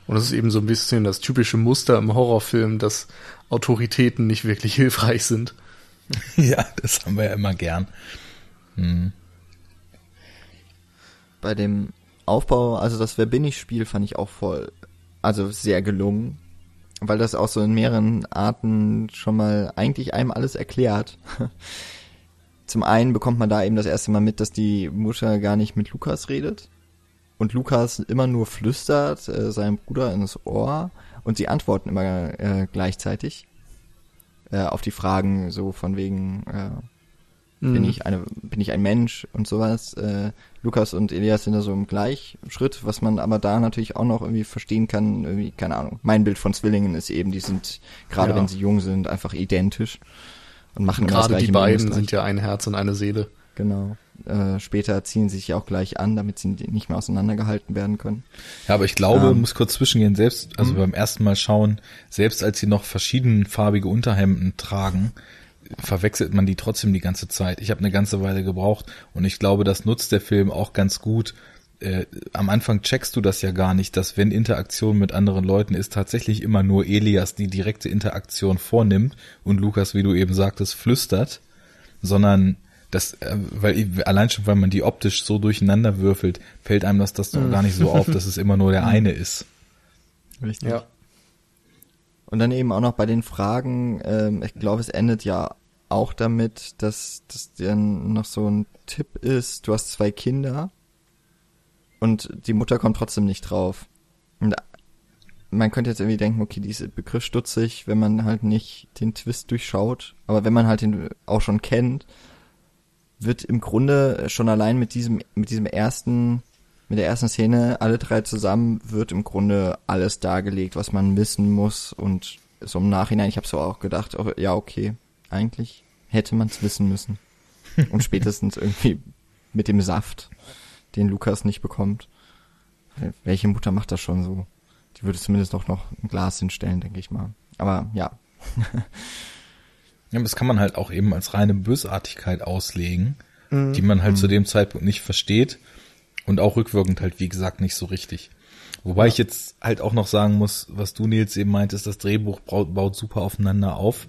Und das ist eben so ein bisschen das typische Muster im Horrorfilm, dass Autoritäten nicht wirklich hilfreich sind. ja, das haben wir ja immer gern. Hm. Bei dem Aufbau, also das Wer bin ich Spiel fand ich auch voll also sehr gelungen, weil das auch so in mehreren Arten schon mal eigentlich einem alles erklärt. Zum einen bekommt man da eben das erste Mal mit, dass die Mutter gar nicht mit Lukas redet und Lukas immer nur flüstert äh, seinem Bruder ins Ohr und sie antworten immer äh, gleichzeitig äh, auf die Fragen so von wegen, äh, mhm. bin ich eine, bin ich ein Mensch und sowas. Äh, Lukas und Elias sind da so im Gleichschritt, was man aber da natürlich auch noch irgendwie verstehen kann, irgendwie, keine Ahnung. Mein Bild von Zwillingen ist eben, die sind, gerade ja. wenn sie jung sind, einfach identisch und machen Gerade die beiden sind ja ein Herz und eine Seele. Genau. Äh, später ziehen sie sich ja auch gleich an, damit sie nicht mehr auseinandergehalten werden können. Ja, aber ich glaube, ähm, muss kurz zwischengehen, selbst, also mhm. beim ersten Mal schauen, selbst als sie noch verschiedenfarbige Unterhemden tragen, verwechselt man die trotzdem die ganze Zeit. Ich habe eine ganze Weile gebraucht und ich glaube, das nutzt der Film auch ganz gut. Äh, am Anfang checkst du das ja gar nicht, dass wenn Interaktion mit anderen Leuten ist, tatsächlich immer nur Elias die direkte Interaktion vornimmt und Lukas, wie du eben sagtest, flüstert, sondern das, äh, weil allein schon, weil man die optisch so durcheinander würfelt, fällt einem das, das doch gar nicht so auf, dass es immer nur der eine ist. Richtig. Ja. Und dann eben auch noch bei den Fragen, ähm, ich glaube, es endet ja auch damit, dass das dann noch so ein Tipp ist, du hast zwei Kinder und die Mutter kommt trotzdem nicht drauf. Und man könnte jetzt irgendwie denken, okay, dieser Begriff stutzig, wenn man halt nicht den Twist durchschaut, aber wenn man halt den auch schon kennt, wird im Grunde schon allein mit diesem, mit diesem ersten, mit der ersten Szene, alle drei zusammen, wird im Grunde alles dargelegt, was man wissen muss. Und so im Nachhinein, ich habe so auch gedacht, oh, ja, okay, eigentlich hätte man es wissen müssen. Und spätestens irgendwie mit dem Saft, den Lukas nicht bekommt. Welche Mutter macht das schon so? Die würde zumindest doch noch ein Glas hinstellen, denke ich mal. Aber ja. Ja, das kann man halt auch eben als reine Bösartigkeit auslegen, mhm. die man halt mhm. zu dem Zeitpunkt nicht versteht und auch rückwirkend halt, wie gesagt, nicht so richtig. Wobei ja. ich jetzt halt auch noch sagen muss, was du Nils eben meintest, das Drehbuch baut super aufeinander auf.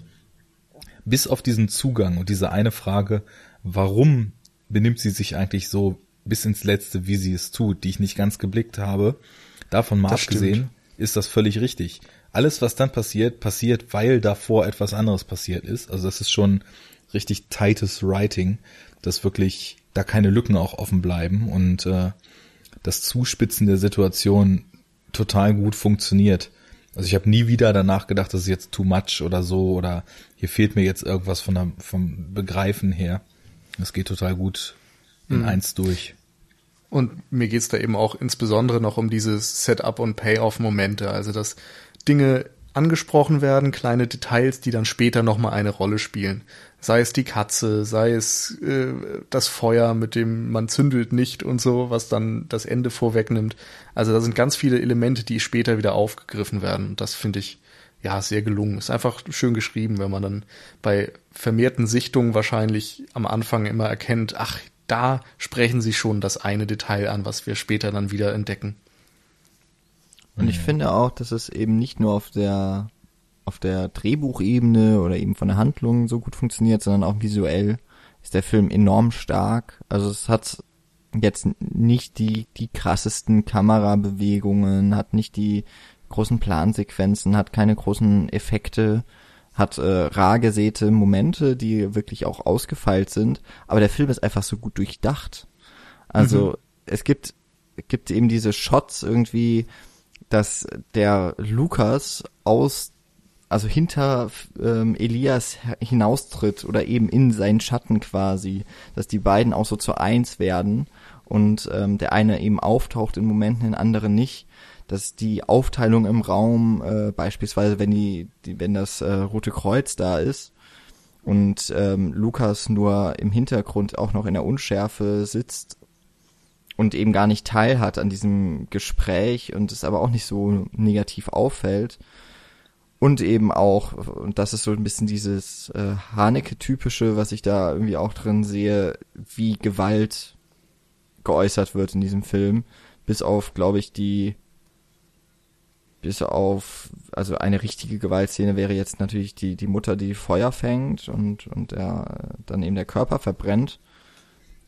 Bis auf diesen Zugang und diese eine Frage, warum benimmt sie sich eigentlich so bis ins Letzte, wie sie es tut, die ich nicht ganz geblickt habe, davon mal das abgesehen, stimmt. ist das völlig richtig alles, was dann passiert, passiert, weil davor etwas anderes passiert ist. Also das ist schon richtig tightes Writing, dass wirklich da keine Lücken auch offen bleiben und äh, das Zuspitzen der Situation total gut funktioniert. Also ich habe nie wieder danach gedacht, das ist jetzt too much oder so oder hier fehlt mir jetzt irgendwas von der, vom Begreifen her. Das geht total gut in mhm. eins durch. Und mir geht's da eben auch insbesondere noch um dieses Setup- und Payoff-Momente. Also dass Dinge angesprochen werden, kleine Details, die dann später nochmal eine Rolle spielen. Sei es die Katze, sei es äh, das Feuer, mit dem man zündelt nicht und so, was dann das Ende vorwegnimmt. Also da sind ganz viele Elemente, die später wieder aufgegriffen werden. Und das finde ich ja sehr gelungen. Ist einfach schön geschrieben, wenn man dann bei vermehrten Sichtungen wahrscheinlich am Anfang immer erkennt, ach, da sprechen sie schon das eine Detail an, was wir später dann wieder entdecken. Und ich finde auch, dass es eben nicht nur auf der auf der Drehbuchebene oder eben von der Handlung so gut funktioniert, sondern auch visuell ist der Film enorm stark. Also es hat jetzt nicht die die krassesten Kamerabewegungen, hat nicht die großen Plansequenzen, hat keine großen Effekte, hat äh, rar gesäte Momente, die wirklich auch ausgefeilt sind, aber der Film ist einfach so gut durchdacht. Also mhm. es gibt gibt eben diese Shots irgendwie, dass der Lukas aus also hinter ähm, Elias hinaustritt oder eben in seinen Schatten quasi, dass die beiden auch so zu eins werden und ähm, der eine eben auftaucht in Momenten, in anderen nicht, dass die Aufteilung im Raum äh, beispielsweise, wenn die, die wenn das äh, Rote Kreuz da ist und ähm, Lukas nur im Hintergrund auch noch in der Unschärfe sitzt und eben gar nicht teilhat an diesem Gespräch und es aber auch nicht so negativ auffällt. Und eben auch, und das ist so ein bisschen dieses äh, Haneke-typische, was ich da irgendwie auch drin sehe, wie Gewalt geäußert wird in diesem Film. Bis auf, glaube ich, die, bis auf, also eine richtige Gewaltszene wäre jetzt natürlich die, die Mutter, die Feuer fängt und, und der, dann eben der Körper verbrennt.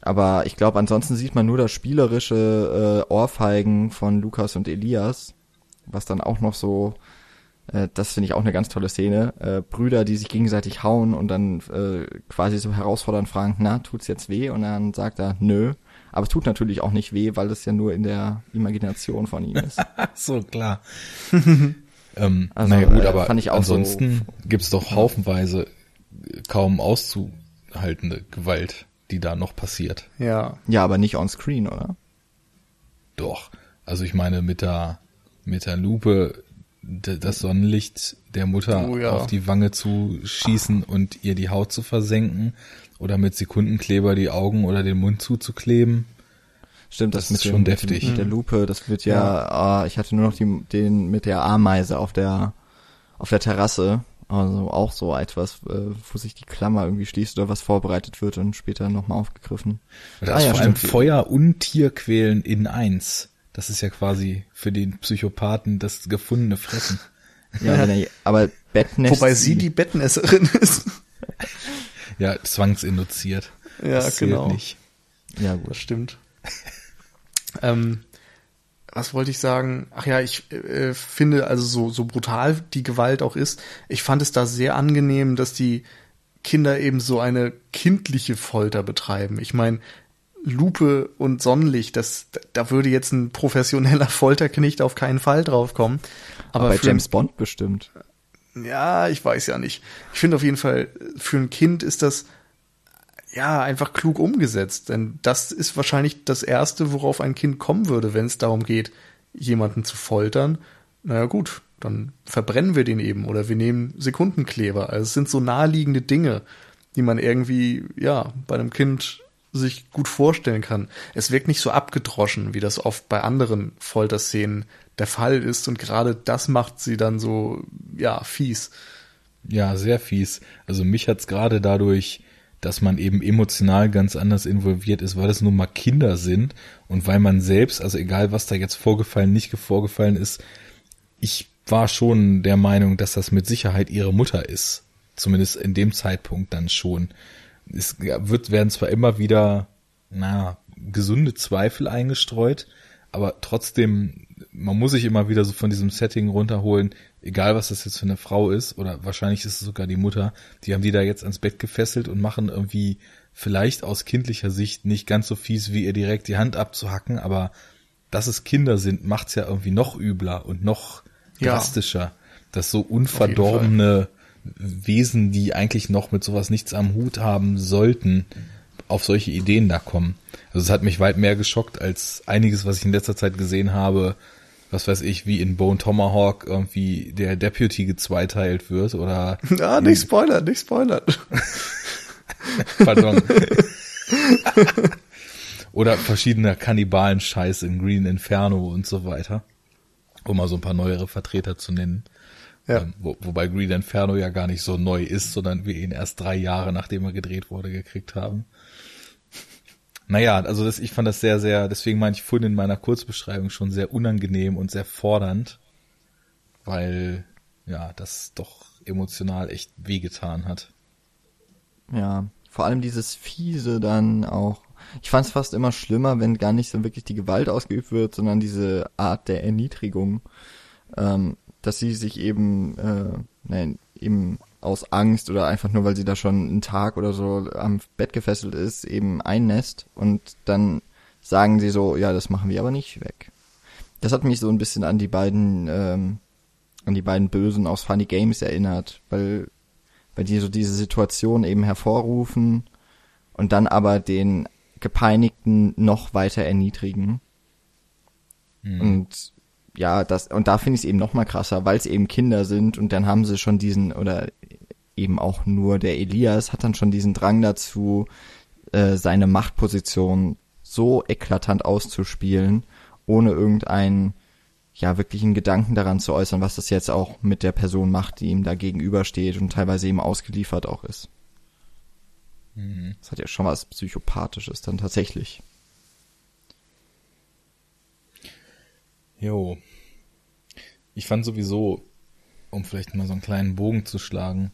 Aber ich glaube, ansonsten sieht man nur das spielerische äh, Ohrfeigen von Lukas und Elias, was dann auch noch so, äh, das finde ich auch eine ganz tolle Szene, äh, Brüder, die sich gegenseitig hauen und dann äh, quasi so herausfordern fragen, na, tut's jetzt weh? Und dann sagt er, nö. Aber es tut natürlich auch nicht weh, weil es ja nur in der Imagination von ihm ist. so, klar. ähm, also, naja gut, äh, aber ansonsten so, gibt's doch haufenweise kaum auszu halt eine Gewalt, die da noch passiert. Ja. Ja, aber nicht on screen, oder? Doch. Also ich meine, mit der, mit der Lupe das Sonnenlicht der Mutter oh, ja. auf die Wange zu schießen und ihr die Haut zu versenken oder mit Sekundenkleber die Augen oder den Mund zuzukleben. Stimmt, das, das ist schon deftig. Mit der Lupe, das wird ja, ja. Oh, ich hatte nur noch die, den mit der Ameise auf der auf der Terrasse, also auch so etwas, äh, wo sich die Klammer irgendwie schließt oder was vorbereitet wird und später nochmal aufgegriffen. Das ah, ist ja, vor allem Feuer und Tierquälen in eins. Das ist ja quasi für den Psychopathen das gefundene Fressen. Ja, er, aber Bettnässer. Wobei sie die Bettnässerin ist. ja, zwangsinduziert. Ja, das genau. Nicht. Ja, gut. Das stimmt. ähm, was wollte ich sagen? Ach ja, ich äh, finde, also so, so brutal die Gewalt auch ist, ich fand es da sehr angenehm, dass die Kinder eben so eine kindliche Folter betreiben. Ich meine, Lupe und Sonnenlicht, das, da würde jetzt ein professioneller Folterknecht auf keinen Fall draufkommen. Aber, Aber bei James Bond bestimmt. Ja, ich weiß ja nicht. Ich finde auf jeden Fall, für ein Kind ist das ja, einfach klug umgesetzt. Denn das ist wahrscheinlich das Erste, worauf ein Kind kommen würde, wenn es darum geht, jemanden zu foltern. Naja gut, dann verbrennen wir den eben oder wir nehmen Sekundenkleber. Also es sind so naheliegende Dinge, die man irgendwie, ja, bei einem Kind sich gut vorstellen kann. Es wirkt nicht so abgedroschen, wie das oft bei anderen Folterszenen der Fall ist. Und gerade das macht sie dann so, ja, fies. Ja, sehr fies. Also mich hat's gerade dadurch dass man eben emotional ganz anders involviert ist, weil es nun mal Kinder sind und weil man selbst, also egal was da jetzt vorgefallen, nicht vorgefallen ist, ich war schon der Meinung, dass das mit Sicherheit ihre Mutter ist. Zumindest in dem Zeitpunkt dann schon. Es wird, werden zwar immer wieder, na, gesunde Zweifel eingestreut, aber trotzdem, man muss sich immer wieder so von diesem Setting runterholen, egal was das jetzt für eine Frau ist, oder wahrscheinlich ist es sogar die Mutter, die haben die da jetzt ans Bett gefesselt und machen irgendwie vielleicht aus kindlicher Sicht nicht ganz so fies, wie ihr direkt die Hand abzuhacken, aber dass es Kinder sind, macht's ja irgendwie noch übler und noch drastischer. Ja. Dass so unverdorbene Wesen, die eigentlich noch mit sowas nichts am Hut haben sollten, auf solche Ideen da kommen. Also es hat mich weit mehr geschockt als einiges, was ich in letzter Zeit gesehen habe, was weiß ich, wie in Bone Tomahawk irgendwie der Deputy gezweiteilt wird oder. Ah, nicht spoilern, nicht spoilern. Pardon. oder verschiedener Kannibalen-Scheiß in Green Inferno und so weiter. Um mal so ein paar neuere Vertreter zu nennen. Ja. Ähm, wo, wobei Green Inferno ja gar nicht so neu ist, sondern wir ihn erst drei Jahre nachdem er gedreht wurde gekriegt haben. Naja, also das, ich fand das sehr, sehr, deswegen meine ich vorhin in meiner Kurzbeschreibung schon sehr unangenehm und sehr fordernd, weil ja, das doch emotional echt wehgetan hat. Ja, vor allem dieses Fiese dann auch. Ich fand es fast immer schlimmer, wenn gar nicht so wirklich die Gewalt ausgeübt wird, sondern diese Art der Erniedrigung, ähm, dass sie sich eben, äh, nein, eben aus Angst oder einfach nur, weil sie da schon einen Tag oder so am Bett gefesselt ist, eben einnässt und dann sagen sie so, ja, das machen wir aber nicht weg. Das hat mich so ein bisschen an die beiden, ähm, an die beiden Bösen aus Funny Games erinnert, weil, weil die so diese Situation eben hervorrufen und dann aber den Gepeinigten noch weiter erniedrigen. Mhm. Und ja, das, und da finde ich es eben noch mal krasser, weil es eben Kinder sind und dann haben sie schon diesen, oder eben auch nur der Elias hat dann schon diesen Drang dazu, äh, seine Machtposition so eklatant auszuspielen, ohne irgendeinen, ja, wirklichen Gedanken daran zu äußern, was das jetzt auch mit der Person macht, die ihm da gegenübersteht und teilweise eben ausgeliefert auch ist. Mhm. Das hat ja schon was Psychopathisches dann tatsächlich. Jo. Ich fand sowieso, um vielleicht mal so einen kleinen Bogen zu schlagen,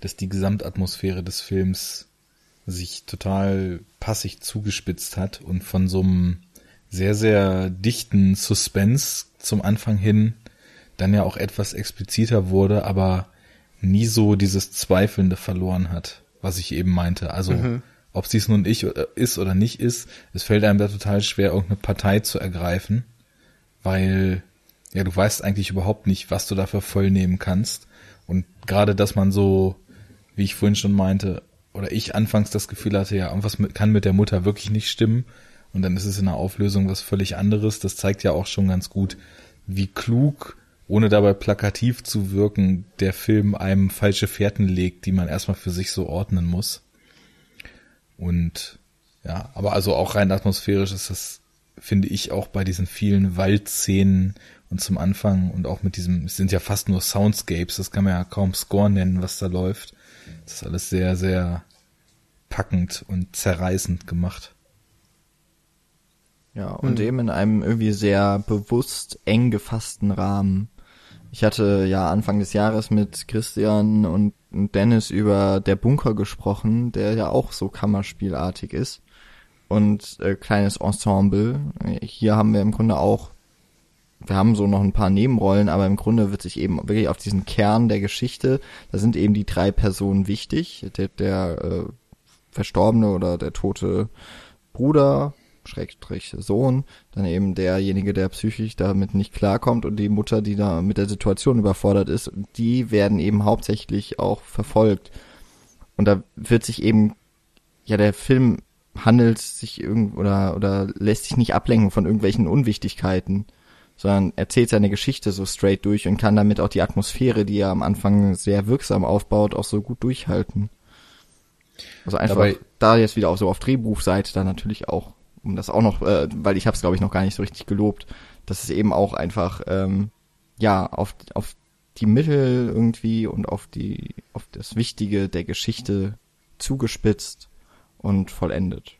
dass die Gesamtatmosphäre des Films sich total passig zugespitzt hat und von so einem sehr, sehr dichten Suspense zum Anfang hin dann ja auch etwas expliziter wurde, aber nie so dieses Zweifelnde verloren hat, was ich eben meinte. Also, mhm. ob sie es nun ich ist oder nicht ist, es fällt einem da total schwer, irgendeine Partei zu ergreifen weil ja, du weißt eigentlich überhaupt nicht, was du dafür voll nehmen kannst. Und gerade, dass man so, wie ich vorhin schon meinte, oder ich anfangs das Gefühl hatte, ja, irgendwas mit, kann mit der Mutter wirklich nicht stimmen. Und dann ist es in der Auflösung was völlig anderes. Das zeigt ja auch schon ganz gut, wie klug, ohne dabei plakativ zu wirken, der Film einem falsche Fährten legt, die man erstmal für sich so ordnen muss. Und ja, aber also auch rein atmosphärisch ist das, finde ich, auch bei diesen vielen Waldszenen und zum Anfang und auch mit diesem, es sind ja fast nur Soundscapes, das kann man ja kaum Score nennen, was da läuft. Das ist alles sehr, sehr packend und zerreißend gemacht. Ja, und mhm. eben in einem irgendwie sehr bewusst eng gefassten Rahmen. Ich hatte ja Anfang des Jahres mit Christian und Dennis über Der Bunker gesprochen, der ja auch so Kammerspielartig ist. Und äh, kleines Ensemble. Hier haben wir im Grunde auch, wir haben so noch ein paar Nebenrollen, aber im Grunde wird sich eben wirklich auf diesen Kern der Geschichte, da sind eben die drei Personen wichtig. Der, der äh, verstorbene oder der tote Bruder, Schrägstrich Sohn, dann eben derjenige, der psychisch damit nicht klarkommt und die Mutter, die da mit der Situation überfordert ist, die werden eben hauptsächlich auch verfolgt. Und da wird sich eben, ja, der Film handelt sich irgend oder, oder lässt sich nicht ablenken von irgendwelchen Unwichtigkeiten, sondern erzählt seine Geschichte so straight durch und kann damit auch die Atmosphäre, die er am Anfang sehr wirksam aufbaut, auch so gut durchhalten. Also einfach Dabei, da jetzt wieder auch so auf Drehbuchseite dann natürlich auch um das auch noch, äh, weil ich habe es glaube ich noch gar nicht so richtig gelobt, dass es eben auch einfach ähm, ja auf auf die Mittel irgendwie und auf die auf das Wichtige der Geschichte zugespitzt und vollendet.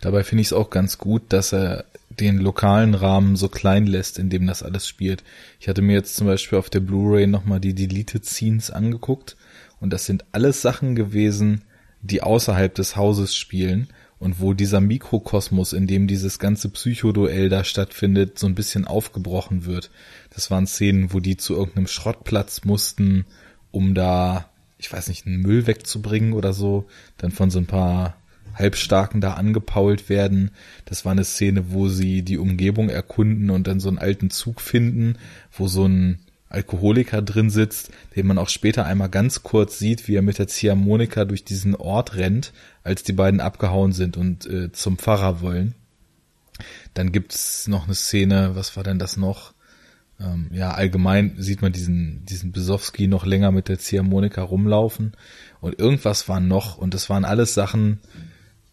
Dabei finde ich es auch ganz gut, dass er den lokalen Rahmen so klein lässt, in dem das alles spielt. Ich hatte mir jetzt zum Beispiel auf der Blu-ray nochmal die Deleted Scenes angeguckt und das sind alles Sachen gewesen, die außerhalb des Hauses spielen und wo dieser Mikrokosmos, in dem dieses ganze Psychoduell da stattfindet, so ein bisschen aufgebrochen wird. Das waren Szenen, wo die zu irgendeinem Schrottplatz mussten, um da, ich weiß nicht, einen Müll wegzubringen oder so, dann von so ein paar Halbstarken da angepault werden. Das war eine Szene, wo sie die Umgebung erkunden und dann so einen alten Zug finden, wo so ein Alkoholiker drin sitzt, den man auch später einmal ganz kurz sieht, wie er mit der Ziehharmonika durch diesen Ort rennt, als die beiden abgehauen sind und äh, zum Pfarrer wollen. Dann gibt's noch eine Szene, was war denn das noch? Ähm, ja, allgemein sieht man diesen, diesen Besowski noch länger mit der Ziehharmonika rumlaufen und irgendwas war noch und das waren alles Sachen,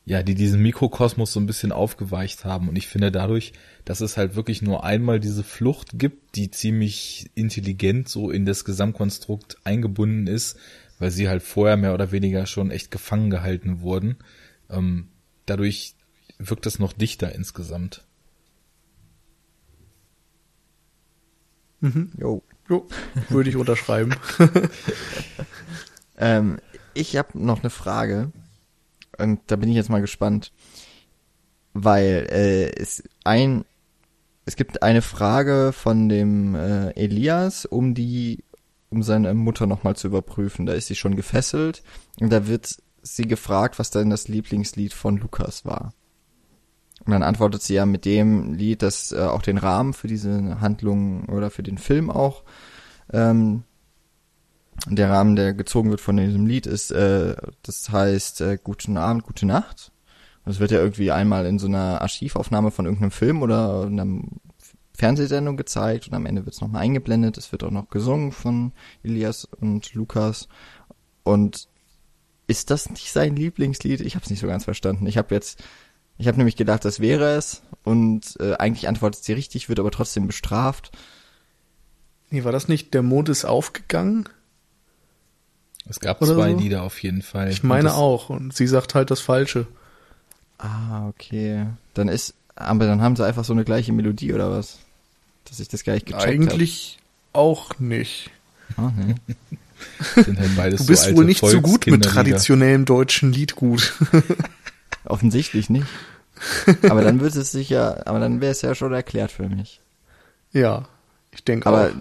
ja, die diesen Mikrokosmos so ein bisschen aufgeweicht haben. Und ich finde dadurch, dass es halt wirklich nur einmal diese Flucht gibt, die ziemlich intelligent so in das Gesamtkonstrukt eingebunden ist, weil sie halt vorher mehr oder weniger schon echt gefangen gehalten wurden. Ähm, dadurch wirkt das noch dichter insgesamt. Mhm. Jo. jo. Würde ich unterschreiben. ähm, ich habe noch eine Frage und da bin ich jetzt mal gespannt, weil äh, es ein es gibt eine Frage von dem äh, Elias, um die um seine Mutter nochmal zu überprüfen. Da ist sie schon gefesselt und da wird sie gefragt, was denn das Lieblingslied von Lukas war. Und dann antwortet sie ja mit dem Lied, das äh, auch den Rahmen für diese Handlung oder für den Film auch ähm, der Rahmen, der gezogen wird von diesem Lied, ist, äh, das heißt äh, Guten Abend, Gute Nacht. Und es wird ja irgendwie einmal in so einer Archivaufnahme von irgendeinem Film oder einer Fernsehsendung gezeigt und am Ende wird es nochmal eingeblendet. Es wird auch noch gesungen von Elias und Lukas. Und ist das nicht sein Lieblingslied? Ich habe es nicht so ganz verstanden. Ich habe jetzt, ich habe nämlich gedacht, das wäre es und äh, eigentlich antwortet sie richtig, wird aber trotzdem bestraft. Nee, war das nicht Der Mond ist aufgegangen? Es gab Oder zwei so? Lieder auf jeden Fall. Ich meine und auch. Und sie sagt halt das Falsche. Ah, okay. Dann ist, aber dann haben sie einfach so eine gleiche Melodie oder was? Dass ich das gar nicht gecheckt Eigentlich hab. auch nicht. Ah, nee. Sind halt beides du bist so wohl nicht so gut mit traditionellem deutschen Liedgut. Offensichtlich nicht. Aber dann wird es sicher, aber dann wäre es ja schon erklärt für mich. Ja, ich denke auch. Aber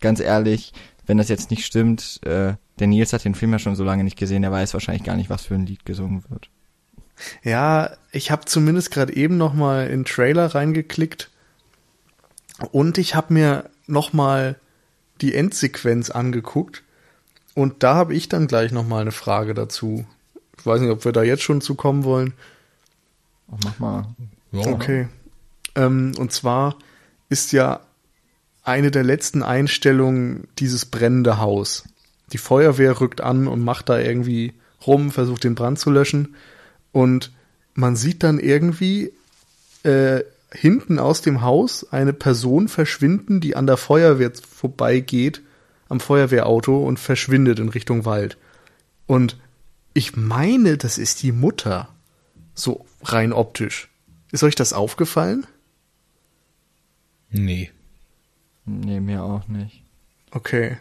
ganz ehrlich, wenn das jetzt nicht stimmt, äh, der Nils hat den Film ja schon so lange nicht gesehen, der weiß wahrscheinlich gar nicht, was für ein Lied gesungen wird. Ja, ich habe zumindest gerade eben noch mal in Trailer reingeklickt und ich habe mir noch mal die Endsequenz angeguckt und da habe ich dann gleich noch mal eine Frage dazu. Ich weiß nicht, ob wir da jetzt schon zu kommen wollen. Ach, mach mal. Ja. Okay. Ähm, und zwar ist ja eine der letzten Einstellungen dieses brennende Haus. Die Feuerwehr rückt an und macht da irgendwie rum, versucht den Brand zu löschen. Und man sieht dann irgendwie äh, hinten aus dem Haus eine Person verschwinden, die an der Feuerwehr vorbeigeht, am Feuerwehrauto und verschwindet in Richtung Wald. Und ich meine, das ist die Mutter. So rein optisch. Ist euch das aufgefallen? Nee. Nee, mir auch nicht. Okay.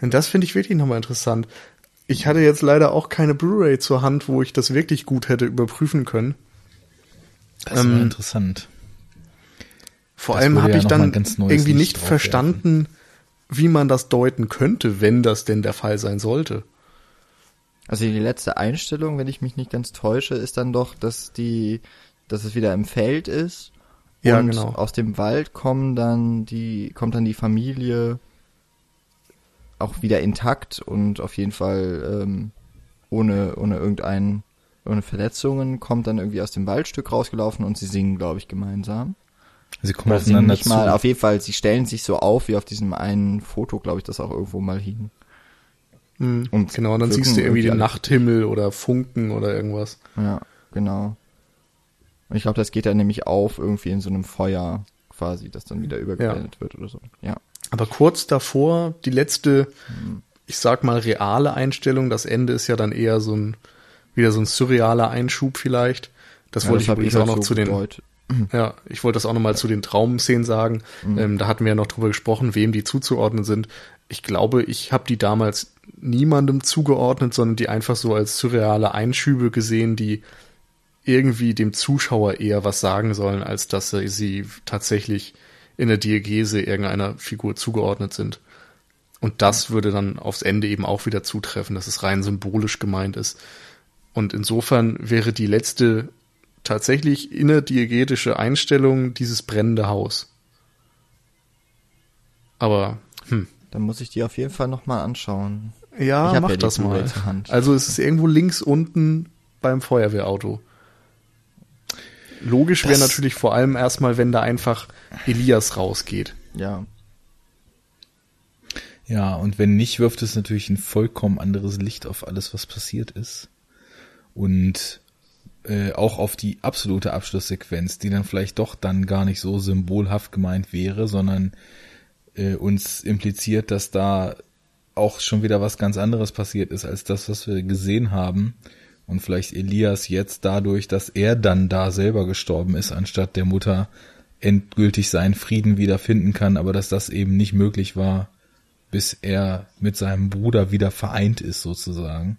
Und das finde ich wirklich nochmal interessant. Ich hatte jetzt leider auch keine Blu-ray zur Hand, wo ich das wirklich gut hätte überprüfen können. Das ist ähm, interessant. Vor das allem habe ja ich dann irgendwie nicht verstanden, wie man das deuten könnte, wenn das denn der Fall sein sollte. Also die letzte Einstellung, wenn ich mich nicht ganz täusche, ist dann doch, dass die, dass es wieder im Feld ist. Ja, und genau. aus dem Wald kommen dann die, kommt dann die Familie auch wieder intakt und auf jeden Fall ähm, ohne, ohne irgendeinen, ohne Verletzungen, kommt dann irgendwie aus dem Waldstück rausgelaufen und sie singen, glaube ich, gemeinsam. Sie kommen aufeinander nicht mal, auf jeden Fall, sie stellen sich so auf, wie auf diesem einen Foto, glaube ich, das auch irgendwo mal hing. Mhm, und genau, dann siehst du irgendwie den Nachthimmel oder Funken oder irgendwas. Ja, genau. Und ich glaube, das geht dann nämlich auf irgendwie in so einem Feuer quasi, das dann wieder übergeblendet ja. wird oder so. Ja. Aber kurz davor, die letzte, ich sag mal, reale Einstellung, das Ende ist ja dann eher so ein, wieder so ein surrealer Einschub vielleicht. Das ja, wollte das ich übrigens auch noch so zu den, ja, ich wollte das auch noch mal zu den Traumszenen sagen. Mhm. Ähm, da hatten wir ja noch drüber gesprochen, wem die zuzuordnen sind. Ich glaube, ich habe die damals niemandem zugeordnet, sondern die einfach so als surreale Einschübe gesehen, die irgendwie dem Zuschauer eher was sagen sollen, als dass sie tatsächlich in der Diegese irgendeiner Figur zugeordnet sind. Und das würde dann aufs Ende eben auch wieder zutreffen, dass es rein symbolisch gemeint ist. Und insofern wäre die letzte tatsächlich innerdiegetische Einstellung dieses brennende Haus. Aber, hm. Dann muss ich die auf jeden Fall nochmal anschauen. Ja, mach ja das mal. Also es ist irgendwo links unten beim Feuerwehrauto. Logisch wäre natürlich vor allem erstmal, wenn da einfach Elias rausgeht. Ja. Ja, und wenn nicht, wirft es natürlich ein vollkommen anderes Licht auf alles, was passiert ist. Und äh, auch auf die absolute Abschlusssequenz, die dann vielleicht doch dann gar nicht so symbolhaft gemeint wäre, sondern äh, uns impliziert, dass da auch schon wieder was ganz anderes passiert ist als das, was wir gesehen haben und vielleicht Elias jetzt dadurch, dass er dann da selber gestorben ist, anstatt der Mutter endgültig seinen Frieden wiederfinden kann, aber dass das eben nicht möglich war, bis er mit seinem Bruder wieder vereint ist sozusagen.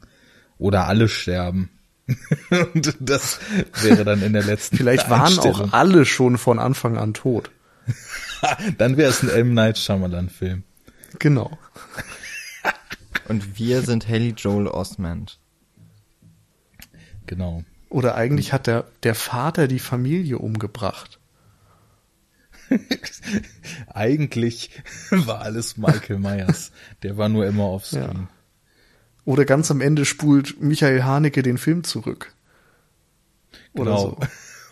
Oder alle sterben. und das wäre dann in der letzten Vielleicht waren auch alle schon von Anfang an tot. dann wäre es ein M. Night Shyamalan Film. Genau. Und wir sind Haley Joel Osment. Genau. Oder eigentlich hat der, der Vater die Familie umgebracht. eigentlich war alles Michael Myers. Der war nur immer auf Screen. Ja. Oder ganz am Ende spult Michael Haneke den Film zurück. Oder genau. so.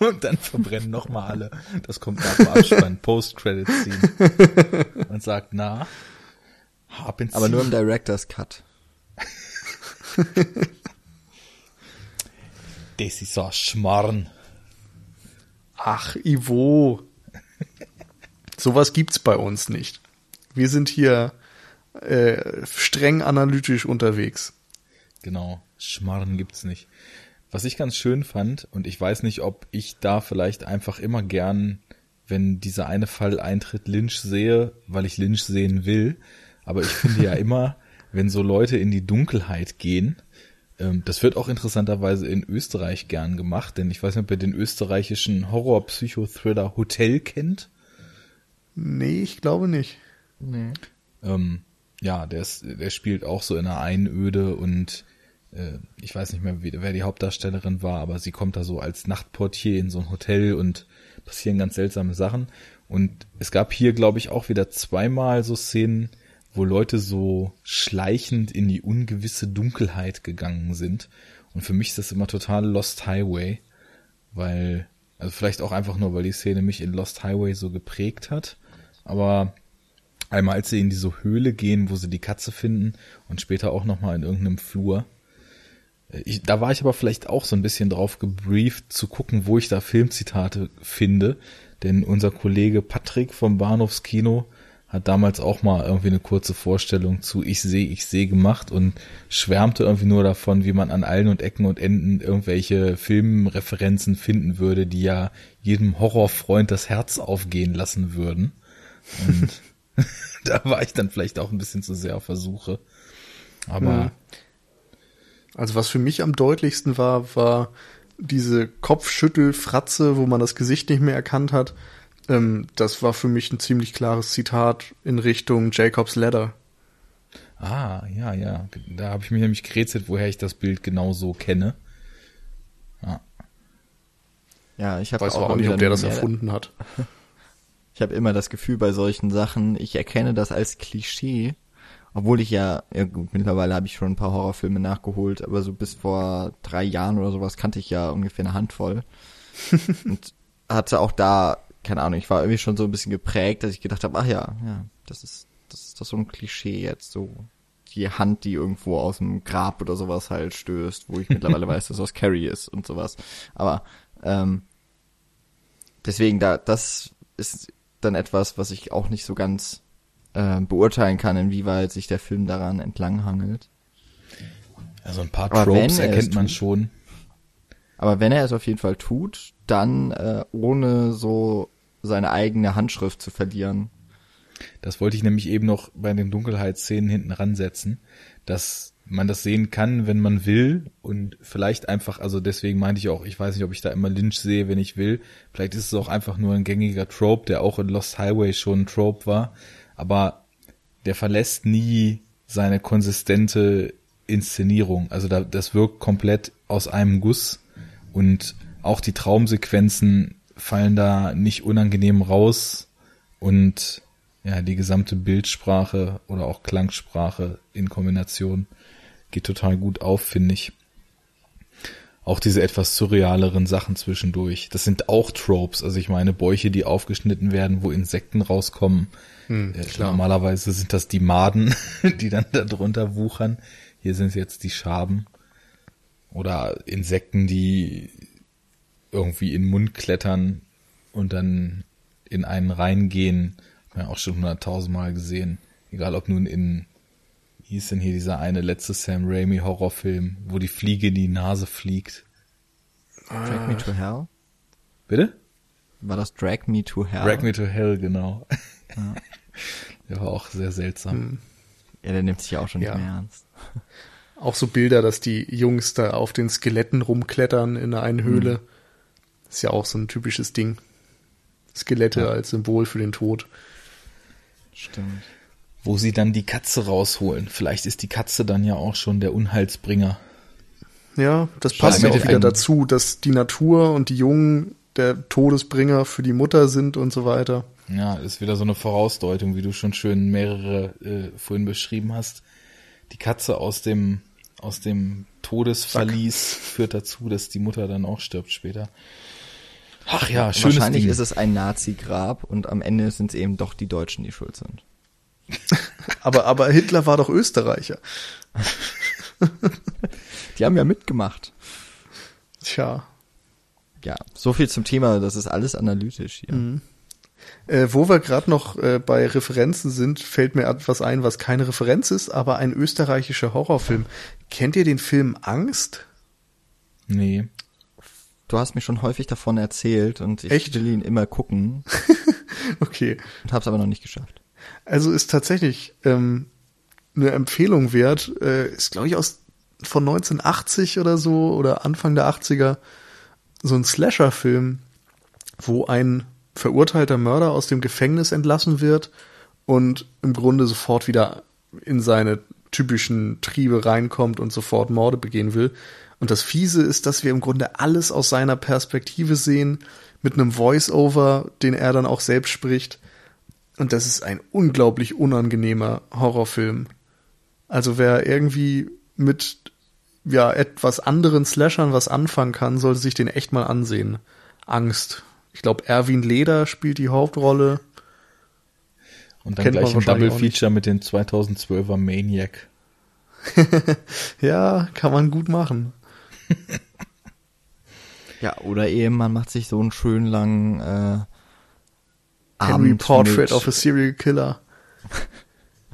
Und dann verbrennen nochmal alle. Das kommt nach dem Abspann, Post-Credit-Scene. Und sagt, na, haben Sie. Aber nur im Director's Cut. das ist ein Schmarrn. Ach, Ivo. Sowas gibt's bei uns nicht. Wir sind hier äh, streng analytisch unterwegs. Genau, Schmarren gibt's nicht. Was ich ganz schön fand, und ich weiß nicht, ob ich da vielleicht einfach immer gern, wenn dieser eine Fall eintritt, Lynch sehe, weil ich Lynch sehen will. Aber ich finde ja immer, wenn so Leute in die Dunkelheit gehen, ähm, das wird auch interessanterweise in Österreich gern gemacht, denn ich weiß nicht, ob ihr den österreichischen Horror-Psychothriller Hotel kennt. Nee, ich glaube nicht. Nee. Ähm, ja, der, ist, der spielt auch so in einer Einöde und äh, ich weiß nicht mehr, wer die Hauptdarstellerin war, aber sie kommt da so als Nachtportier in so ein Hotel und passieren ganz seltsame Sachen. Und es gab hier, glaube ich, auch wieder zweimal so Szenen, wo Leute so schleichend in die ungewisse Dunkelheit gegangen sind. Und für mich ist das immer total Lost Highway, weil, also vielleicht auch einfach nur, weil die Szene mich in Lost Highway so geprägt hat. Aber einmal als sie in diese Höhle gehen, wo sie die Katze finden und später auch nochmal in irgendeinem Flur. Ich, da war ich aber vielleicht auch so ein bisschen drauf gebrieft, zu gucken, wo ich da Filmzitate finde. Denn unser Kollege Patrick vom Bahnhofskino hat damals auch mal irgendwie eine kurze Vorstellung zu Ich sehe, ich sehe gemacht und schwärmte irgendwie nur davon, wie man an allen und Ecken und Enden irgendwelche Filmreferenzen finden würde, die ja jedem Horrorfreund das Herz aufgehen lassen würden. Und da war ich dann vielleicht auch ein bisschen zu sehr auf Versuche. Aber. Hm. Also was für mich am deutlichsten war, war diese Kopfschüttelfratze, wo man das Gesicht nicht mehr erkannt hat. Ähm, das war für mich ein ziemlich klares Zitat in Richtung Jacobs Ladder. Ah, ja, ja. Da habe ich mich nämlich gerätselt, woher ich das Bild genau so kenne. Ja. Ja, ich habe auch, auch nicht, ob der das erfunden hat. Ich habe immer das Gefühl bei solchen Sachen, ich erkenne das als Klischee, obwohl ich ja, ja gut, mittlerweile habe ich schon ein paar Horrorfilme nachgeholt, aber so bis vor drei Jahren oder sowas kannte ich ja ungefähr eine Handvoll. und hatte auch da keine Ahnung, ich war irgendwie schon so ein bisschen geprägt, dass ich gedacht habe, ach ja, ja, das ist, das ist doch so ein Klischee jetzt, so die Hand, die irgendwo aus dem Grab oder sowas halt stößt, wo ich mittlerweile weiß, dass das Carrie ist und sowas. Aber ähm, deswegen, da, das ist dann etwas, was ich auch nicht so ganz äh, beurteilen kann, inwieweit sich der Film daran entlanghangelt. Also ein paar Aber Tropes erkennt man schon. Aber wenn er es auf jeden Fall tut, dann äh, ohne so seine eigene Handschrift zu verlieren. Das wollte ich nämlich eben noch bei den Dunkelheitsszenen hinten ransetzen, dass man das sehen kann, wenn man will und vielleicht einfach, also deswegen meinte ich auch, ich weiß nicht, ob ich da immer Lynch sehe, wenn ich will. Vielleicht ist es auch einfach nur ein gängiger Trope, der auch in Lost Highway schon ein Trope war, aber der verlässt nie seine konsistente Inszenierung. Also da, das wirkt komplett aus einem Guss und auch die Traumsequenzen fallen da nicht unangenehm raus und ja, die gesamte Bildsprache oder auch Klangsprache in Kombination geht total gut auf, finde ich. Auch diese etwas surrealeren Sachen zwischendurch. Das sind auch Tropes. Also ich meine, Bäuche, die aufgeschnitten werden, wo Insekten rauskommen. Hm, äh, normalerweise sind das die Maden, die dann da drunter wuchern. Hier sind es jetzt die Schaben. Oder Insekten, die irgendwie in den Mund klettern und dann in einen reingehen. Haben wir auch schon hunderttausendmal gesehen. Egal ob nun in, wie hieß denn hier dieser eine letzte Sam Raimi Horrorfilm, wo die Fliege in die Nase fliegt. Drag Me to Hell? Bitte? War das Drag Me to Hell? Drag Me to Hell, genau. Ja. Der war auch sehr seltsam. Hm. Ja, der nimmt sich ja auch schon ja. nicht mehr ernst. Auch so Bilder, dass die Jungs da auf den Skeletten rumklettern in einer Höhle. Hm. Ist ja auch so ein typisches Ding. Skelette ja. als Symbol für den Tod. Stimmt. Wo sie dann die Katze rausholen. Vielleicht ist die Katze dann ja auch schon der Unheilsbringer. Ja, das passt ja auch wieder dazu, dass die Natur und die Jungen der Todesbringer für die Mutter sind und so weiter. Ja, ist wieder so eine Vorausdeutung, wie du schon schön mehrere äh, vorhin beschrieben hast. Die Katze aus dem aus dem Todesverlies Sack. führt dazu, dass die Mutter dann auch stirbt später. Ach ja, schönes Wahrscheinlich Ding. ist es ein Nazi-Grab und am Ende sind es eben doch die Deutschen, die schuld sind. aber, aber Hitler war doch Österreicher. die haben ja mitgemacht. Tja. Ja, so viel zum Thema, das ist alles analytisch hier. Mhm. Äh, wo wir gerade noch äh, bei Referenzen sind, fällt mir etwas ein, was keine Referenz ist, aber ein österreichischer Horrorfilm. Kennt ihr den Film Angst? Nee. Du hast mir schon häufig davon erzählt und ich Echt? will ihn immer gucken. okay. Und hab's aber noch nicht geschafft. Also ist tatsächlich ähm, eine Empfehlung wert. Äh, ist, glaube ich, aus von 1980 oder so oder Anfang der 80er so ein Slasher-Film, wo ein verurteilter Mörder aus dem Gefängnis entlassen wird und im Grunde sofort wieder in seine typischen Triebe reinkommt und sofort Morde begehen will. Und das Fiese ist, dass wir im Grunde alles aus seiner Perspektive sehen, mit einem Voice-Over, den er dann auch selbst spricht. Und das ist ein unglaublich unangenehmer Horrorfilm. Also wer irgendwie mit ja etwas anderen Slashern was anfangen kann, sollte sich den echt mal ansehen. Angst. Ich glaube, Erwin Leder spielt die Hauptrolle. Und dann Kennt gleich ein Double Feature mit dem 2012er Maniac. ja, kann man gut machen. ja, oder eben man macht sich so einen schönen langen äh, Henry Portrait of a Serial Killer.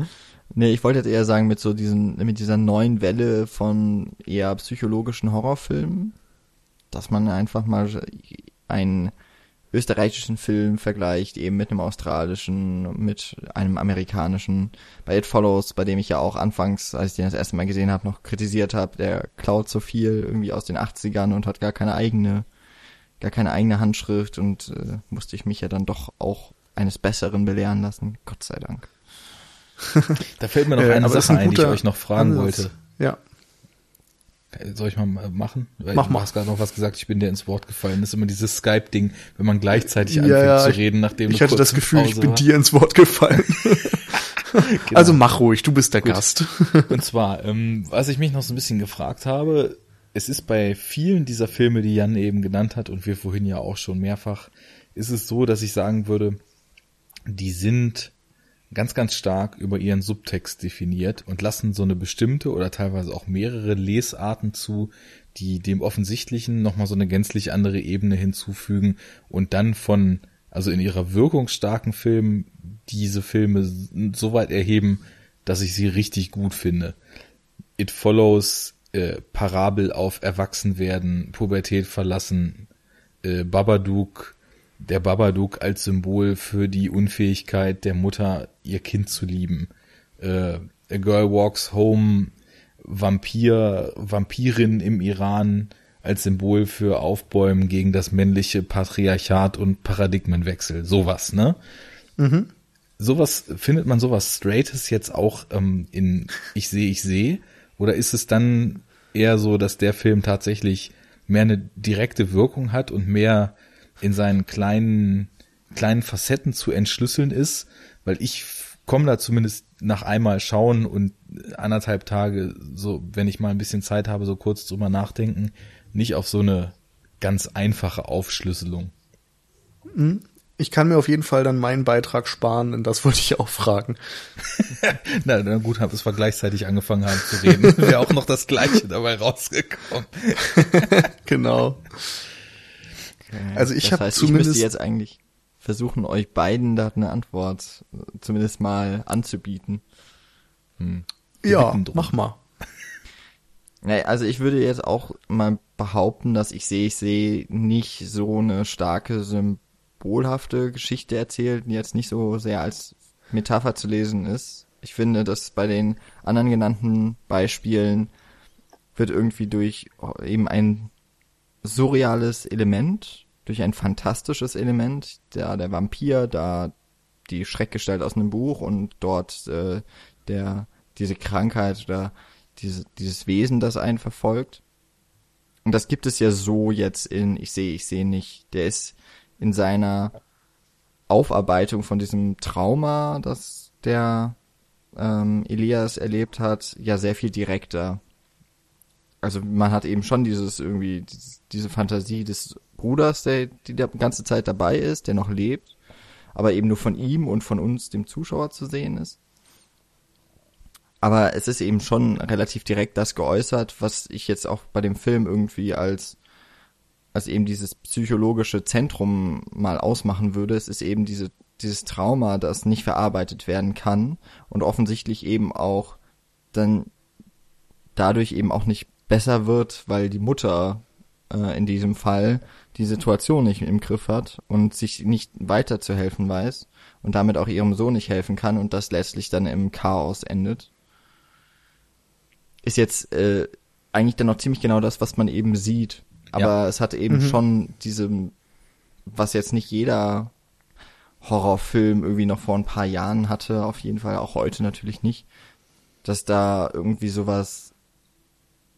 nee, ich wollte jetzt eher sagen mit so diesen, mit dieser neuen Welle von eher psychologischen Horrorfilmen, dass man einfach mal einen österreichischen Film vergleicht, eben mit einem australischen, mit einem amerikanischen. Bei It Follows, bei dem ich ja auch anfangs, als ich den das erste Mal gesehen habe, noch kritisiert habe, der klaut so viel irgendwie aus den 80ern und hat gar keine eigene, gar keine eigene Handschrift und äh, musste ich mich ja dann doch auch eines Besseren belehren lassen. Gott sei Dank. da fällt mir noch äh, eine Sache ein, ein die ich euch noch fragen Ansatz. wollte. Ja. Soll ich mal machen? Weil Mach mal. Du hast gerade noch was gesagt, ich bin dir ins Wort gefallen. Das ist immer dieses Skype-Ding, wenn man gleichzeitig anfängt ja, zu reden, nachdem Ich hatte das Gefühl, Pause ich bin war. dir ins Wort gefallen. genau. Also mach ruhig, du bist der Gut. Gast. Und zwar, ähm, was ich mich noch so ein bisschen gefragt habe, es ist bei vielen dieser Filme, die Jan eben genannt hat und wir vorhin ja auch schon mehrfach, ist es so, dass ich sagen würde, die sind ganz, ganz stark über ihren Subtext definiert und lassen so eine bestimmte oder teilweise auch mehrere Lesarten zu, die dem Offensichtlichen nochmal so eine gänzlich andere Ebene hinzufügen und dann von, also in ihrer wirkungsstarken Filmen, diese Filme so weit erheben, dass ich sie richtig gut finde. It Follows, äh, Parabel auf Erwachsenwerden, Pubertät verlassen, äh, Babadook, der Babadook als Symbol für die Unfähigkeit der Mutter, ihr Kind zu lieben. Äh, A Girl Walks Home, Vampir, Vampirin im Iran als Symbol für Aufbäumen gegen das männliche Patriarchat und Paradigmenwechsel. Sowas, ne? Mhm. Sowas, findet man sowas Straightes jetzt auch ähm, in Ich sehe, ich sehe? Oder ist es dann eher so, dass der Film tatsächlich mehr eine direkte Wirkung hat und mehr in seinen kleinen, kleinen Facetten zu entschlüsseln ist, weil ich komme da zumindest nach einmal schauen und anderthalb Tage, so, wenn ich mal ein bisschen Zeit habe, so kurz drüber nachdenken, nicht auf so eine ganz einfache Aufschlüsselung. Hm? Ich kann mir auf jeden Fall dann meinen Beitrag sparen, denn das wollte ich auch fragen. na, na gut, dass wir gleichzeitig angefangen haben zu reden. Wäre auch noch das Gleiche dabei rausgekommen. genau. Also ich habe zumindest ich müsste jetzt eigentlich versuchen, euch beiden da eine Antwort zumindest mal anzubieten. Hm. Ja, mach mal. Nee, also ich würde jetzt auch mal behaupten, dass ich sehe, ich sehe nicht so eine starke symbolhafte Geschichte erzählt, die jetzt nicht so sehr als Metapher zu lesen ist. Ich finde, dass bei den anderen genannten Beispielen wird irgendwie durch eben ein surreales Element, durch ein fantastisches Element, da der Vampir, da die Schreckgestalt aus einem Buch und dort äh, der diese Krankheit oder diese, dieses Wesen, das einen verfolgt. Und das gibt es ja so jetzt in Ich sehe, ich sehe nicht. Der ist in seiner Aufarbeitung von diesem Trauma, das der ähm, Elias erlebt hat, ja sehr viel direkter also man hat eben schon dieses irgendwie diese Fantasie des Bruders, der die die ganze Zeit dabei ist, der noch lebt, aber eben nur von ihm und von uns dem Zuschauer zu sehen ist. Aber es ist eben schon relativ direkt das geäußert, was ich jetzt auch bei dem Film irgendwie als als eben dieses psychologische Zentrum mal ausmachen würde. Es ist eben diese dieses Trauma, das nicht verarbeitet werden kann und offensichtlich eben auch dann dadurch eben auch nicht besser wird, weil die Mutter äh, in diesem Fall die Situation nicht im Griff hat und sich nicht weiterzuhelfen weiß und damit auch ihrem Sohn nicht helfen kann und das letztlich dann im Chaos endet. Ist jetzt äh, eigentlich dann noch ziemlich genau das, was man eben sieht. Aber ja. es hat eben mhm. schon diese, was jetzt nicht jeder Horrorfilm irgendwie noch vor ein paar Jahren hatte, auf jeden Fall auch heute natürlich nicht, dass da irgendwie sowas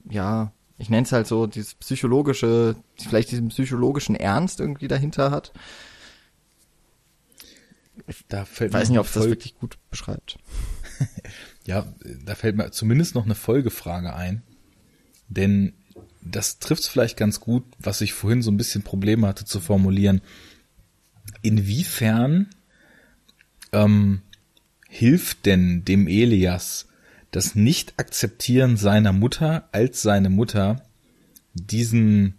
ja, ich nenne es halt so, dieses psychologische, vielleicht diesen psychologischen Ernst irgendwie dahinter hat. da fällt weiß nicht, ob das wirklich gut beschreibt. ja, da fällt mir zumindest noch eine Folgefrage ein. Denn das trifft es vielleicht ganz gut, was ich vorhin so ein bisschen Probleme hatte zu formulieren. Inwiefern ähm, hilft denn dem Elias das Nicht-Akzeptieren seiner Mutter als seine Mutter diesen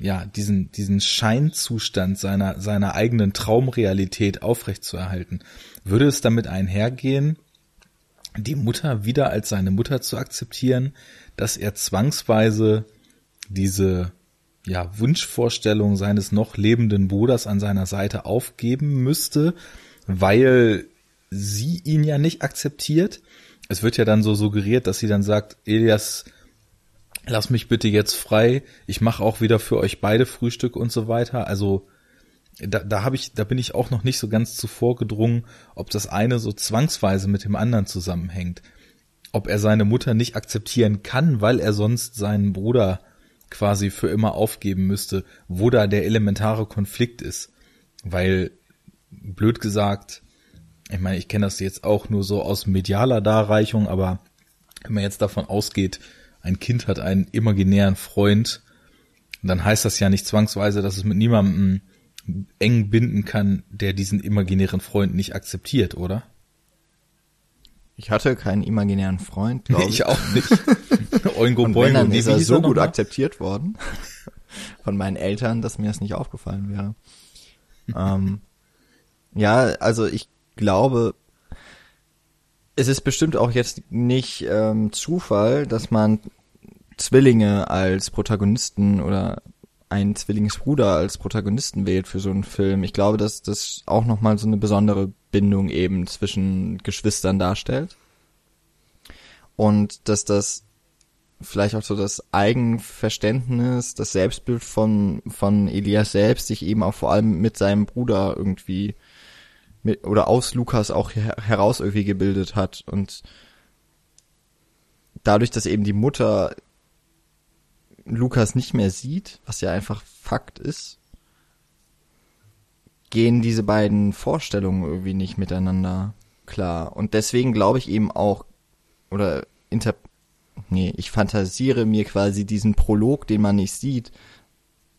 ja, diesen, diesen Scheinzustand seiner, seiner eigenen Traumrealität aufrechtzuerhalten. Würde es damit einhergehen, die Mutter wieder als seine Mutter zu akzeptieren, dass er zwangsweise diese ja, Wunschvorstellung seines noch lebenden Bruders an seiner Seite aufgeben müsste, weil sie ihn ja nicht akzeptiert. Es wird ja dann so suggeriert, dass sie dann sagt, Elias, lass mich bitte jetzt frei, ich mache auch wieder für euch beide Frühstück und so weiter. Also da, da habe ich, da bin ich auch noch nicht so ganz zuvor gedrungen, ob das eine so zwangsweise mit dem anderen zusammenhängt. Ob er seine Mutter nicht akzeptieren kann, weil er sonst seinen Bruder quasi für immer aufgeben müsste, wo da der elementare Konflikt ist. Weil, blöd gesagt, ich meine, ich kenne das jetzt auch nur so aus medialer Darreichung, aber wenn man jetzt davon ausgeht, ein Kind hat einen imaginären Freund, dann heißt das ja nicht zwangsweise, dass es mit niemandem eng binden kann, der diesen imaginären Freund nicht akzeptiert, oder? Ich hatte keinen imaginären Freund, glaube ich. ich auch nicht. Oingo Und wenn, dann ist er so gut akzeptiert worden von meinen Eltern, dass mir das nicht aufgefallen wäre. ähm, ja, also ich glaube, es ist bestimmt auch jetzt nicht ähm, Zufall, dass man Zwillinge als Protagonisten oder einen Zwillingsbruder als Protagonisten wählt für so einen Film. Ich glaube, dass das auch nochmal so eine besondere Bindung eben zwischen Geschwistern darstellt. Und dass das vielleicht auch so das Eigenverständnis, das Selbstbild von, von Elias selbst sich eben auch vor allem mit seinem Bruder irgendwie mit, oder aus Lukas auch her heraus irgendwie gebildet hat und dadurch, dass eben die Mutter Lukas nicht mehr sieht, was ja einfach Fakt ist, gehen diese beiden Vorstellungen irgendwie nicht miteinander klar. Und deswegen glaube ich eben auch, oder inter, nee, ich fantasiere mir quasi diesen Prolog, den man nicht sieht,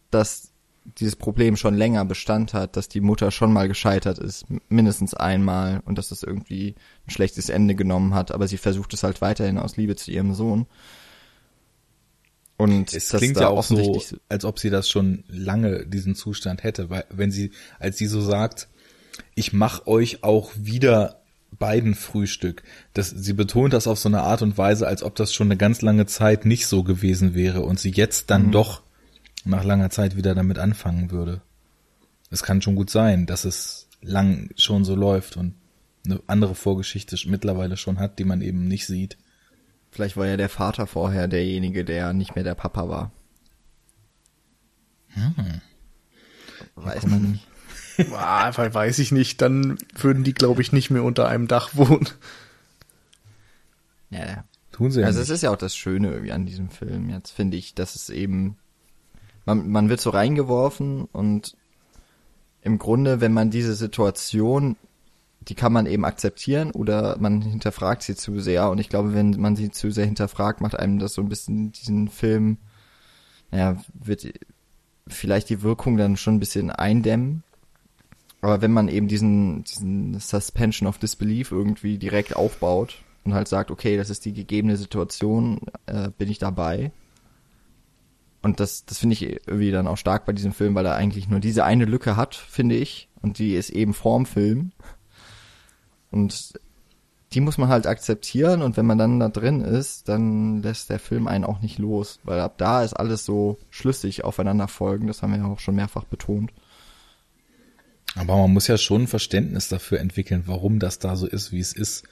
dass dieses Problem schon länger Bestand hat, dass die Mutter schon mal gescheitert ist, mindestens einmal, und dass das irgendwie ein schlechtes Ende genommen hat, aber sie versucht es halt weiterhin aus Liebe zu ihrem Sohn. Und es klingt ja auch so, als ob sie das schon lange diesen Zustand hätte, weil wenn sie, als sie so sagt, ich mach euch auch wieder beiden Frühstück, das, sie betont das auf so eine Art und Weise, als ob das schon eine ganz lange Zeit nicht so gewesen wäre und sie jetzt dann mhm. doch nach langer Zeit wieder damit anfangen würde. Es kann schon gut sein, dass es lang schon so läuft und eine andere Vorgeschichte mittlerweile schon hat, die man eben nicht sieht. Vielleicht war ja der Vater vorher derjenige, der nicht mehr der Papa war. Hm. Weiß man nicht. Ah, weiß ich nicht. Dann würden die, glaube ich, nicht mehr unter einem Dach wohnen. Ja, ja. Tun sie ja Also es ist ja auch das Schöne irgendwie an diesem Film. Jetzt finde ich, dass es eben man, man wird so reingeworfen und im Grunde, wenn man diese Situation, die kann man eben akzeptieren oder man hinterfragt sie zu sehr. Und ich glaube, wenn man sie zu sehr hinterfragt, macht einem das so ein bisschen diesen Film, naja, wird vielleicht die Wirkung dann schon ein bisschen eindämmen. Aber wenn man eben diesen, diesen Suspension of Disbelief irgendwie direkt aufbaut und halt sagt, okay, das ist die gegebene Situation, äh, bin ich dabei, und das, das finde ich irgendwie dann auch stark bei diesem Film, weil er eigentlich nur diese eine Lücke hat, finde ich. Und die ist eben vorm Film. Und die muss man halt akzeptieren. Und wenn man dann da drin ist, dann lässt der Film einen auch nicht los. Weil ab da ist alles so schlüssig aufeinander folgen. Das haben wir ja auch schon mehrfach betont. Aber man muss ja schon ein Verständnis dafür entwickeln, warum das da so ist, wie es ist.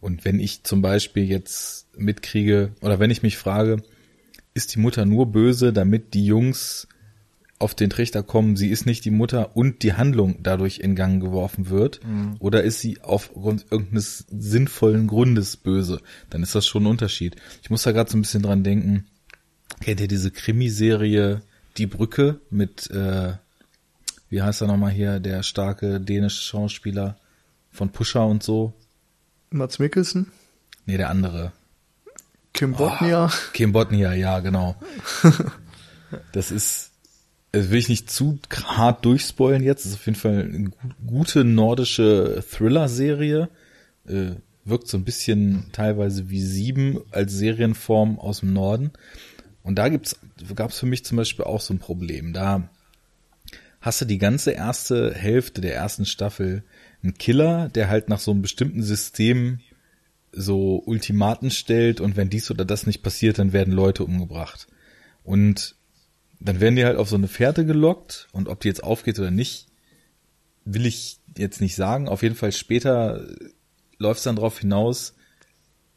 Und wenn ich zum Beispiel jetzt mitkriege, oder wenn ich mich frage, ist die Mutter nur böse, damit die Jungs auf den Trichter kommen, sie ist nicht die Mutter und die Handlung dadurch in Gang geworfen wird? Mhm. Oder ist sie aufgrund irgendeines sinnvollen Grundes böse? Dann ist das schon ein Unterschied. Ich muss da gerade so ein bisschen dran denken. Kennt ihr diese Krimiserie Die Brücke mit, äh, wie heißt er nochmal hier, der starke dänische Schauspieler? von Pusher und so. Mats Mikkelsen? Nee, der andere. Kim Botnia. Oh, Kim Botnia, ja, genau. das ist, das will ich nicht zu hart durchspoilen jetzt. Das ist auf jeden Fall eine gute nordische Thriller-Serie. Äh, wirkt so ein bisschen teilweise wie Sieben als Serienform aus dem Norden. Und da gibt's, gab's für mich zum Beispiel auch so ein Problem. Da hast du die ganze erste Hälfte der ersten Staffel einen Killer, der halt nach so einem bestimmten System so Ultimaten stellt und wenn dies oder das nicht passiert, dann werden Leute umgebracht. Und dann werden die halt auf so eine Fährte gelockt und ob die jetzt aufgeht oder nicht, will ich jetzt nicht sagen. Auf jeden Fall später läuft es dann darauf hinaus,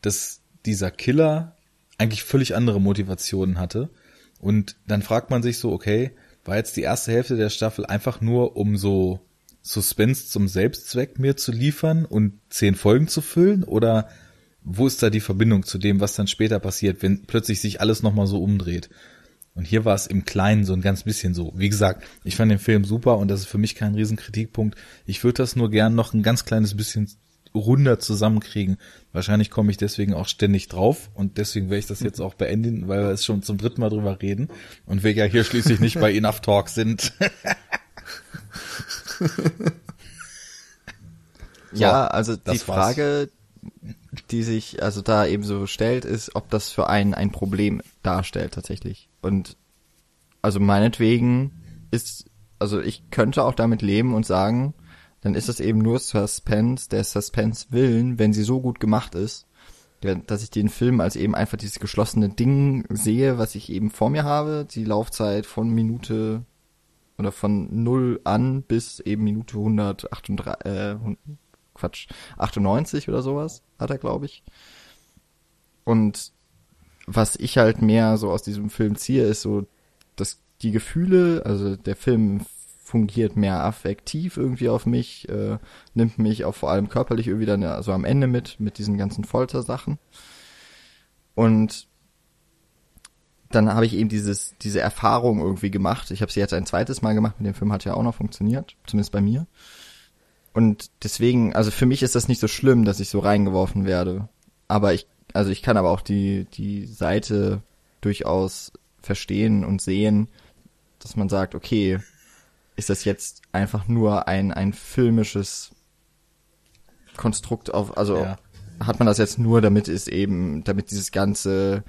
dass dieser Killer eigentlich völlig andere Motivationen hatte. Und dann fragt man sich so, okay, war jetzt die erste Hälfte der Staffel einfach nur, um so Suspense zum Selbstzweck mir zu liefern und zehn Folgen zu füllen? Oder wo ist da die Verbindung zu dem, was dann später passiert, wenn plötzlich sich alles nochmal so umdreht? Und hier war es im Kleinen so ein ganz bisschen so. Wie gesagt, ich fand den Film super und das ist für mich kein Riesenkritikpunkt. Ich würde das nur gern noch ein ganz kleines bisschen runder zusammenkriegen. Wahrscheinlich komme ich deswegen auch ständig drauf und deswegen werde ich das jetzt auch beenden, weil wir es schon zum dritten Mal drüber reden und wir ja hier schließlich nicht bei Enough Talk sind. ja, also die Frage, die sich also da eben so stellt, ist, ob das für einen ein Problem darstellt tatsächlich. Und also meinetwegen ist, also ich könnte auch damit leben und sagen, dann ist es eben nur Suspense, der Suspense willen, wenn sie so gut gemacht ist, dass ich den Film als eben einfach dieses geschlossene Ding sehe, was ich eben vor mir habe, die Laufzeit von Minute oder von null an bis eben Minute 138, äh, Quatsch, 98 oder sowas hat er, glaube ich. Und was ich halt mehr so aus diesem Film ziehe, ist so, dass die Gefühle, also der Film fungiert mehr affektiv irgendwie auf mich, äh, nimmt mich auch vor allem körperlich irgendwie dann so am Ende mit, mit diesen ganzen Foltersachen. Und dann habe ich eben dieses, diese Erfahrung irgendwie gemacht. Ich habe sie jetzt ein zweites Mal gemacht, mit dem Film hat ja auch noch funktioniert, zumindest bei mir. Und deswegen, also für mich ist das nicht so schlimm, dass ich so reingeworfen werde. Aber ich, also ich kann aber auch die, die Seite durchaus verstehen und sehen, dass man sagt, okay, ist das jetzt einfach nur ein, ein filmisches Konstrukt auf, also ja. hat man das jetzt nur, damit es eben, damit dieses ganze,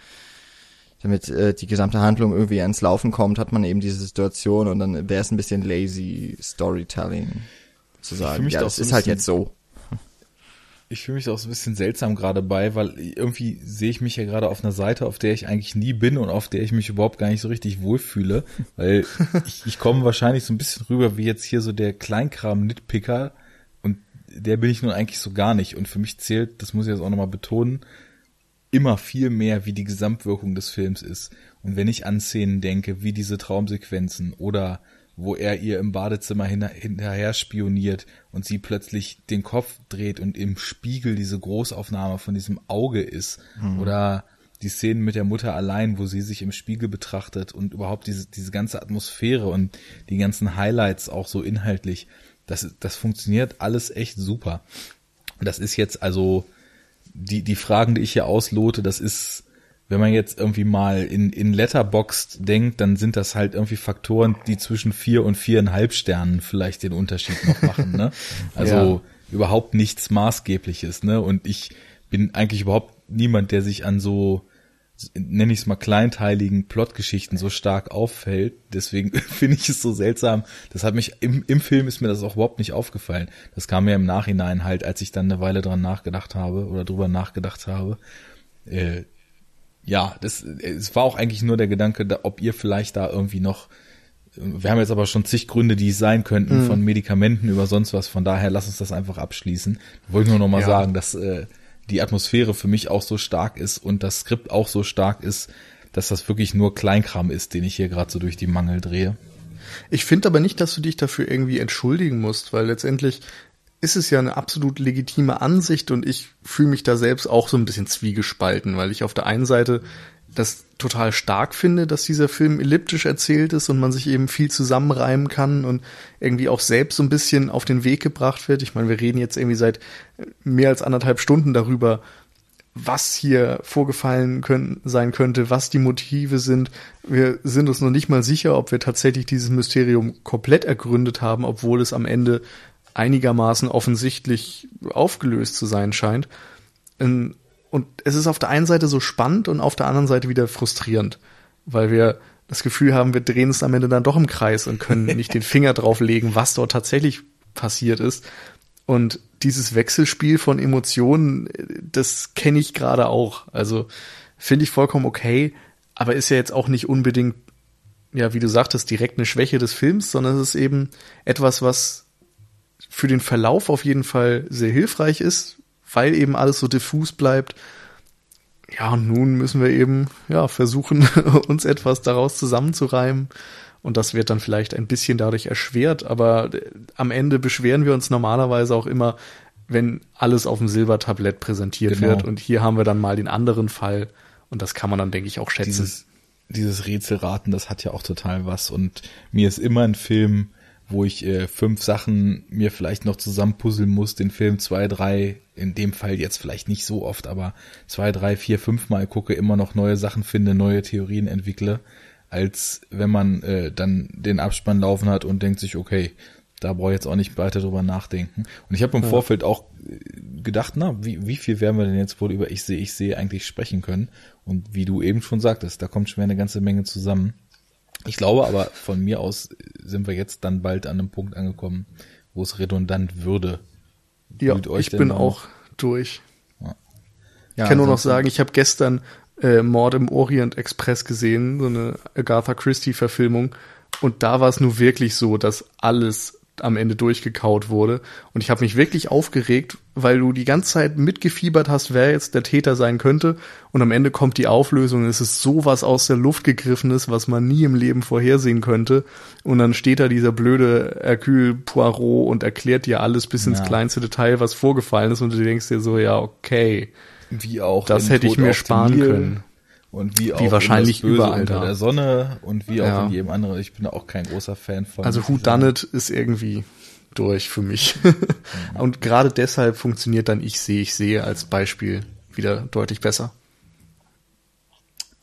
damit äh, die gesamte Handlung irgendwie ins Laufen kommt, hat man eben diese Situation und dann wäre es ein bisschen lazy Storytelling zu sagen. Ja, das ist halt jetzt so. Ich fühle mich auch so ein bisschen seltsam gerade bei, weil irgendwie sehe ich mich ja gerade auf einer Seite, auf der ich eigentlich nie bin und auf der ich mich überhaupt gar nicht so richtig wohlfühle, weil ich, ich komme wahrscheinlich so ein bisschen rüber wie jetzt hier so der Kleinkram-Nitpicker und der bin ich nun eigentlich so gar nicht und für mich zählt, das muss ich jetzt auch nochmal betonen, immer viel mehr, wie die Gesamtwirkung des Films ist. Und wenn ich an Szenen denke, wie diese Traumsequenzen oder wo er ihr im Badezimmer hinterher spioniert und sie plötzlich den Kopf dreht und im Spiegel diese Großaufnahme von diesem Auge ist. Mhm. Oder die Szenen mit der Mutter allein, wo sie sich im Spiegel betrachtet und überhaupt diese, diese ganze Atmosphäre und die ganzen Highlights auch so inhaltlich. Das, das funktioniert alles echt super. Das ist jetzt also die, die Fragen, die ich hier auslote, das ist wenn man jetzt irgendwie mal in, in Letterboxd denkt, dann sind das halt irgendwie Faktoren, die zwischen vier und viereinhalb Sternen vielleicht den Unterschied noch machen, ne? Also ja. überhaupt nichts Maßgebliches, ne? Und ich bin eigentlich überhaupt niemand, der sich an so, nenne ich es mal, kleinteiligen Plotgeschichten so stark auffällt. Deswegen finde ich es so seltsam. Das hat mich, im, im Film ist mir das auch überhaupt nicht aufgefallen. Das kam mir im Nachhinein halt, als ich dann eine Weile dran nachgedacht habe oder drüber nachgedacht habe. Äh, ja, das, es war auch eigentlich nur der Gedanke, ob ihr vielleicht da irgendwie noch, wir haben jetzt aber schon zig Gründe, die es sein könnten, mhm. von Medikamenten über sonst was, von daher lass uns das einfach abschließen. Ich wollte nur noch mal ja. sagen, dass äh, die Atmosphäre für mich auch so stark ist und das Skript auch so stark ist, dass das wirklich nur Kleinkram ist, den ich hier gerade so durch die Mangel drehe. Ich finde aber nicht, dass du dich dafür irgendwie entschuldigen musst, weil letztendlich ist es ja eine absolut legitime Ansicht und ich fühle mich da selbst auch so ein bisschen zwiegespalten, weil ich auf der einen Seite das total stark finde, dass dieser Film elliptisch erzählt ist und man sich eben viel zusammenreimen kann und irgendwie auch selbst so ein bisschen auf den Weg gebracht wird. Ich meine, wir reden jetzt irgendwie seit mehr als anderthalb Stunden darüber, was hier vorgefallen können, sein könnte, was die Motive sind. Wir sind uns noch nicht mal sicher, ob wir tatsächlich dieses Mysterium komplett ergründet haben, obwohl es am Ende einigermaßen offensichtlich aufgelöst zu sein scheint. Und es ist auf der einen Seite so spannend und auf der anderen Seite wieder frustrierend, weil wir das Gefühl haben, wir drehen es am Ende dann doch im Kreis und können nicht den Finger drauf legen, was dort tatsächlich passiert ist. Und dieses Wechselspiel von Emotionen, das kenne ich gerade auch. Also finde ich vollkommen okay, aber ist ja jetzt auch nicht unbedingt, ja, wie du sagtest, direkt eine Schwäche des Films, sondern es ist eben etwas, was für den Verlauf auf jeden Fall sehr hilfreich ist, weil eben alles so diffus bleibt. Ja, und nun müssen wir eben, ja, versuchen, uns etwas daraus zusammenzureimen. Und das wird dann vielleicht ein bisschen dadurch erschwert, aber äh, am Ende beschweren wir uns normalerweise auch immer, wenn alles auf dem Silbertablett präsentiert genau. wird. Und hier haben wir dann mal den anderen Fall. Und das kann man dann, denke ich, auch schätzen. Dieses, dieses Rätselraten, das hat ja auch total was. Und mir ist immer ein Film, wo ich äh, fünf Sachen mir vielleicht noch zusammenpuzzeln muss, den Film zwei, drei, in dem Fall jetzt vielleicht nicht so oft, aber zwei, drei, vier, fünf Mal gucke, immer noch neue Sachen finde, neue Theorien entwickle, als wenn man äh, dann den Abspann laufen hat und denkt sich, okay, da brauche ich jetzt auch nicht weiter drüber nachdenken. Und ich habe im ja. Vorfeld auch äh, gedacht, na, wie, wie viel werden wir denn jetzt wohl über Ich sehe, ich sehe eigentlich sprechen können? Und wie du eben schon sagtest, da kommt schon eine ganze Menge zusammen. Ich glaube aber, von mir aus sind wir jetzt dann bald an einem Punkt angekommen, wo es redundant würde. Ja, ich bin auch durch. Ja. Ich kann nur noch sagen, ich habe gestern äh, Mord im Orient Express gesehen, so eine Agatha Christie Verfilmung. Und da war es nur wirklich so, dass alles am Ende durchgekaut wurde. Und ich habe mich wirklich aufgeregt, weil du die ganze Zeit mitgefiebert hast, wer jetzt der Täter sein könnte. Und am Ende kommt die Auflösung. Es ist sowas aus der Luft gegriffenes, was man nie im Leben vorhersehen könnte. Und dann steht da dieser blöde Hercule Poirot und erklärt dir alles bis ins ja. kleinste Detail, was vorgefallen ist. Und du denkst dir so, ja, okay. Wie auch. Das hätte ich mir sparen können und wie auch wie wahrscheinlich überall unter da. der Sonne und wie auch ja. in jedem anderen. Ich bin auch kein großer Fan von. Also Who Done It ist irgendwie durch für mich. Mhm. und gerade deshalb funktioniert dann Ich sehe, ich sehe als Beispiel wieder deutlich besser.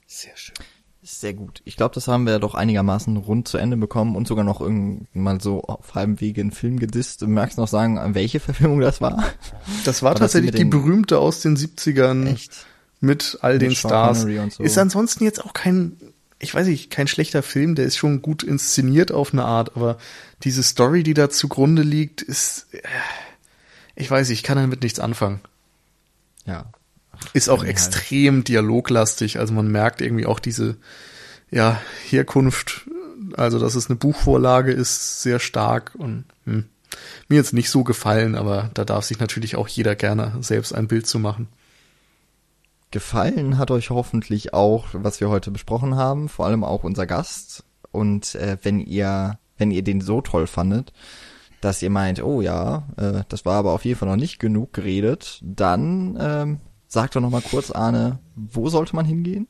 Sehr schön. Sehr gut. Ich glaube, das haben wir doch einigermaßen rund zu Ende bekommen und sogar noch irgendwann so auf halbem Wege einen Film gedisst. Du magst noch sagen, welche Verfilmung das war? Das war, war tatsächlich das die berühmte aus den 70ern. Echt? Mit all mit den Sean Stars. So. Ist ansonsten jetzt auch kein, ich weiß nicht, kein schlechter Film, der ist schon gut inszeniert auf eine Art, aber diese Story, die da zugrunde liegt, ist, äh, ich weiß nicht, ich kann damit nichts anfangen. Ja. Ist auch extrem halt. dialoglastig, also man merkt irgendwie auch diese, ja, Herkunft, also dass es eine Buchvorlage ist, sehr stark und hm, mir jetzt nicht so gefallen, aber da darf sich natürlich auch jeder gerne selbst ein Bild zu machen. Gefallen hat euch hoffentlich auch, was wir heute besprochen haben, vor allem auch unser Gast. Und äh, wenn ihr, wenn ihr den so toll fandet, dass ihr meint, oh ja, äh, das war aber auf jeden Fall noch nicht genug geredet, dann ähm, sagt doch noch mal kurz, Arne, wo sollte man hingehen?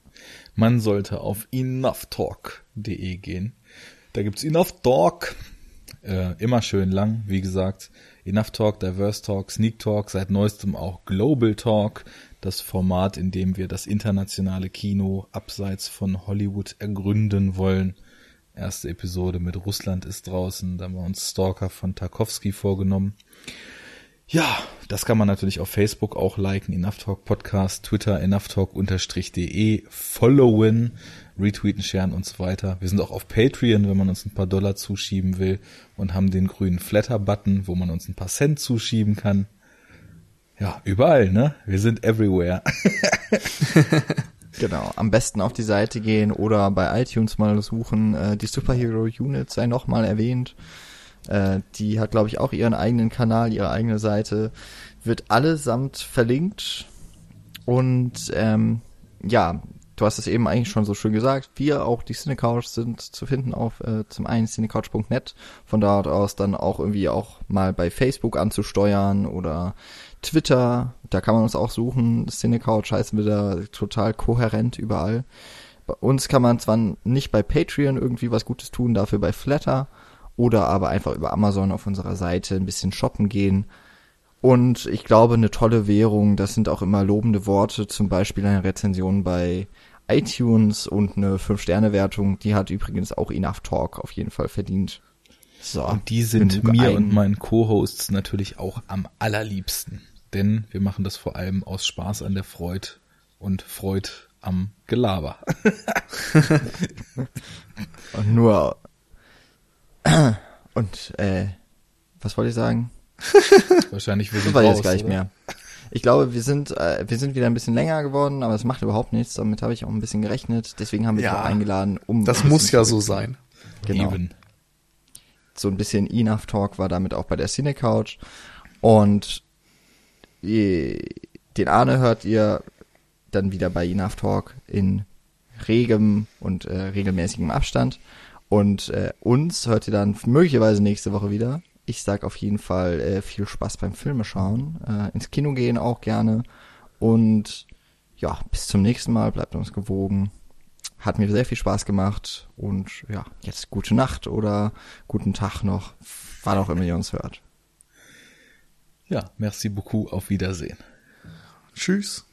Man sollte auf enoughtalk.de gehen. Da gibt's Enough Talk. Äh, immer schön lang, wie gesagt. Enough Talk, Diverse Talk, Sneak Talk, seit neuestem auch Global Talk das Format, in dem wir das internationale Kino abseits von Hollywood ergründen wollen. Erste Episode mit Russland ist draußen, da haben wir uns Stalker von Tarkovsky vorgenommen. Ja, das kann man natürlich auf Facebook auch liken, Enough Talk Podcast, Twitter enoughtalk-de, followen, retweeten, sharen und so weiter. Wir sind auch auf Patreon, wenn man uns ein paar Dollar zuschieben will und haben den grünen Flatter-Button, wo man uns ein paar Cent zuschieben kann. Ja, überall, ne? Wir sind everywhere. genau, am besten auf die Seite gehen oder bei iTunes mal suchen. Äh, die Superhero Unit sei nochmal erwähnt. Äh, die hat, glaube ich, auch ihren eigenen Kanal, ihre eigene Seite. Wird allesamt verlinkt. Und ähm, ja, du hast es eben eigentlich schon so schön gesagt. Wir, auch die Cinecouch, sind zu finden auf äh, zum einen cinecouch.net. Von dort aus dann auch irgendwie auch mal bei Facebook anzusteuern oder Twitter. Da kann man uns auch suchen. Cinecouch heißen wir da total kohärent überall. Bei uns kann man zwar nicht bei Patreon irgendwie was Gutes tun, dafür bei Flatter oder aber einfach über Amazon auf unserer Seite ein bisschen shoppen gehen. Und ich glaube, eine tolle Währung, das sind auch immer lobende Worte, zum Beispiel eine Rezension bei iTunes und eine 5-Sterne-Wertung, die hat übrigens auch Enough Talk auf jeden Fall verdient. So, und die sind mir und meinen Co-Hosts natürlich auch am allerliebsten. Denn wir machen das vor allem aus Spaß an der Freude und Freude am Gelaber. und nur und äh, was wollte ich sagen? Wahrscheinlich wir sind raus, jetzt gar nicht mehr. Ich glaube, wir sind, äh, wir sind wieder ein bisschen länger geworden, aber es macht überhaupt nichts. Damit habe ich auch ein bisschen gerechnet. Deswegen haben wir ja, dich auch eingeladen, um. Das muss ja so sein. Genau. Eben. So ein bisschen Enough Talk war damit auch bei der Cine Couch. Und den Arne hört ihr dann wieder bei Enough Talk in regem und äh, regelmäßigem Abstand. Und äh, uns hört ihr dann möglicherweise nächste Woche wieder ich sag auf jeden Fall äh, viel Spaß beim Filme schauen, äh, ins Kino gehen auch gerne und ja, bis zum nächsten Mal, bleibt uns gewogen. Hat mir sehr viel Spaß gemacht und ja, jetzt gute Nacht oder guten Tag noch, wann auch immer ihr uns hört. Ja, merci beaucoup, auf Wiedersehen. Tschüss.